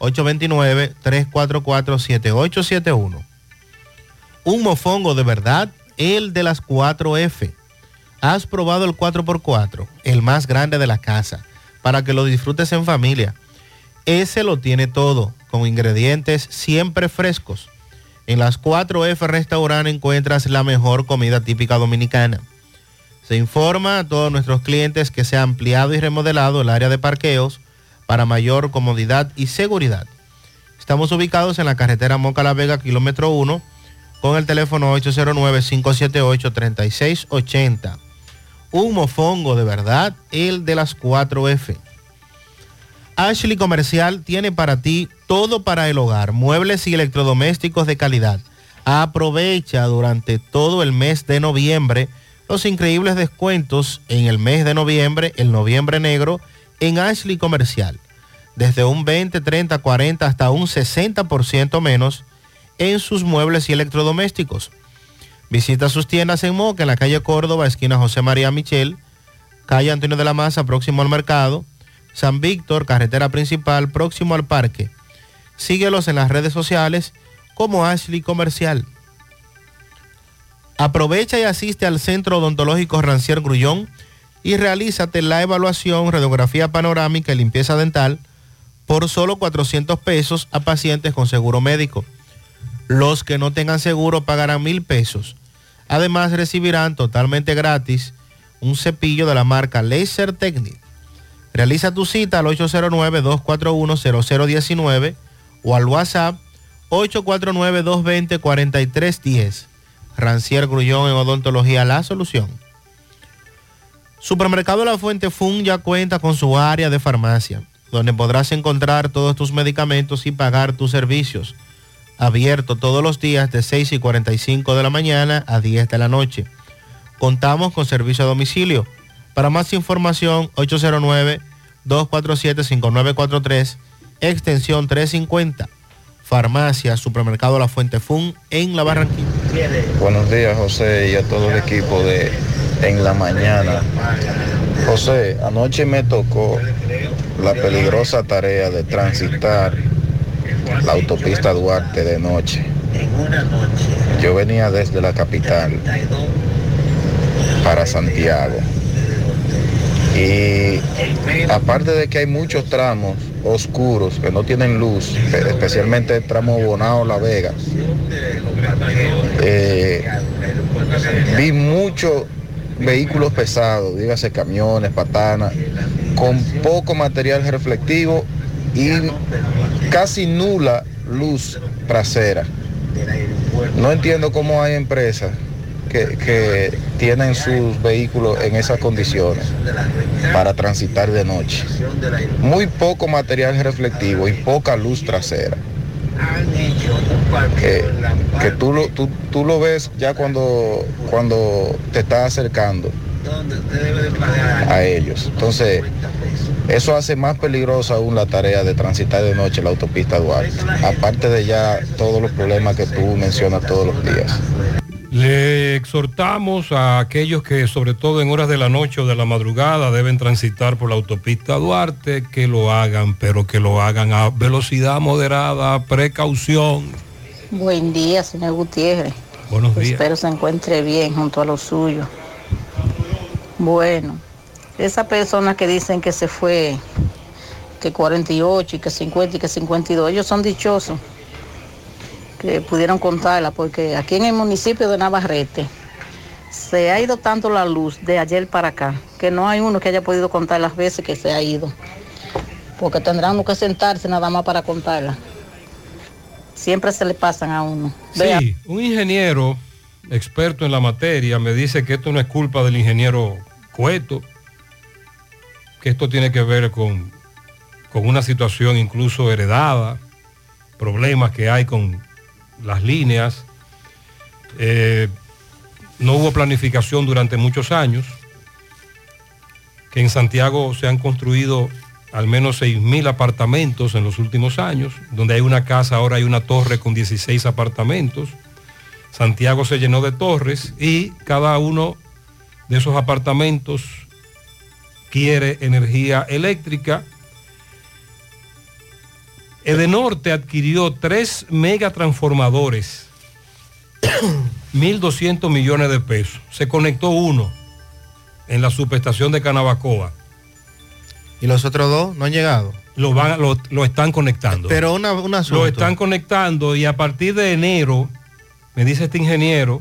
829-344-7871. Un mofongo de verdad, el de las 4F. Has probado el 4x4, el más grande de la casa, para que lo disfrutes en familia. ese lo tiene todo, con ingredientes siempre frescos. En las 4F Restaurant encuentras la mejor comida típica dominicana. Se informa a todos nuestros clientes que se ha ampliado y remodelado el área de parqueos para mayor comodidad y seguridad. Estamos ubicados en la carretera Moca La Vega, kilómetro 1, con el teléfono 809-578-3680. Un mofongo de verdad, el de las 4F. Ashley Comercial tiene para ti todo para el hogar, muebles y electrodomésticos de calidad. Aprovecha durante todo el mes de noviembre los increíbles descuentos en el mes de noviembre, el noviembre negro, en Ashley Comercial. Desde un 20, 30, 40 hasta un 60% menos en sus muebles y electrodomésticos. Visita sus tiendas en Moca, en la calle Córdoba, esquina José María Michel, calle Antonio de la Maza, próximo al mercado, San Víctor, carretera principal, próximo al parque. Síguelos en las redes sociales como Ashley Comercial. Aprovecha y asiste al Centro Odontológico Rancier Grullón y realízate la evaluación, radiografía panorámica y limpieza dental por solo 400 pesos a pacientes con seguro médico. Los que no tengan seguro pagarán mil pesos. Además recibirán totalmente gratis un cepillo de la marca Laser Technic. Realiza tu cita al 809-241-0019 o al WhatsApp 849-220-4310. Rancier Grullón en Odontología La Solución. Supermercado La Fuente Fun ya cuenta con su área de farmacia, donde podrás encontrar todos tus medicamentos y pagar tus servicios. Abierto todos los días de 6 y 45 de la mañana a 10 de la noche. Contamos con servicio a domicilio. Para más información, 809-247-5943, extensión 350. Farmacia, Supermercado La Fuente Fun en La Barranquilla. Buenos días, José, y a todo el equipo de En la Mañana. José, anoche me tocó la peligrosa tarea de transitar la autopista Duarte de noche. Yo venía desde la capital para Santiago. Y aparte de que hay muchos tramos oscuros que no tienen luz, especialmente el tramo Bonao La Vega, eh, vi muchos vehículos pesados, dígase camiones, patanas, con poco material reflectivo y casi nula luz trasera. No entiendo cómo hay empresas que, tienen sus vehículos en esas condiciones para transitar de noche. Muy poco material reflectivo y poca luz trasera. Que, que tú, lo, tú, tú lo ves ya cuando, cuando te estás acercando a ellos. Entonces, eso hace más peligrosa aún la tarea de transitar de noche la autopista Duarte, aparte de ya todos los problemas que tú mencionas todos los días. Le exhortamos a aquellos que, sobre todo en horas de la noche o de la madrugada, deben transitar por la autopista Duarte, que lo hagan, pero que lo hagan a velocidad moderada, precaución. Buen día, señor Gutiérrez. Buenos días. Espero se encuentre bien junto a lo suyo. Bueno, esa persona que dicen que se fue, que 48 y que 50 y que 52, ellos son dichosos que pudieron contarla, porque aquí en el municipio de Navarrete se ha ido tanto la luz de ayer para acá, que no hay uno que haya podido contar las veces que se ha ido, porque tendrán que sentarse nada más para contarla. Siempre se le pasan a uno. Vea- Sí, un ingeniero experto en la materia me dice que esto no es culpa del ingeniero Cueto, que esto tiene que ver con, con una situación incluso heredada, problemas que hay con las líneas. Eh, no hubo planificación durante muchos años, que en Santiago se han construido al menos 6.000 apartamentos en los últimos años, donde hay una casa, ahora hay una torre con 16 apartamentos. Santiago se llenó de torres y cada uno de esos apartamentos quiere energía eléctrica. Edenorte adquirió tres megatransformadores, 1.200 millones de pesos. Se conectó uno en la subestación de Canabacoa. ¿Y los otros dos no han llegado? Lo, van, lo, lo están conectando. Pero una, un asunto. Lo están conectando y a partir de enero, me dice este ingeniero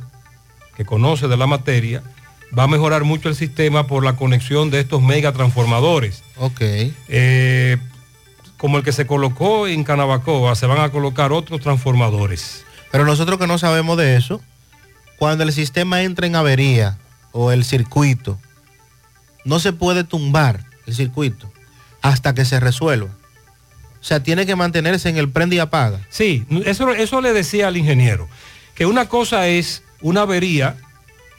que conoce de la materia, va a mejorar mucho el sistema por la conexión de estos mega transformadores. Ok. Eh, como el que se colocó en Canabacoa, se van a colocar otros transformadores. Pero nosotros que no sabemos de eso, cuando el sistema entra en avería o el circuito, no se puede tumbar el circuito hasta que se resuelva. O sea, tiene que mantenerse en el prende y apaga. Sí, eso, eso le decía al ingeniero, que una cosa es una avería,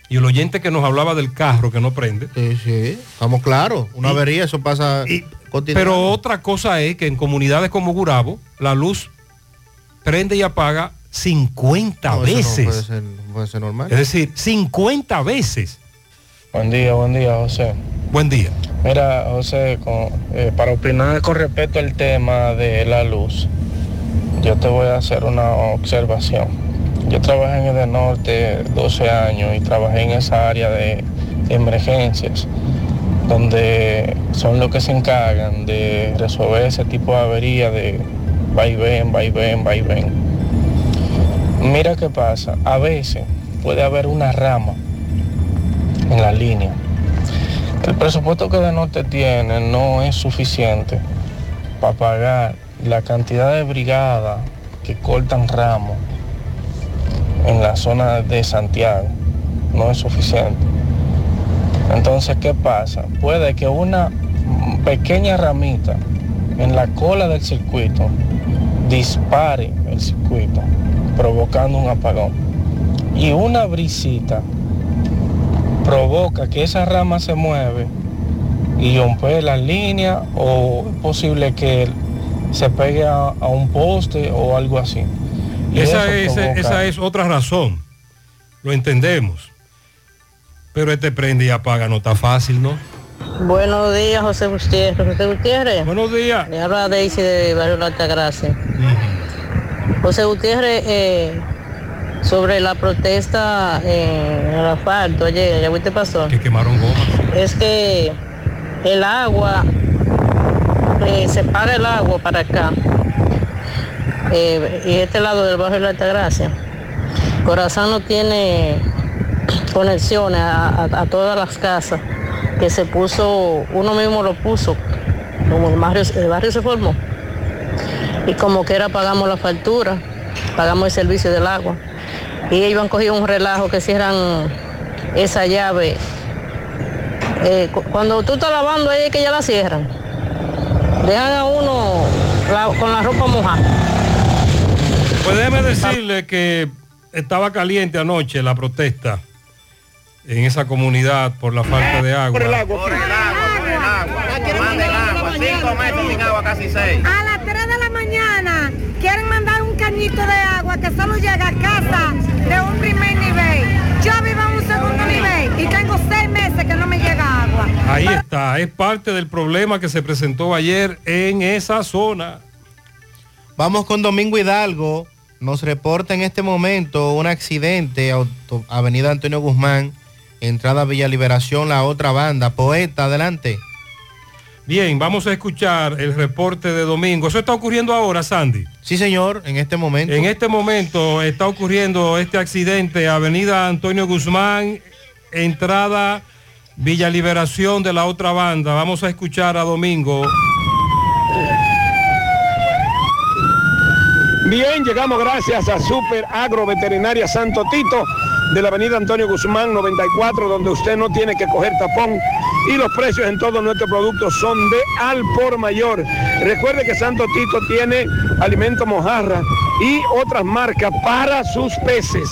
y el oyente que nos hablaba del carro que no prende. Sí, sí, estamos claros, una Y- avería, eso pasa. Pero otra cosa es que en comunidades como Gurabo, la luz prende y apaga 50 No, eso no veces. puede ser- no puede ser normal. Es decir, 50 veces. Buen día, buen día, José. Buen día. Mira, José, con- eh, para opinar con respecto al tema de la luz, yo te voy a hacer una observación. Yo trabajé en el de norte 12 años y trabajé en esa área de emergencias, donde son los que se encargan de resolver ese tipo de avería de va y ven, va y ven, va y ven. Mira qué pasa, a veces puede haber una rama en la línea. El presupuesto que de norte tiene no es suficiente para pagar la cantidad de brigadas que cortan ramos en la zona de Santiago. No es suficiente. Entonces, ¿qué pasa? Puede que una pequeña ramita en la cola del circuito dispare el circuito, provocando un apagón. Y una brisita provoca que esa rama se mueve y rompe la línea o es posible que se pegue a, a un poste o algo así. Es, esa es otra razón. Lo entendemos. Pero este prende y apaga no está fácil, ¿no? Buenos días, José Gutiérrez. José Gutiérrez. Buenos días. Le habla Daisy de Barrio La Altagracia. José Gutiérrez, eh, sobre la protesta en el asfalto ayer, ¿ya te pasó? Que quemaron gomas. Es que el agua, eh, se para el agua para acá. Eh, y este lado del barrio de la Altagracia. Corazón no tiene conexiones a, todas las casas que se puso, uno mismo lo puso, como el barrio, el barrio se formó. Y como que era pagamos la factura, pagamos el servicio del agua. Y ellos han cogido un relajo que cierran esa llave. Eh, cu- cuando tú estás lavando ahí es que ya la cierran. Dejan a uno con la ropa mojada. Pues decirle que estaba caliente anoche la protesta en esa comunidad por la falta de agua. Por el agua, por el agua. Manden agua, cinco meses sin agua, casi seis. A las 3 de la mañana quieren mandar un cañito de agua que solo llega a casa de un primer nivel. Yo vivo en un segundo nivel y tengo seis meses que no me llega agua. Ahí está, es parte del problema que se presentó ayer en esa zona. Vamos con Domingo Hidalgo. Nos reporta en este momento un accidente, auto- Avenida Antonio Guzmán, entrada Villa Liberación, la otra banda. Poeta, adelante. Bien, vamos a escuchar el reporte de domingo. Eso está ocurriendo ahora, Sandy. Sí, señor, en este momento. En este momento está ocurriendo este accidente, Avenida Antonio Guzmán, entrada Villa Liberación de la otra banda. Vamos a escuchar a Domingo. Bien, llegamos gracias a Super Agro Veterinaria Santo Tito de la avenida Antonio Guzmán 94, donde usted no tiene que coger tapón y los precios en todos nuestros productos son de al por mayor. Recuerde que Santo Tito tiene alimento mojarra y otras marcas para sus peces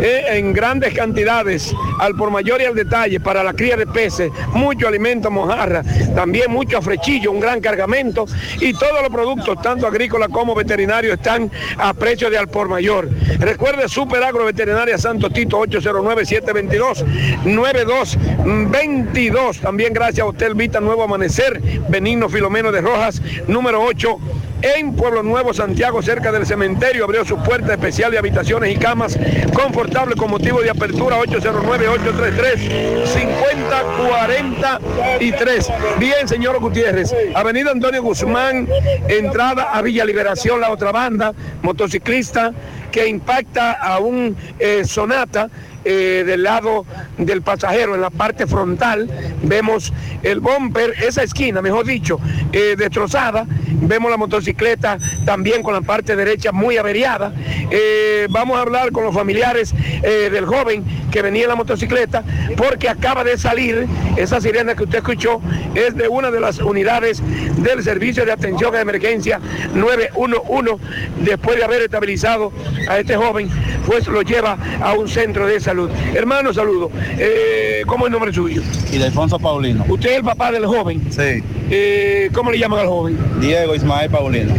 eh, en grandes cantidades, al por mayor y al detalle, para la cría de peces, mucho alimento mojarra, también mucho afrechillo, un gran cargamento y todos los productos, tanto agrícolas como veterinarios, están a precio de al por mayor. Recuerde Super Agro Veterinaria Santo Tito 809-722-9222. También gracias a Hotel Vita Nuevo Amanecer, Benigno Filomeno de Rojas, número 8 en Pueblo Nuevo, Santiago, cerca del cementerio. Abrió su puerta especial de habitaciones y camas confortables con motivo de apertura 809-833-5043. Bien, señor Gutiérrez. Avenida Antonio Guzmán, entrada a Villa Liberación, la otra banda, motociclista que impacta a un eh, Sonata eh, del lado del pasajero, en la parte frontal, vemos el bumper, esa esquina, mejor dicho, eh, destrozada. Vemos la motocicleta también con la parte derecha muy averiada. Eh, vamos a hablar con los familiares del joven que venía en la motocicleta porque acaba de salir. Esa sirena que usted escuchó es de una de las unidades del Servicio de Atención a Emergencia 911. Después de haber estabilizado a este joven, pues lo lleva a un centro de salud. Hermano, saludo. Eh, ¿Cómo es el nombre suyo? Y de Alfonso Paulino. ¿Usted es el papá del joven? Sí. Eh, ¿Cómo le llaman al joven? Diego Ismael Paulino.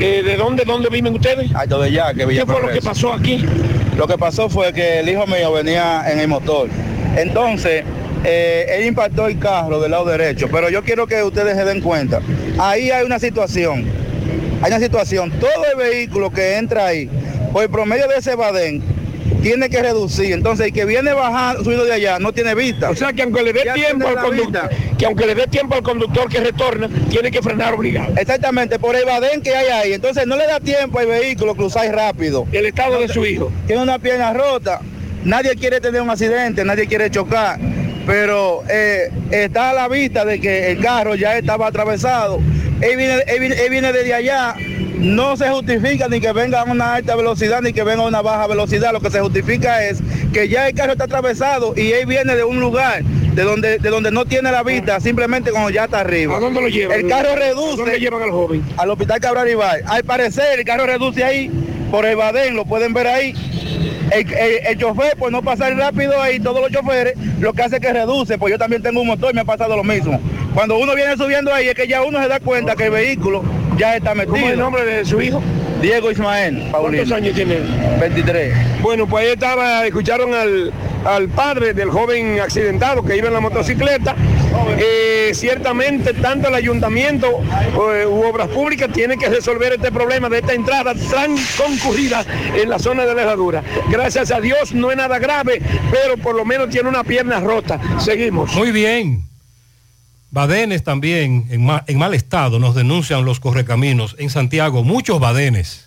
Eh, ¿De dónde, dónde viven ustedes? Alto de ya, que Villa ¿Qué fue lo que pasó aquí? Lo que pasó fue que el hijo mío venía en el motor. Entonces, eh, él impactó el carro del lado derecho. Pero yo quiero que ustedes se den cuenta. Ahí hay una situación. Hay una situación. Todo el vehículo que entra ahí, por el promedio de ese badén, tiene que reducir. Entonces, el que viene bajando, subido de allá, no tiene vista. O sea que aunque le dé tiempo al conductor, que aunque le dé tiempo al conductor que retorna, tiene que frenar obligado. Exactamente, por el badén que hay ahí. Entonces no le da tiempo al vehículo cruzar rápido. El estado de su hijo. Tiene una pierna rota. Nadie quiere tener un accidente, nadie quiere chocar. Pero eh, está a la vista de que el carro ya estaba atravesado. Él viene, él viene- él viene desde allá. No se justifica ni que venga a una alta velocidad ni que venga a una baja velocidad. Lo que se justifica es que ya el carro está atravesado y él viene de un lugar de donde, de donde no tiene la vista, simplemente cuando ya está arriba. ¿A dónde lo llevan? El carro ¿A reduce. dónde llevan al joven? Al hospital Cabral Ibar. Al parecer el carro reduce ahí por el badén, lo pueden ver ahí. El, el- el chofer, por no pasar rápido ahí, todos los choferes, lo que hace es que reduce, pues yo también tengo un motor y me ha pasado lo mismo. Cuando uno viene subiendo ahí es que ya uno se da cuenta que el vehículo ya está metido. ¿Cómo es el nombre de su hijo? Diego Ismael. Paulino. ¿Cuántos años tiene él? 23. Bueno, pues ahí estaba, escucharon al, al padre del joven accidentado que iba en la motocicleta. Eh, ciertamente tanto el ayuntamiento eh, u obras públicas tienen que resolver este problema de esta entrada tan concurrida en la zona de la herradura. Gracias a Dios no es nada grave, pero por lo menos tiene una pierna rota. Seguimos. Muy bien. Badenes también en, ma- en mal estado nos denuncian los correcaminos. En Santiago, muchos badenes.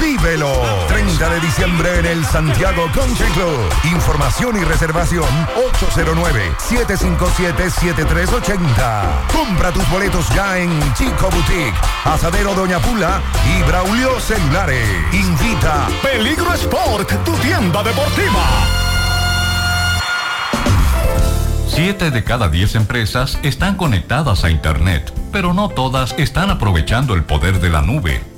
Vívelo. 30 de diciembre en el Santiago Country Club. Información y reservación 809-757-7380. Compra tus boletos ya en Chico Boutique, Asadero Doña Pula y Braulio Celulares. Invita Peligro Sport, tu tienda deportiva. Siete de cada diez empresas están conectadas a Internet, pero no todas están aprovechando el poder de la nube.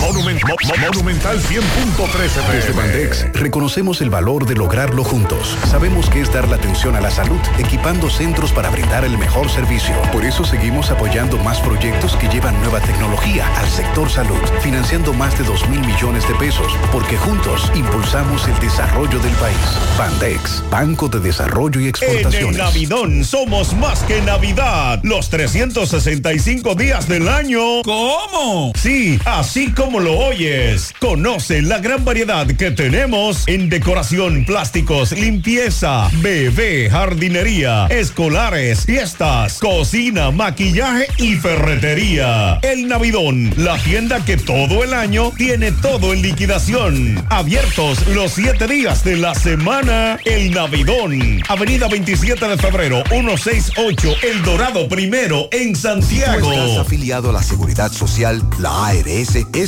Monumen- Mo- Mo- Monumental 100.13 Desde Bandex reconocemos el valor de lograrlo juntos. Sabemos que es dar la atención a la salud, equipando centros para brindar el mejor servicio. Por eso seguimos apoyando más proyectos que llevan nueva tecnología al sector salud, financiando más de 2 mil millones de pesos, porque juntos impulsamos el desarrollo del país. Bandex, Banco de Desarrollo y En el Exportaciones. Navidón somos más que Navidad. Los 365 días del año. ¿Cómo? Sí, así como lo oyes. Conoce la gran variedad que tenemos en decoración, plásticos, limpieza, bebé, jardinería, escolares, fiestas, cocina, maquillaje y ferretería. El Navidón, la tienda que todo el año tiene todo en liquidación. Abiertos los siete días de la semana. El Navidón. Avenida 27 de febrero, 168, El Dorado Primero, en Santiago. Estás afiliado a la Seguridad Social, la ARS es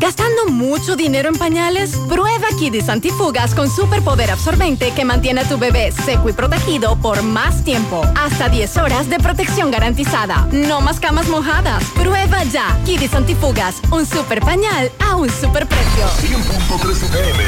¿Gastando mucho dinero en pañales? Prueba Kidis Antifugas con superpoder absorbente que mantiene a tu bebé seco y protegido por más tiempo. Hasta 10 horas de protección garantizada. No más camas mojadas. Prueba ya. Kidis Antifugas, un super pañal a un super precio. 100.3 FM.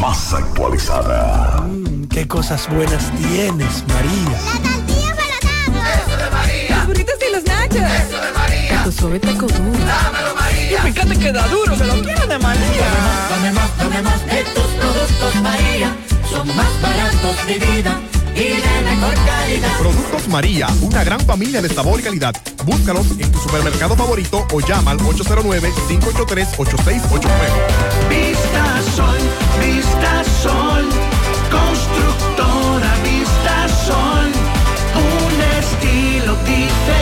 Más actualizada. Qué cosas buenas tienes, María. La tortilla para Eso de María. Los burritos y los nachos. Eso de María. Tu suave taco duro. Dámelo, María. Y fíjate que da duro, que lo quiero de María. Dame más, dame más de tus productos, María. Son más baratos de vida y de mejor calidad. Productos María, una gran familia de sabor y calidad. Búscalos en tu supermercado favorito o llama al 809-583-8689. Vista Sol, Vista Sol, constructora Vista Sol, un estilo diferente,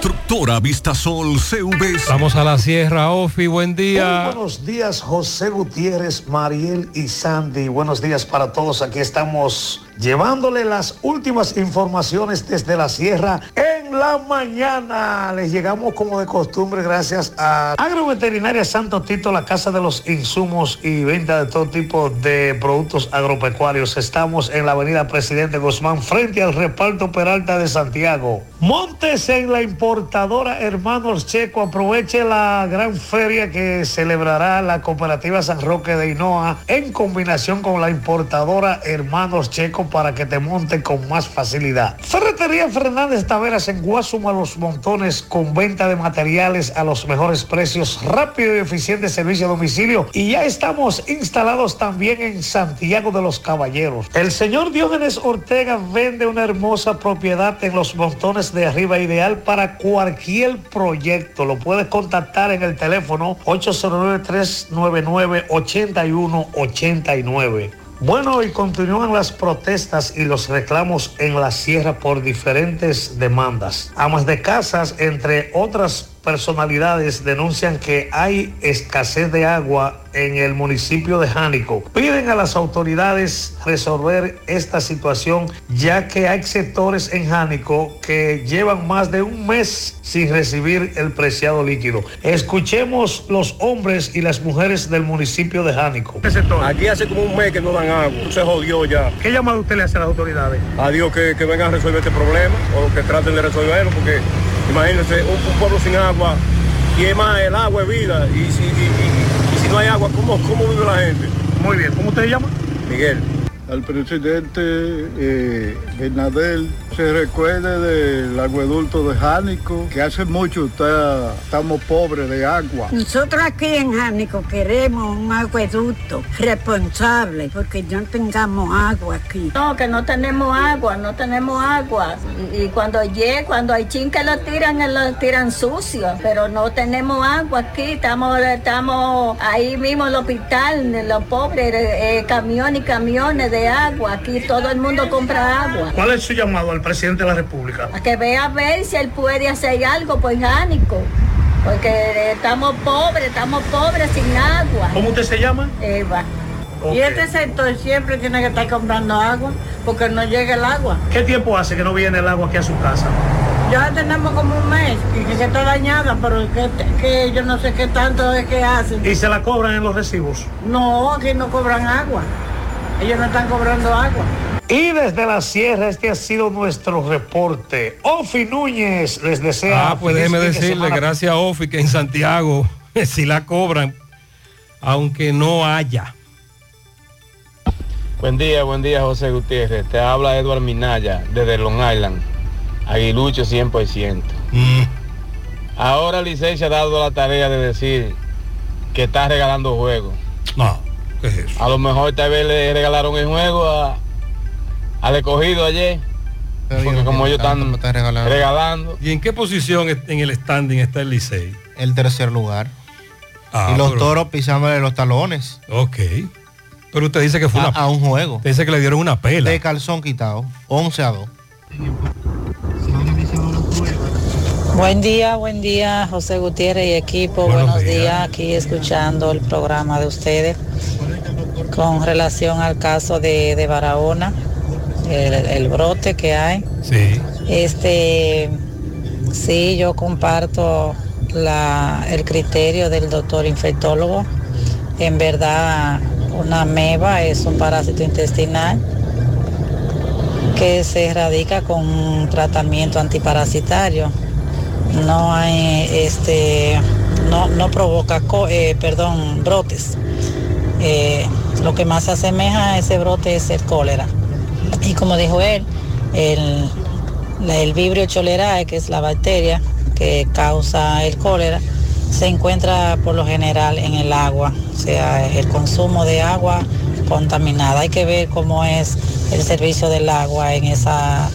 Constructora Vistasol CV. Vamos a la sierra, Ofi, buen Muy día. buenos días, José Gutiérrez, Mariel y Sandy. Buenos días para todos. Aquí estamos llevándole las últimas informaciones desde la sierra en la mañana. Les llegamos como de costumbre gracias a Agroveterinaria Santo Tito, la casa de los insumos y venta de todo tipo de productos agropecuarios. Estamos en la avenida Presidente Guzmán frente al reparto Peralta de Santiago. Montes en la importadora Hermanos Checo. Aproveche la gran feria que celebrará la cooperativa San Roque de Hinoa en combinación con la importadora Hermanos Checo para que te monte con más facilidad. Ferretería Fernández Tavera se encuentra Guasuma Los Montones con venta de materiales a los mejores precios, rápido y eficiente servicio a domicilio. Y ya estamos instalados también en Santiago de los Caballeros. El señor Diógenes Ortega vende una hermosa propiedad en Los Montones de Arriba, ideal para cualquier proyecto. Lo puedes contactar en el teléfono 809-399-8189. Bueno, y continúan las protestas y los reclamos en la sierra por diferentes demandas. Amas de casas, entre otras personalidades, denuncian que hay escasez de agua en el municipio de Jánico. Piden a las autoridades resolver esta situación, ya que hay sectores en Jánico que llevan más de un mes sin recibir el preciado líquido. Escuchemos los hombres y las mujeres del municipio de Jánico. Aquí hace como un mes que no dan agua, se jodió ya. ¿Qué llamado usted le hace a las autoridades? A Dios que, que vengan a resolver este problema o que traten de resolverlo, porque imagínense, un, un pueblo sin agua, y es más, el agua es vida, y si, y- y- y si no hay agua, ¿cómo, ¿cómo vive la gente? Muy bien, ¿cómo usted se llama? Miguel. al presidente eh, Bernadel se recuerde del acueducto de Jánico, que hace mucho está- estamos pobres de agua. Nosotros aquí en Jánico queremos un acueducto responsable porque no tengamos agua aquí. No, que no tenemos agua, no tenemos agua. Y, y cuando llega, cuando hay chin que lo tiran, lo tiran sucio, pero no tenemos agua aquí, estamos, estamos ahí mismo en el hospital, los pobres, eh, eh, camiones y camiones de agua, aquí todo el mundo compra agua. ¿Cuál es su llamado al presidente de la República? A que vea a ver si él puede hacer algo por Jánico, porque estamos pobres, estamos pobres sin agua. ¿Cómo usted se llama? Eva. Y este sector siempre tiene que estar comprando agua porque no llega el agua. ¿Qué tiempo hace que no viene el agua aquí a su casa? Ya tenemos como un mes y que está dañada, pero que, que yo no sé qué tanto es que hacen. ¿Y se la cobran en los recibos? No, aquí no cobran agua. Ellos no están cobrando agua. Y desde la sierra este ha sido nuestro reporte. Ofi Núñez les desea. Ah, pues déjeme decirle, semana. gracias a Ofi, que en Santiago si la cobran, aunque no haya. Buen día, buen día José Gutiérrez. Te habla Edward Minaya desde Long Island. Aguilucho 100%. Ahora Licey se ha dado la tarea de decir que está regalando juegos. No, ¿qué es eso? A lo mejor tal vez le regalaron el juego a- al escogido ayer. Porque como ellos están regalando. ¿Y en qué posición en el standing está el Licey? El tercer lugar. Ah, y los pero- toros pisándole los talones. Ok. Pero usted dice que fue a, una... a un juego. Usted dice que le dieron una pela. De calzón quitado. 11 a 2. Buen día, buen día, José Gutiérrez y equipo. Buenos, días. aquí escuchando el programa de ustedes con relación al caso de, de Barahona, el, el brote que hay. Sí. Este, sí, yo comparto la, el criterio del doctor infectólogo. En verdad, una meba es un parásito intestinal que se erradica con un tratamiento antiparasitario. No hay, este, no, no provoca, co- eh, perdón, brotes. Eh, lo que más se asemeja a ese brote es el cólera. Y como dijo él, el, el vibrio cholerae, que es la bacteria que causa el cólera, se encuentra por lo general en el agua, o sea, el consumo de agua contaminada. Hay que ver cómo es el servicio del agua en esa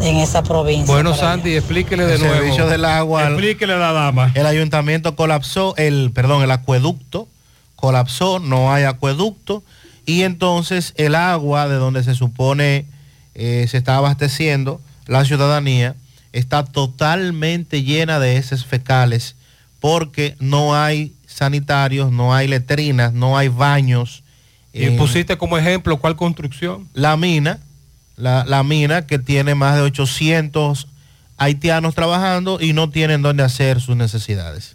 en esa provincia. Bueno, allá. Sandy, explíquele de el nuevo. servicio del agua. Explíquele a la dama. El ayuntamiento colapsó, el, perdón, el acueducto colapsó, no hay acueducto. Y entonces el agua de donde se supone eh, se está abasteciendo la ciudadanía está totalmente llena de heces fecales porque no hay sanitarios, no hay letrinas, no hay baños. Y en pusiste como ejemplo cuál construcción. la mina, la, la mina que tiene más de 800 haitianos trabajando y no tienen dónde hacer sus necesidades.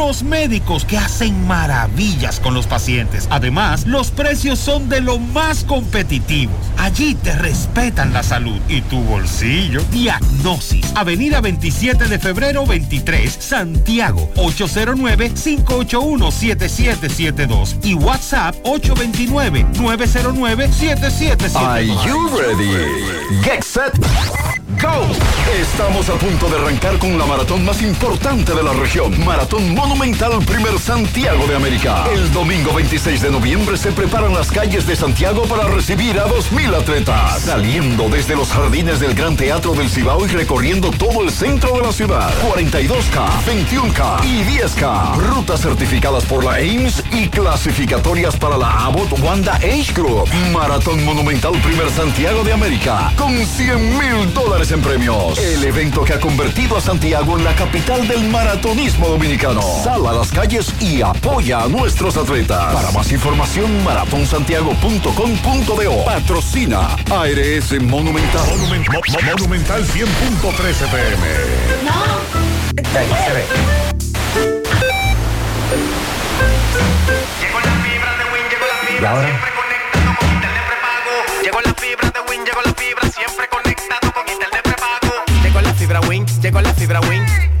unos médicos que hacen maravillas con los pacientes. Además, los precios son de lo más competitivos. Allí te respetan la salud y tu bolsillo. Diagnosis. Avenida 27 de febrero 23, Santiago. 809-581-7772. Y WhatsApp 829-909-7772. Are you ready? Get set. Go. Estamos a punto de arrancar con la maratón más importante de la región. Maratón Monumental Primer Santiago de América. El domingo 26 de noviembre se preparan las calles de Santiago para recibir a 2.000 atletas. Saliendo desde los jardines del Gran Teatro del Cibao y recorriendo todo el centro de la ciudad. 42K, 21K y 10K. Rutas certificadas por la Ames y clasificatorias para la Abbott Wanda Age Group. Maratón Monumental Primer Santiago de América. Con 100 mil dólares en premios. El evento que ha convertido a Santiago en la capital del maratonismo dominicano. Sal a las calles y apoya a nuestros atletas. Para más información, maratonsantiago.com.do. Patrocina ARS Monumental. Monumental 100.13 pm. Ahora. Llegó la fibra de Win, llegó la fibra, siempre conectado con internet prepago. Llegó la fibra Win, llegó la fibra Win. Por todos lados,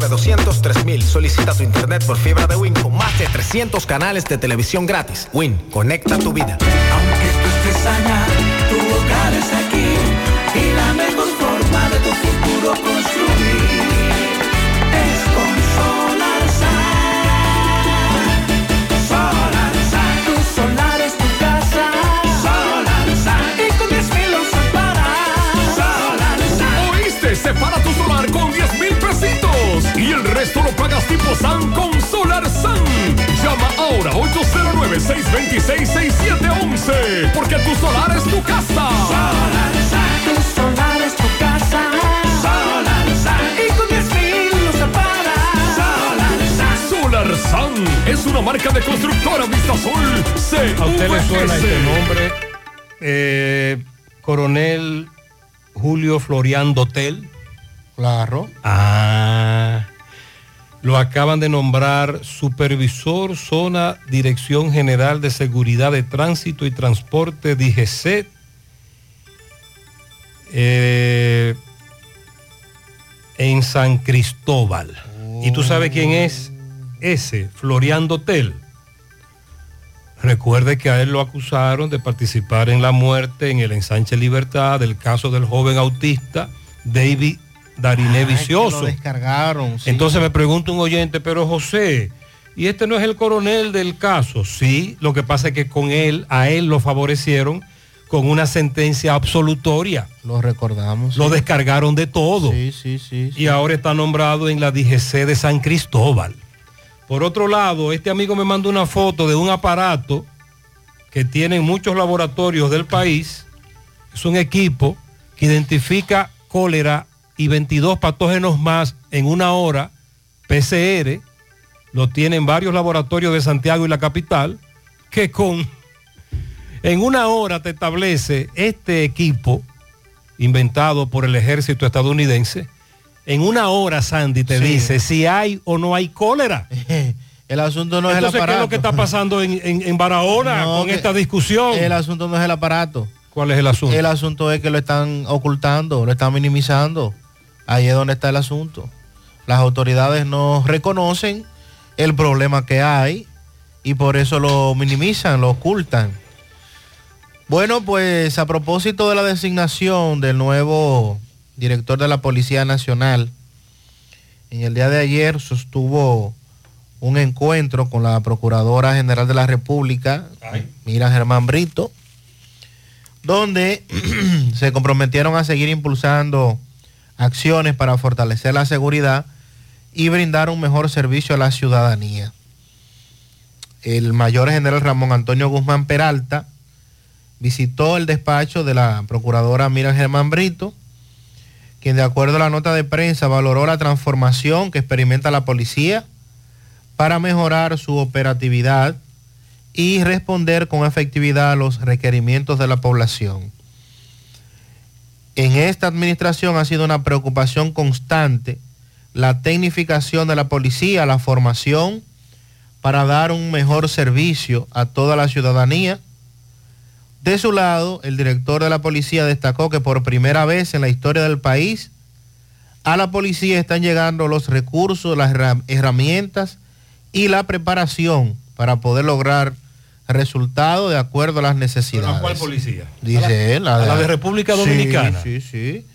809-200-3000. Solicita tu internet por fibra de Win con más de 300 canales de televisión gratis. Win, conecta tu vida. estés allá, tu hogar es aquí y la mejor forma de tu futuro construir SAN con Solar SAN. Llama ahora 809-626-6711 porque tu solar es tu casa. Tu solar es tu casa. Solarsan, y con 10 mil lo separas. Solarsan. Solar SAN es una marca de constructora Vista Sol. ¿A usted le suena este nombre? Eh, Coronel Julio Florian Dotel. Claro. Ah. Lo acaban de nombrar supervisor zona Dirección General de Seguridad de Tránsito y Transporte DGC. eh, en San Cristóbal. ¿Y tú sabes quién es ese? Florian Dotel. Recuerde que a él lo acusaron de participar en la muerte en el ensanche Libertad del caso del joven autista David Dariné Vicioso. lo descargaron. sí. Entonces me pregunta un oyente, pero José, ¿y este no es el coronel del caso? Sí, lo que pasa es que con él, a él lo favorecieron con una sentencia absolutoria. Lo recordamos. Lo sí. descargaron de todo. Sí, sí, sí. Y ahora está nombrado en la DGC de San Cristóbal. Por otro lado, este amigo me mandó una foto de un aparato que tiene en muchos laboratorios del país. Es un equipo que identifica cólera y 22 patógenos más en una hora, PCR, lo tienen varios laboratorios de Santiago y la capital, que con en una hora te establece este equipo inventado por el ejército estadounidense. En una hora, Sandy, te Sí. dice si hay o no hay cólera. El asunto no es el Entonces, ¿qué es aparato. lo que está pasando en, en- en Barahona No, con esta discusión? El asunto no es el aparato. ¿Cuál es el asunto? El asunto es que lo están ocultando, lo están minimizando. Ahí es donde está el asunto. Las autoridades no reconocen el problema que hay y por eso lo minimizan, lo ocultan. Bueno, pues a propósito de la designación del nuevo director de la Policía Nacional, en el día de ayer sostuvo un encuentro con la Procuradora General de la República, Mira Germán Brito, donde se comprometieron a seguir impulsando acciones para fortalecer la seguridad y brindar un mejor servicio a la ciudadanía. El mayor general Ramón Antonio Guzmán Peralta visitó el despacho de la procuradora Mira Germán Brito, quien de acuerdo a la nota de prensa valoró la transformación que experimenta la policía para mejorar su operatividad y responder con efectividad a los requerimientos de la población. En esta administración ha sido una preocupación constante la tecnificación de la policía, la formación para dar un mejor servicio a toda la ciudadanía. De su lado, el director de la policía destacó que por primera vez en la historia del país, a la policía están llegando los recursos, las herramientas y la preparación para poder lograr resultados de acuerdo a las necesidades. ¿A cuál policía? Dice él. a la de República Sí, Dominicana. Sí, sí.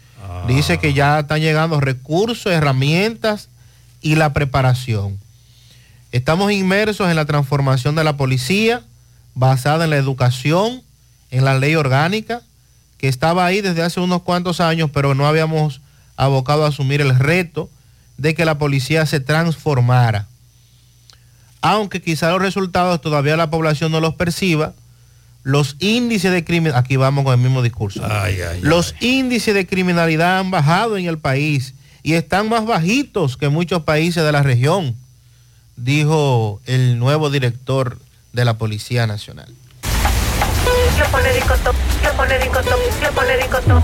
Dice que ya están llegando recursos, herramientas y la preparación. Estamos inmersos en la transformación de la policía basada en la educación, en la ley orgánica, que estaba ahí desde hace unos cuantos años, pero no habíamos abocado a asumir el reto de que la policía se transformara. Aunque quizá los resultados todavía la población no los perciba, los índices de crimen, aquí vamos con el mismo discurso, los índices de criminalidad han bajado en el país y están más bajitos que muchos países de la región, dijo el nuevo director de la Policía Nacional. Lo.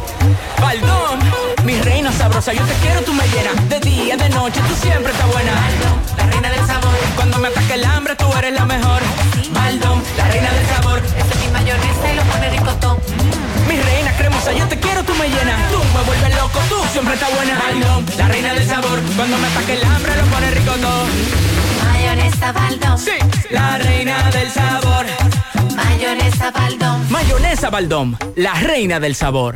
Baldón, mi reina sabrosa, yo te quiero, tú me llenas. De día, de noche, tú siempre estás buena. Baldón, la reina del sabor. Cuando me ataque el hambre, tú eres la mejor. Baldón, la reina del sabor. Esa es mi mayonesa y lo pone ricotón. Mi reina cremosa, yo te quiero, tú me llenas. Tú me vuelves loco, tú siempre estás buena. Baldón, la reina del sabor. Cuando me ataque el hambre, lo pone ricotón. Mayonesa Baldón. Sí, la reina del sabor. Mayonesa Baldón. Mayonesa Baldón, la reina del sabor.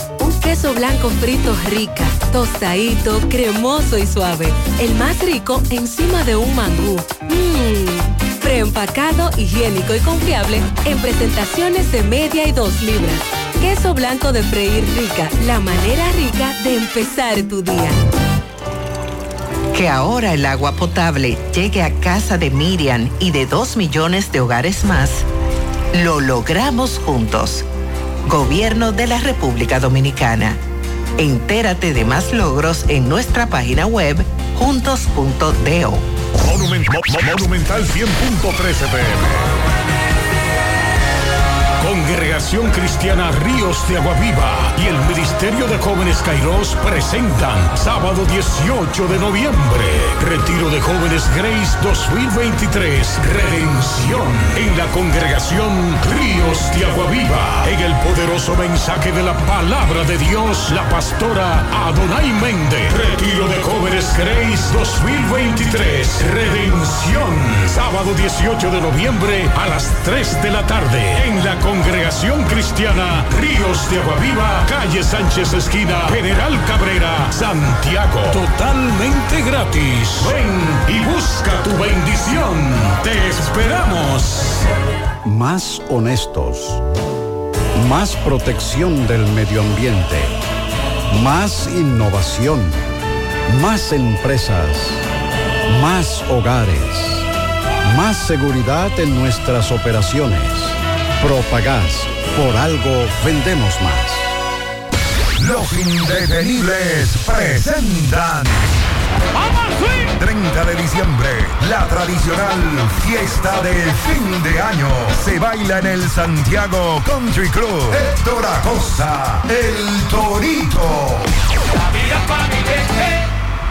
Queso blanco frito rica, tostadito, cremoso y suave. El más rico encima de un mangú. Mmm. Preempacado, higiénico y confiable en presentaciones de media y dos libras. Queso blanco de freír rica, la manera rica de empezar tu día. Que ahora el agua potable llegue a casa de Miriam y de dos millones de hogares más, lo logramos juntos. Gobierno de la República Dominicana. Entérate de más logros en nuestra página web juntos.do. Monument- Mo- Mo- Monumental 100.13 pm. Congregación Cristiana Ríos de Aguaviva y el Ministerio de Jóvenes Kairos presentan sábado 18 de noviembre, Retiro de Jóvenes Grace 2023, Redención en la Congregación Ríos de Aguaviva. En el poderoso mensaje de la palabra de Dios, la pastora Adonai Méndez. Retiro de Jóvenes Grace 2023, Redención, sábado 18 de noviembre a las 3 de la tarde en la Congregación Cristiana Ríos de Aguaviva, calle Sánchez Esquina, General Cabrera, Santiago. Totalmente gratis. Ven y busca tu bendición. Te esperamos. Más honestos. Más protección del medio ambiente. Más innovación. Más empresas. Más hogares. Más seguridad en nuestras operaciones. Propagás. Por algo vendemos más. Los indetenibles presentan 30 de diciembre, la tradicional fiesta de fin de año se baila en el Santiago Country Club. Héctor Acosta, el Torito.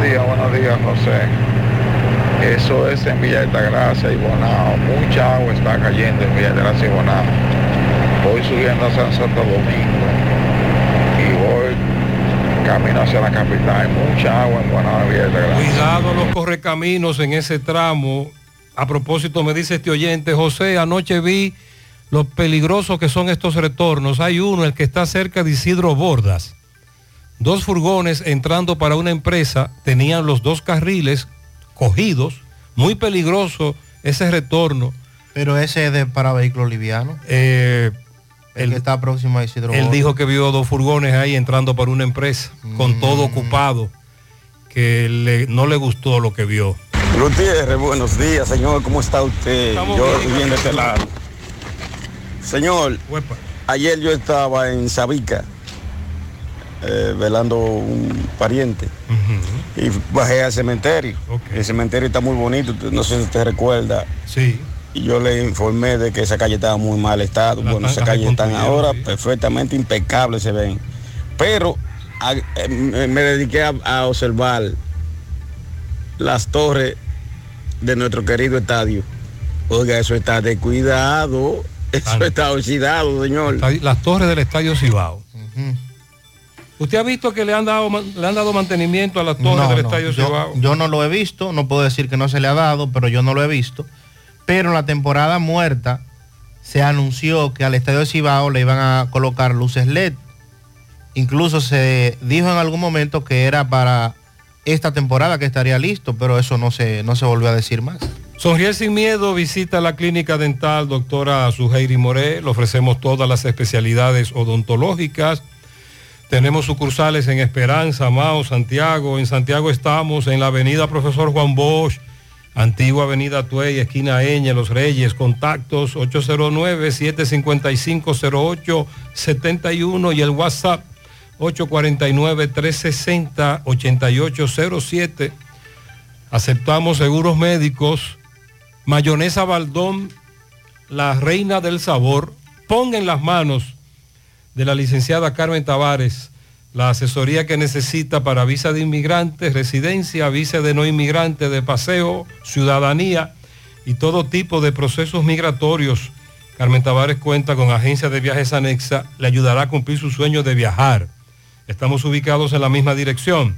Buenos días, buenos días, José. Eso es en Villa Altagracia y Bonao. Mucha agua está cayendo en Villa Altagracia y Bonao. Voy subiendo a San Santo Domingo y voy camino hacia la capital. Hay mucha agua en Bonao, Villa Altagracia. Cuidado los correcaminos en ese tramo. A propósito, me dice este oyente, José, anoche vi lo peligrosos que son estos retornos. Hay uno, el que está cerca de Isidro Bordas. Dos furgones entrando para una empresa tenían los dos carriles cogidos. Muy peligroso ese retorno. Pero ese es de para vehículos livianos. Eh, el, que está próximo a Isidro Él dijo que vio dos furgones ahí entrando para una empresa, con Mm. todo ocupado, que le- no le gustó lo que vio. Gutiérrez, buenos días, señor. ¿Cómo está usted? Estamos yo bien. bien de este lado. Señor, ayer yo estaba en Sabica, eh, velando un pariente. Y bajé al cementerio. El cementerio está muy bonito, no sé si usted recuerda. Sí. Y yo le informé de que esa calle estaba muy mal estado. bueno, esas calles están ahora perfectamente impecables, se ven. Pero a- eh, me dediqué a, a observar las torres de nuestro querido estadio. Oiga, eso está de cuidado. Eso está oxidado, señor. Las torres del Estadio Cibao. ¿Usted ha visto que le han dado, le han dado mantenimiento a las torres No, del no, Estadio yo, Cibao? yo no lo he visto, no puedo decir que no se le ha dado, pero yo no lo he visto. Pero en la temporada muerta se anunció que al Estadio Cibao le iban a colocar luces LED. Incluso se dijo en algún momento que era para esta temporada que estaría listo, pero eso no se, no se volvió a decir más. Sonríe sin miedo, visita la clínica dental doctora Suheiri Moré. Le ofrecemos todas las especialidades odontológicas. Tenemos sucursales en Esperanza, Mao, Santiago. En Santiago estamos en la avenida Profesor Juan Bosch, antigua avenida Tuey, esquina Eñe, Los Reyes. Contactos 809-755-0871 y el WhatsApp 849-360-8807. Aceptamos seguros médicos. Mayonesa Baldón, la reina del sabor. Ponga en las manos de la licenciada Carmen Tavares la asesoría que necesita para visa de inmigrantes, residencia, visa de no inmigrante, de paseo, ciudadanía y todo tipo de procesos migratorios. Carmen Tavares cuenta con agencia de viajes anexa, le ayudará a cumplir su sueño de viajar. Estamos ubicados en la misma dirección.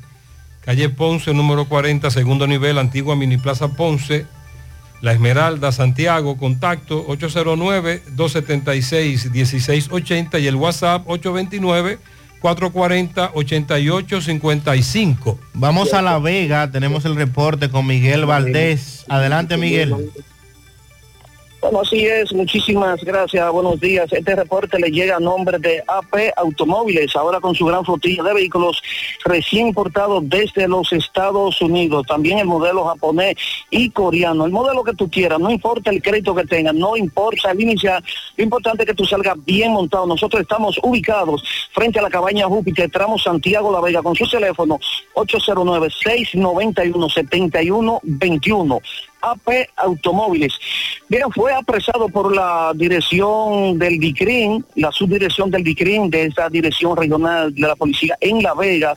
Calle Ponce, número 40, segundo nivel, antigua Mini Plaza Ponce, La Esmeralda, Santiago, contacto 809-276-1680 y el WhatsApp 829-440-8855. Vamos a La Vega, tenemos el reporte con Miguel Valdés. Adelante, Miguel. Bueno, así es, muchísimas gracias, buenos días. Este reporte le llega a nombre de AP Automóviles, ahora con su gran flotilla de vehículos recién importados desde los Estados Unidos, también el modelo japonés y coreano, el modelo que tú quieras, no importa el crédito que tengas, no importa el inicial, lo importante es que tú salgas bien montado. Nosotros estamos ubicados frente a la cabaña Júpiter, tramo Santiago La Vega, con su teléfono 809-691-7121. AP Automóviles. Bien, fue apresado por la dirección del DICRIN, la subdirección del DICRIN de esta dirección regional de la policía en La Vega.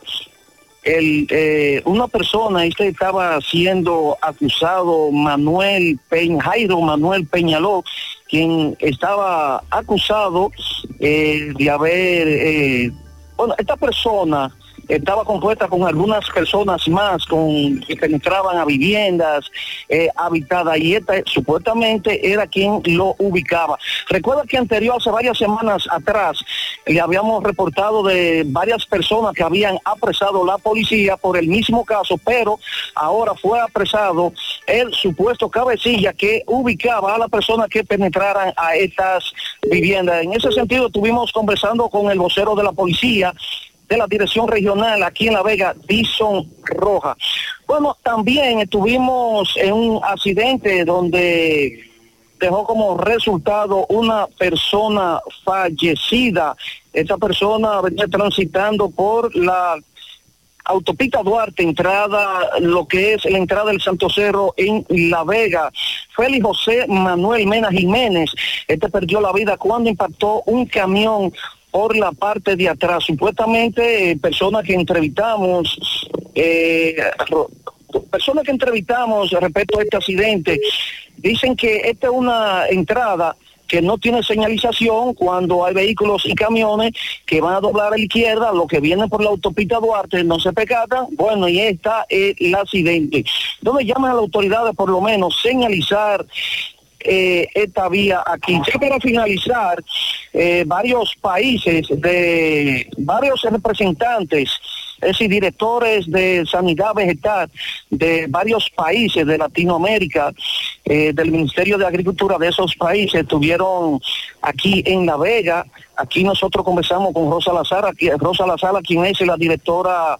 El, eh, una persona, este estaba siendo acusado, Manuel Peña, Jairo Manuel Peñaló, quien estaba acusado eh, de haber, eh, bueno, esta persona estaba compuesta con algunas personas más con, que penetraban a viviendas eh, habitadas y esta supuestamente era quien lo ubicaba. Recuerda que anterior, hace varias semanas atrás, le habíamos reportado de varias personas que habían apresado la policía por el mismo caso, pero ahora fue apresado el supuesto cabecilla que ubicaba a la persona que penetraran a estas viviendas. En ese sentido, estuvimos conversando con el vocero de la policía de la dirección regional aquí en La Vega, Dison Roja. Bueno, también estuvimos en un accidente donde dejó como resultado una persona fallecida. Esta persona venía transitando por la autopista Duarte, entrada, lo que es la entrada del Santo Cerro en La Vega. Félix José Manuel Mena Jiménez, este perdió la vida cuando impactó un camión por la parte de atrás. Supuestamente, eh, personas que entrevistamos, eh, personas que entrevistamos respecto a este accidente, dicen que esta es una entrada que no tiene señalización cuando hay vehículos y camiones que van a doblar a la izquierda, los que vienen por la autopista Duarte no se percatan, bueno, y está el accidente. Donde llaman a las autoridades por lo menos señalizar eh, esta vía aquí. Ya para finalizar, eh, varios países de varios representantes, es decir, directores de sanidad vegetal de varios países de Latinoamérica, eh, del Ministerio de Agricultura de esos países, estuvieron aquí en La Vega. Aquí nosotros conversamos con Rosa Lazara, Rosa Lazara, quien es la directora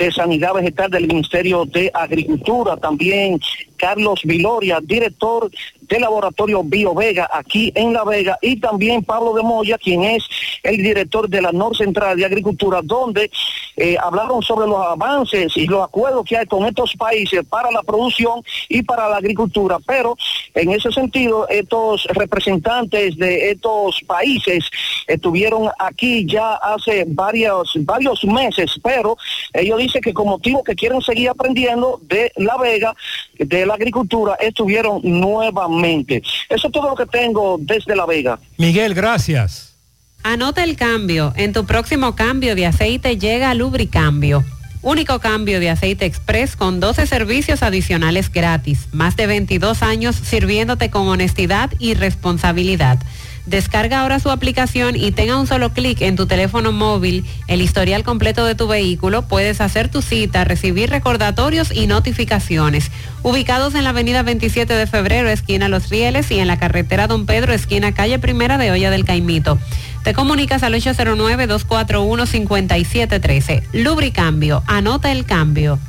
de Sanidad Vegetal del Ministerio de Agricultura, también Carlos Viloria, director del laboratorio Bio Vega aquí en La Vega, y también Pablo de Moya, quien es el director de la Nor Central de Agricultura, donde eh, hablaron sobre los avances y los acuerdos que hay con estos países para la producción y para la agricultura. Pero en ese sentido, estos representantes de estos países estuvieron aquí ya hace varios, varios meses, pero ellos dicen que con motivo que quieren seguir aprendiendo de La Vega, de la agricultura, estuvieron nuevamente. Eso es todo lo que tengo desde La Vega. Miguel, gracias. Anota el cambio. En tu próximo cambio de aceite llega Lubricambio. Único cambio de aceite express con 12 servicios adicionales gratis. Más de 22 años sirviéndote con honestidad y responsabilidad. Descarga ahora su aplicación y tenga un solo clic en tu teléfono móvil el historial completo de tu vehículo. Puedes hacer tu cita, recibir recordatorios y notificaciones. Ubicados en la avenida 27 de febrero, esquina Los Rieles, y en la carretera Don Pedro, esquina calle Primera de Olla del Caimito. Te comunicas al 809-241-5713. Lubricambio, anota el cambio.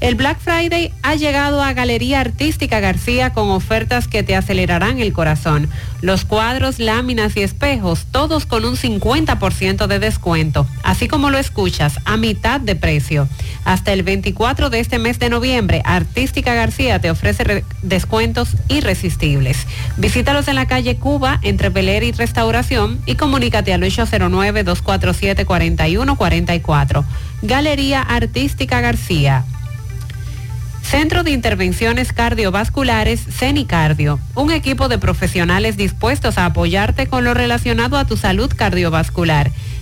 El Black Friday ha llegado a Galería Artística García con ofertas que te acelerarán el corazón. Los cuadros, láminas y espejos, todos con un 50% de descuento, así como lo escuchas, a mitad de precio. Hasta el 24 de este mes de noviembre, Artística García te ofrece re- descuentos irresistibles. Visítalos en la calle Cuba, entre Beler y Restauración, y comunícate al 809-247-4144. Galería Artística García. Centro de Intervenciones Cardiovasculares CENICardio, un equipo de profesionales dispuestos a apoyarte con lo relacionado a tu salud cardiovascular.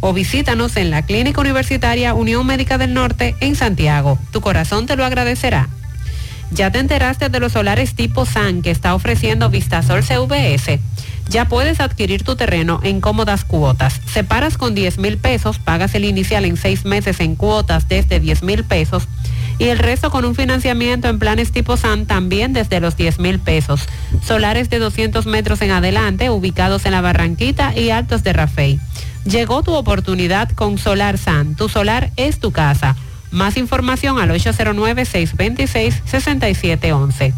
o visítanos en la Clínica Universitaria Unión Médica del Norte en Santiago. Tu corazón te lo agradecerá. ¿Ya te enteraste de los solares tipo SAN que está ofreciendo Vistasol CVS? Ya puedes adquirir tu terreno en cómodas cuotas. Separas con 10 mil pesos, pagas el inicial en seis meses en cuotas desde 10 mil pesos y el resto con un financiamiento en planes tipo SAN también desde los 10 mil pesos. Solares de 200 metros en adelante, ubicados en la Barranquita y Altos de Rafey. Llegó tu oportunidad con Solar SAN. Tu solar es tu casa. Más información al 809-626-6711.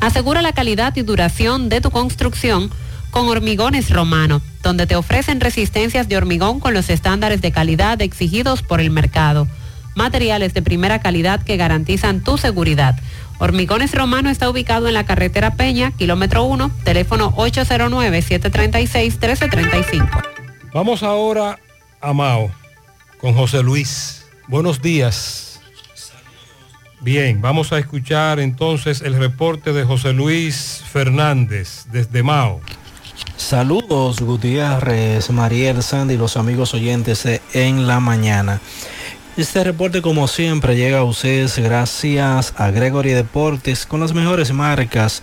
Asegura la calidad y duración de tu construcción con Hormigones Romano, donde te ofrecen resistencias de hormigón con los estándares de calidad exigidos por el mercado. Materiales de primera calidad que garantizan tu seguridad. Hormigones Romano está ubicado en la carretera Peña, kilómetro 1, teléfono 809-736-1335. Vamos ahora a Mao con José Luis. Buenos días. Bien, vamos a escuchar entonces el reporte de José Luis Fernández desde Mao. Saludos Gutiérrez, Mariel, Sandy y los amigos oyentes de En la Mañana. Este reporte como siempre llega a ustedes gracias a Gregory Deportes con las mejores marcas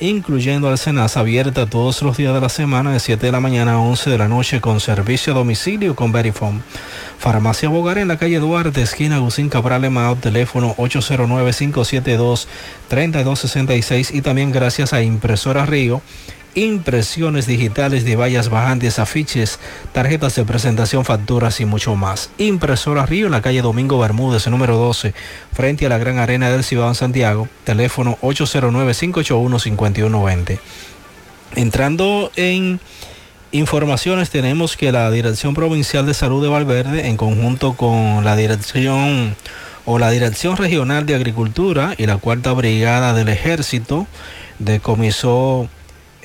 incluyendo Alcenas abierta todos los días de la semana de 7 de la mañana a 11 de la noche con servicio a domicilio con Verifone. Farmacia Bogar en la calle Duarte, esquina Agustín Cabral Emao, teléfono 809-572-3266 y también gracias a Impresora Río impresiones digitales de vallas bajantes, afiches, tarjetas de presentación, facturas y mucho más. Impresora Río en la calle Domingo Bermúdez, número 12, frente a la Gran Arena del Cibao Santiago, teléfono 809-581-5120. Entrando en informaciones, tenemos que la Dirección Provincial de Salud de Valverde, en conjunto con la Dirección o la Dirección Regional de Agricultura y la Cuarta Brigada del Ejército, decomisó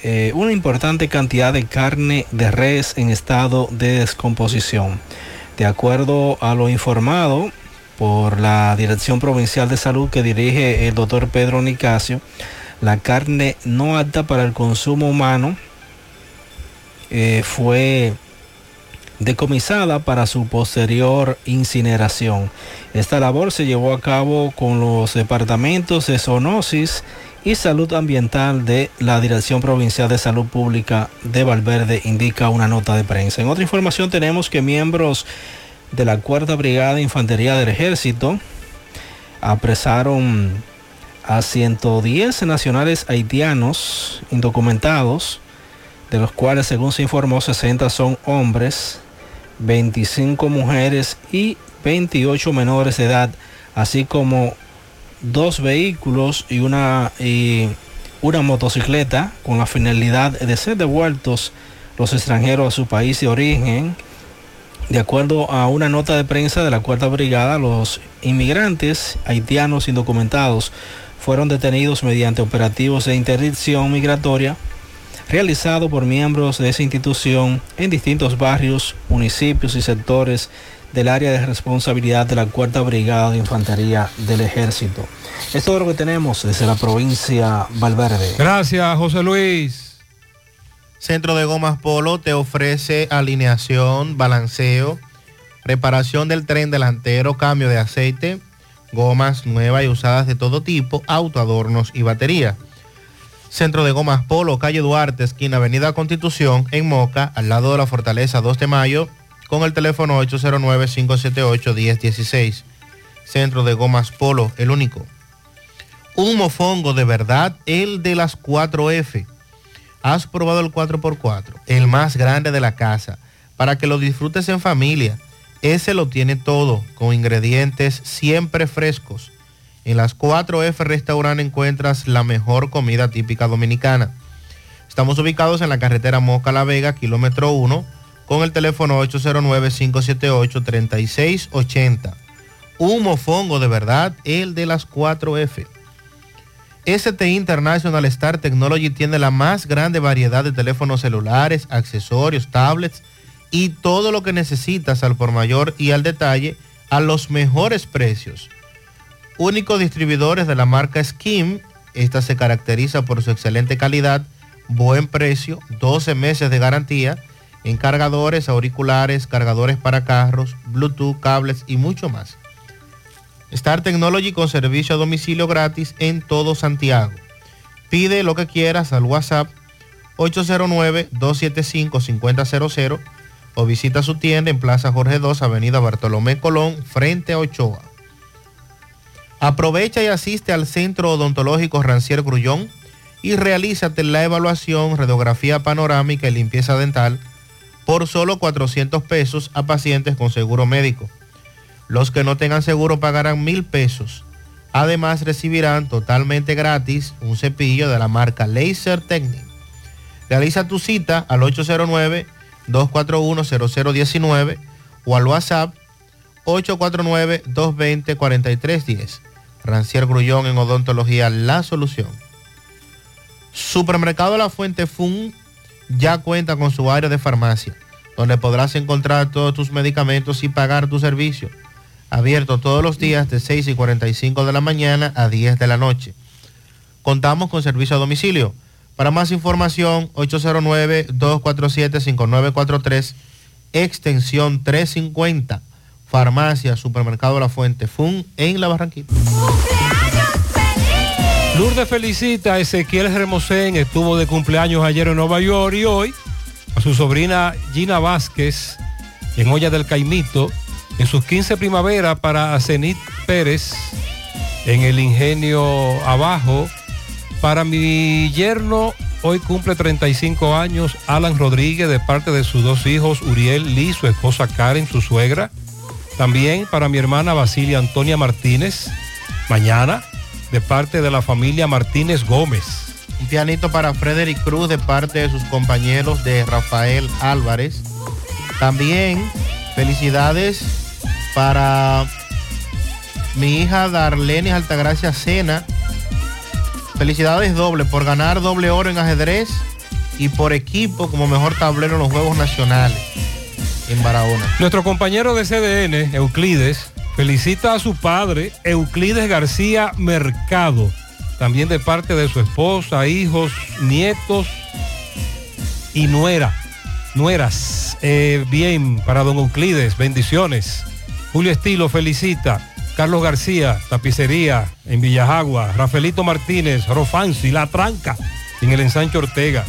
eh, una importante cantidad de carne de res en estado de descomposición. De acuerdo a lo informado por la Dirección Provincial de Salud que dirige el doctor Pedro Nicasio, la carne no apta para el consumo humano eh, fue decomisada para su posterior incineración. Esta labor se llevó a cabo con los departamentos de zoonosis y Salud Ambiental de la Dirección Provincial de Salud Pública de Valverde, indica una nota de prensa. En otra información tenemos que miembros de la Cuarta Brigada de Infantería del Ejército apresaron a 110 nacionales haitianos indocumentados, de los cuales según se informó 60 son hombres, 25 mujeres y 28 menores de edad, así como dos vehículos y una, y una motocicleta con la finalidad de ser devueltos los extranjeros a su país de origen. De acuerdo a una nota de prensa de la Cuarta Brigada, los inmigrantes haitianos indocumentados fueron detenidos mediante operativos de interdicción migratoria realizado por miembros de esa institución en distintos barrios, municipios y sectores del área de responsabilidad de la Cuarta Brigada de Infantería del Ejército. Es todo lo que tenemos desde la provincia Valverde. Gracias, José Luis. Centro de Gomas Polo te ofrece alineación, balanceo, reparación del tren delantero, cambio de aceite, gomas nuevas y usadas de todo tipo, autoadornos y batería. Centro de Gomas Polo, calle Duarte, esquina Avenida Constitución, en Moca, al lado de la Fortaleza 2 de Mayo, con el teléfono 809-578-1016. Centro de Gomas Polo, el único. Un mofongo de verdad, el de las 4F. Has probado el 4x4, el más grande de la casa, para que lo disfrutes en familia. Ese lo tiene todo, con ingredientes siempre frescos. En las 4F Restaurant encuentras la mejor comida típica dominicana. Estamos ubicados en la carretera Moca La Vega, kilómetro 1 con el teléfono 809-578-3680. Un mofongo de verdad, el de las 4F. ST International Star Technology tiene la más grande variedad de teléfonos celulares, accesorios, tablets y todo lo que necesitas al por mayor y al detalle a los mejores precios. Únicos distribuidores de la marca Skim, esta se caracteriza por su excelente calidad, buen precio, 12 meses de garantía en cargadores, auriculares, cargadores para carros, Bluetooth, cables y mucho más. Star Technology con servicio a domicilio gratis en todo Santiago. Pide lo que quieras al WhatsApp 809-275-5000 o visita su tienda en Plaza Jorge 2, Avenida Bartolomé Colón, frente a Ochoa. Aprovecha y asiste al Centro Odontológico Rancier Grullón y realízate la evaluación, radiografía panorámica y limpieza dental por solo 400 pesos a pacientes con seguro médico. Los que no tengan seguro pagarán mil pesos. Además recibirán totalmente gratis un cepillo de la marca Laser Technic. Realiza tu cita al 809-241-0019 o al WhatsApp 849-220-4310. Rancier Grullón en Odontología La Solución. Supermercado La Fuente Fun ya cuenta con su área de farmacia, donde podrás encontrar todos tus medicamentos y pagar tu servicio. Abierto todos los días de 6 y 45 de la mañana a 10 de la noche. Contamos con servicio a domicilio. Para más información, 809-247-5943, extensión 350, Farmacia Supermercado La Fuente Fun en La Barranquita. Lourdes felicita a Ezequiel Hermosén, estuvo de cumpleaños ayer en Nueva York y hoy a su sobrina Gina Vázquez en Olla del Caimito, en sus 15 primavera para Zenit Pérez en el Ingenio Abajo. Para mi yerno, hoy cumple 35 años, Alan Rodríguez, de parte de sus dos hijos, Uriel Lee, su esposa Karen, su suegra. También para mi hermana Basilia Antonia Martínez, mañana, de parte de la familia Martínez Gómez. Un pianito para Frederick Cruz de parte de sus compañeros de Rafael Álvarez. También felicidades para mi hija Darlene Altagracia Sena. Felicidades doble por ganar doble oro en ajedrez y por equipo como mejor tablero en los Juegos Nacionales en Barahona. Nuestro compañero de CDN, Euclides, felicita a su padre, Euclides García Mercado, también de parte de su esposa, hijos, nietos y nuera, nueras. Eh, bien, para don Euclides, bendiciones. Julio Estilo felicita. Carlos García, tapicería en Villajagua. Rafaelito Martínez, Rofansi, La Tranca en el ensancho Ortega.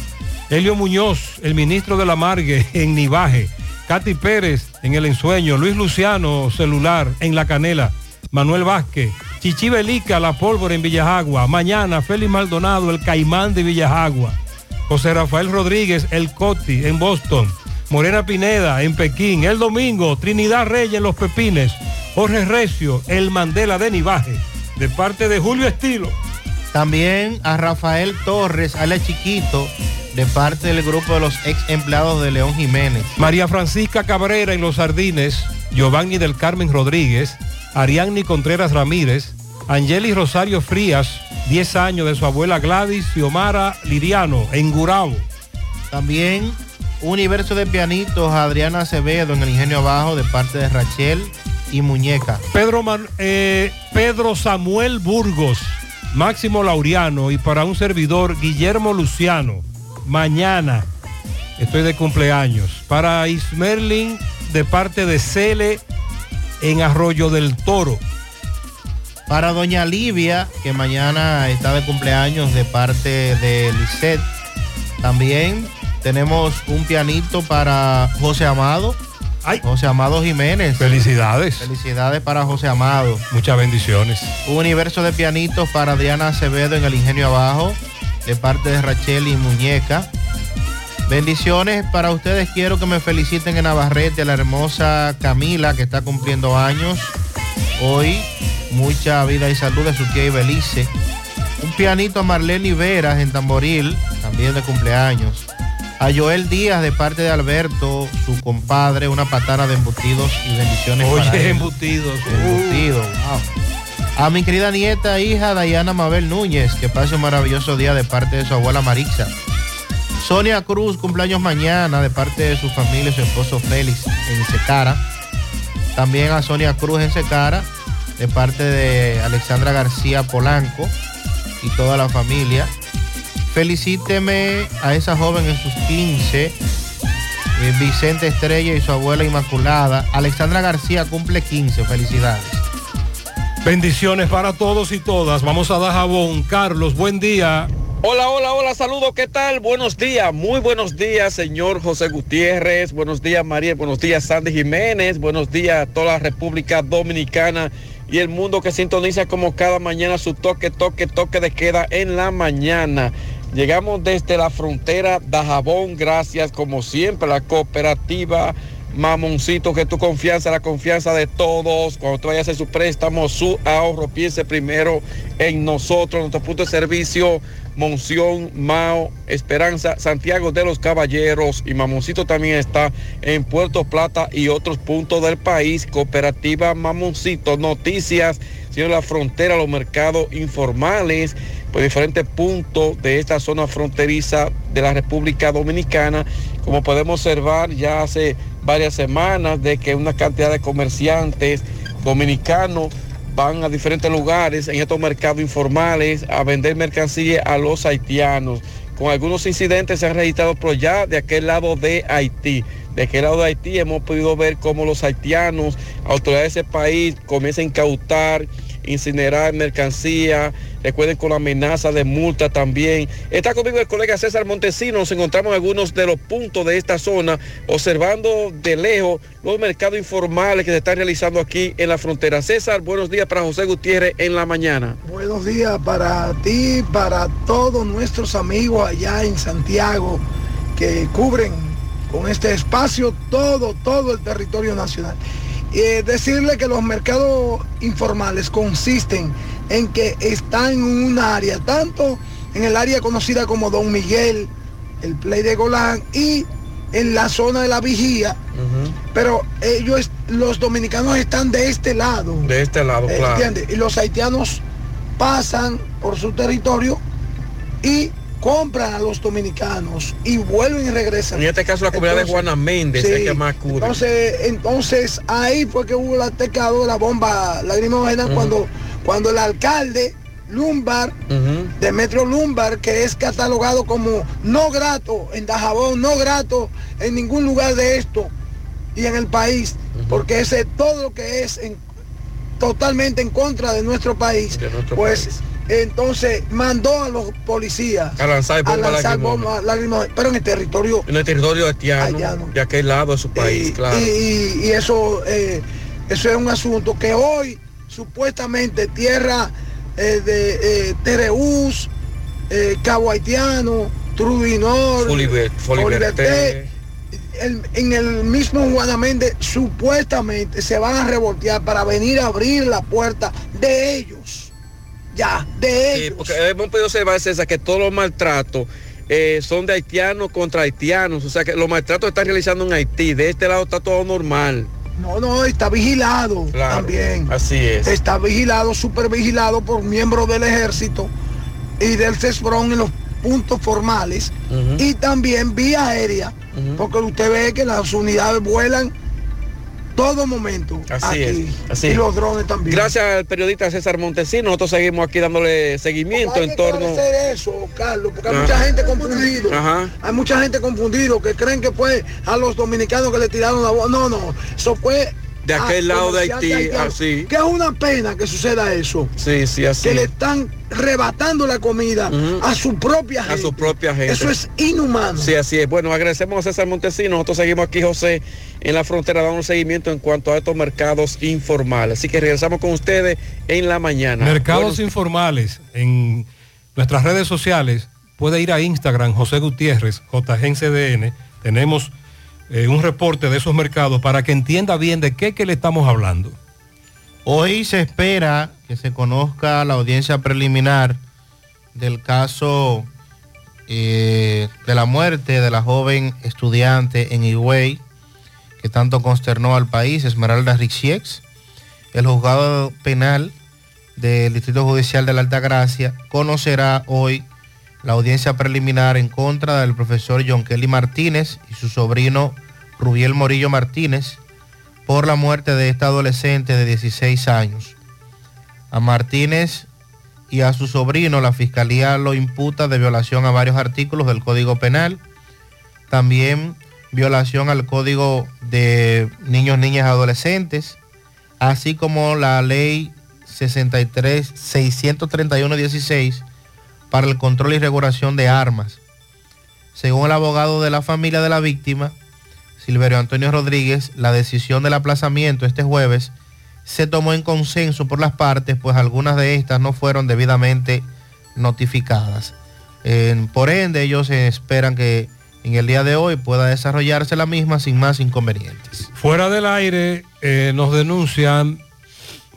Helio Muñoz, el ministro de la Margue en Nivaje. Katy Pérez en el ensueño. Luis Luciano, celular en La Canela. Manuel Vázquez. Chichi Belica, La Pólvora en Villajagua. Mañana, Félix Maldonado, el Caimán de Villajagua. José Rafael Rodríguez, el Coti en Boston. Morena Pineda en Pekín. El domingo, Trinidad Reyes en Los Pepines. Jorge Recio, el Mandela de Nivaje. De parte de Julio Estilo. También a Rafael Torres, Ale Chiquito, de parte del grupo de los ex empleados de León Jiménez. María Francisca Cabrera en Los Sardines. Giovanni del Carmen Rodríguez. Ariadni Contreras Ramírez. Angeli Rosario Frías, 10 años de su abuela Gladys Xiomara Liriano en Gurabo. También Universo de Pianitos, Adriana Acevedo en el Ingenio Abajo de parte de Rachel y Muñeca. Pedro, Man- eh, Pedro Samuel Burgos, Máximo Laureano y para un servidor Guillermo Luciano. Mañana estoy de cumpleaños. Para Ismerlin de parte de Cele en Arroyo del Toro. Para Doña Livia, que mañana está de cumpleaños de parte de Lisette. También tenemos un pianito para José Amado. José Amado Jiménez. Felicidades. Felicidades para José Amado. Muchas bendiciones. Un universo de pianitos para Adriana Acevedo en el Ingenio Abajo, de parte de Rachel y Muñeca. Bendiciones para ustedes. Quiero que me feliciten en Navarrete, la hermosa Camila, que está cumpliendo años hoy. Mucha vida y salud de su tía Ibelice. Un pianito a Marlene Veras en Tamboril, también de cumpleaños. A Joel Díaz de parte de Alberto, su compadre, una patana de embutidos y bendiciones para Oye, él. embutidos. Embutidos, wow. A mi querida nieta, hija Dayana Mabel Núñez, que pase un maravilloso día de parte de su abuela Marixa. Sonia Cruz, cumpleaños mañana de parte de su familia y su esposo Félix en Secara. También a Sonia Cruz en Secara de parte de Alexandra García Polanco y toda la familia. Felicíteme a esa joven en sus 15, eh, Vicente Estrella y su abuela Inmaculada. Alexandra García cumple 15, felicidades. Bendiciones para todos y todas. Vamos a dar jabón. Carlos, buen día. Hola, hola, hola, saludos, ¿qué tal? Buenos días, muy buenos días, señor José Gutiérrez, buenos días, María, buenos días, Sandy Jiménez, buenos días a toda la República Dominicana y el mundo que sintoniza como cada mañana su toque, toque, toque de queda en la mañana. Llegamos desde la frontera de Jabón, gracias como siempre a la cooperativa Mamoncito, que tu confianza, la confianza de todos. Cuando tú vayas a hacer su préstamo, su ahorro, piense primero en nosotros, nuestro punto de servicio, Monción, Mao, Esperanza, Santiago de los Caballeros y Mamoncito también está en Puerto Plata y otros puntos del país. Cooperativa Mamoncito, noticias, señor la frontera, los mercados informales, por diferentes puntos de esta zona fronteriza de la República Dominicana. Como podemos observar, ya hace varias semanas de que una cantidad de comerciantes dominicanos van a diferentes lugares en estos mercados informales a vender mercancía a los haitianos. Con algunos incidentes se han registrado por ya de aquel lado de Haití. De aquel lado de Haití hemos podido ver cómo los haitianos, autoridades de ese país, comienzan a incautar, incinerar mercancía, recuerden con la amenaza de multa también. Está conmigo el colega César Montesino, nos encontramos en algunos de los puntos de esta zona, observando de lejos los mercados informales que se están realizando aquí en la frontera. César, buenos días para José Gutiérrez en la mañana. Buenos días para ti, para todos nuestros amigos allá en Santiago que cubren con este espacio todo, todo el territorio nacional. Eh, decirle que los mercados informales consisten en que están en un área, tanto en el área conocida como Don Miguel, el Play de Golán y en la zona de la vigía, pero ellos, los dominicanos están de este lado. De este lado, Eh, claro. ¿entiende? Y los haitianos pasan por su territorio y compran a los dominicanos y vuelven y regresan. En este caso la comunidad de Juana Méndez es que más acude. Entonces, entonces ahí fue que hubo el atacado de la bomba lacrimógena Ujú. cuando, cuando el alcalde Lumbar, Demetrio Lumbar, que es catalogado como no grato en Dajabón, no grato en ningún lugar de esto y en el país, porque ese todo lo que es en- totalmente en contra de nuestro país, pues entonces mandó a los policías A lanzar bombas bombas lacrimógenas, pero en el territorio En el territorio haitiano, de aquel lado de su país, claro. y, eso, eh, eso es un asunto que hoy supuestamente tierra eh, de eh, Tereús, eh, Cabo Haitiano, Foliberté. el- en el mismo Juana Méndez supuestamente se van a revoltear para venir a abrir la puerta de ellos. Ya, de Sí, ellos. porque hemos podido observar, César, que todos los maltratos eh, son de haitianos contra haitianos. O sea que los maltratos están realizando en Haití. De este lado está todo normal. No, no, está vigilado Claro, también. Así es. Está vigilado, súper vigilado por miembros del ejército y del CESBRON en los puntos formales y también vía aérea, porque usted ve que las unidades vuelan todo momento. Así aquí. es. Así y los drones también. Gracias al periodista César Montesino, nosotros seguimos aquí dándole seguimiento Hay en que torno. eso, Carlos, porque hay Ajá. mucha gente confundido. Ajá. Hay mucha gente confundido que creen que fue a los dominicanos que le tiraron la voz. No, no, eso fue De a aquel lado de Haití, así. Que es una pena que suceda eso. Sí, sí, así. Que le están rebatando la comida a su propia a gente. su propia gente. Eso es inhumano. Sí, así es. Bueno, agradecemos a César Montesino. Nosotros seguimos aquí, José, en la frontera, dando seguimiento en cuanto a estos mercados informales. Así que regresamos con ustedes en la mañana. Mercados informales en nuestras redes sociales. Puede ir a Instagram, José Gutiérrez, JGNCDN. Tenemos eh, un reporte de esos mercados para que entienda bien de qué le estamos hablando. Hoy se espera que se conozca la audiencia preliminar del caso eh, de la muerte de la joven estudiante en Higüey, que tanto consternó al país, Esmeralda Richiex. El juzgado penal del Distrito Judicial de la Alta Gracia conocerá hoy la audiencia preliminar en contra del profesor John Kelly Martínez y su sobrino Rubiel Morillo Martínez por la muerte de esta adolescente de 16 años. A Martínez y a su sobrino la fiscalía lo imputa de violación a varios artículos del Código Penal, también violación al Código de Niños, Niñas Adolescentes, así como la ley 63 631-16 para el control y regulación de armas. Según el abogado de la familia de la víctima, Silverio Antonio Rodríguez, la decisión del aplazamiento este jueves se tomó en consenso por las partes, pues algunas de estas no fueron debidamente notificadas. Por ende, ellos esperan que en el día de hoy pueda desarrollarse la misma sin más inconvenientes. Fuera del aire eh, nos denuncian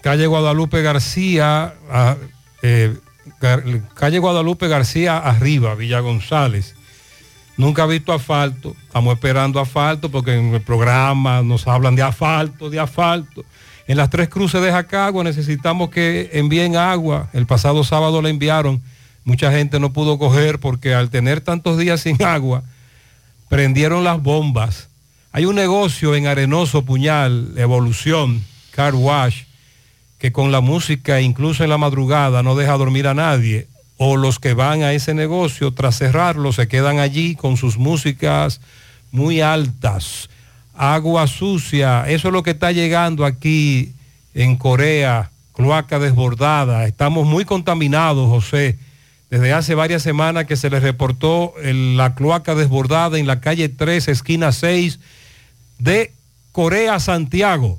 calle Guadalupe García, a- eh, calle Guadalupe García arriba, Villa González. Nunca he visto asfalto, estamos esperando asfalto porque en el programa nos hablan de asfalto, de asfalto. En las tres cruces de Jacagua necesitamos que envíen agua. El pasado sábado la enviaron, mucha gente no pudo coger porque al tener tantos días sin agua, prendieron las bombas. Hay un negocio en Arenoso Puñal, Evolución, Car Wash, que con la música, incluso en la madrugada, no deja dormir a nadie. O los que van a ese negocio, tras cerrarlo, se quedan allí con sus músicas muy altas. Agua sucia, eso es lo que está llegando aquí en Corea, cloaca desbordada. Estamos muy contaminados, José. Desde hace varias semanas que se les reportó la cloaca desbordada en la calle 3, esquina 6 de Corea, Santiago.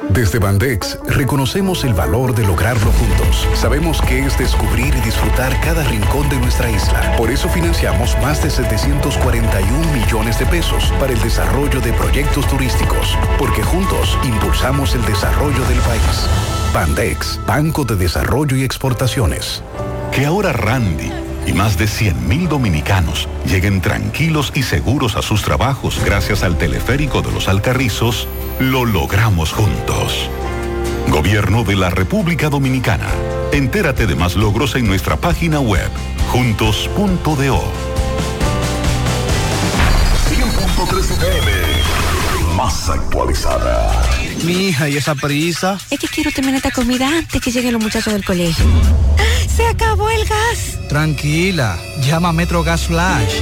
Desde Bandex reconocemos el valor de lograrlo juntos. Sabemos que es descubrir y disfrutar cada rincón de nuestra isla. Por eso financiamos más de 741 millones de pesos para el desarrollo de proyectos turísticos, porque juntos impulsamos el desarrollo del país. Bandex, Banco de Desarrollo y Exportaciones. Que ahora Randy y más de 100.000 dominicanos lleguen tranquilos y seguros a sus trabajos gracias al teleférico de los Alcarrizos, lo logramos juntos. Gobierno de la República Dominicana. Entérate de más logros en nuestra página web, juntos.do. 100.3 FM. Más actualizada. Mi hija, ¿y esa prisa? Es que quiero terminar esta comida antes que lleguen los muchachos del colegio. ¡Se acabó el gas! Tranquila, llama a Metro Gas Flash.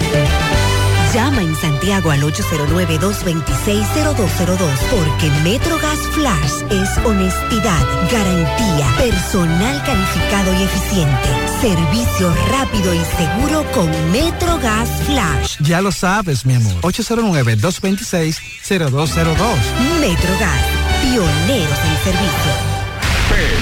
Llama en Santiago al 809-226-0202 porque MetroGas Flash es honestidad, garantía, personal calificado y eficiente, servicio rápido y seguro con MetroGas Flash. Ya lo sabes, mi amor. 809-226-0202. MetroGas, pioneros en servicio.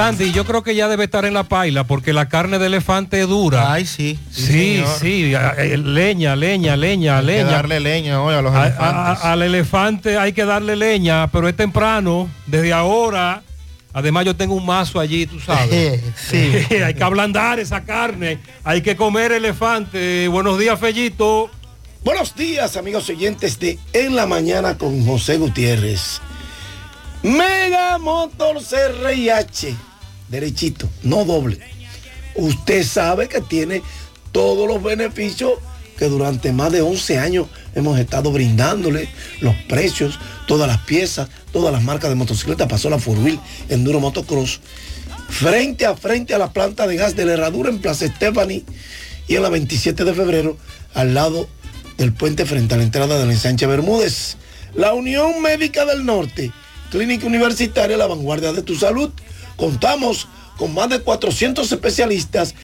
Sandy, yo creo que ya debe estar en la paila porque la carne de elefante es dura. Ay, sí. Sí, sí, a- eh, leña, leña, leña, Hay que leña. darle leña hoy a los A- elefantes. a- al elefante hay que darle leña, pero es temprano, desde ahora. Además yo tengo un mazo allí, tú sabes. Sí. hay que ablandar esa carne, hay que comer elefante. Buenos días, Fellito. Buenos días, amigos oyentes de En la Mañana con José Gutiérrez. Mega Motor CRIH. Derechito, no doble. Usted sabe que tiene todos los beneficios que durante más de 11 años hemos estado brindándole, los precios, todas las piezas, todas las marcas de motocicleta, pasó la Four Wheel, Enduro Motocross, frente a frente a la planta de gas de la herradura en Plaza Stephanie y en la 27 de febrero al lado del puente frente a la entrada del ensanche Bermúdez. La Unión Médica del Norte, Clínica Universitaria La Vanguardia de tu Salud, Contamos con más de 400 especialistas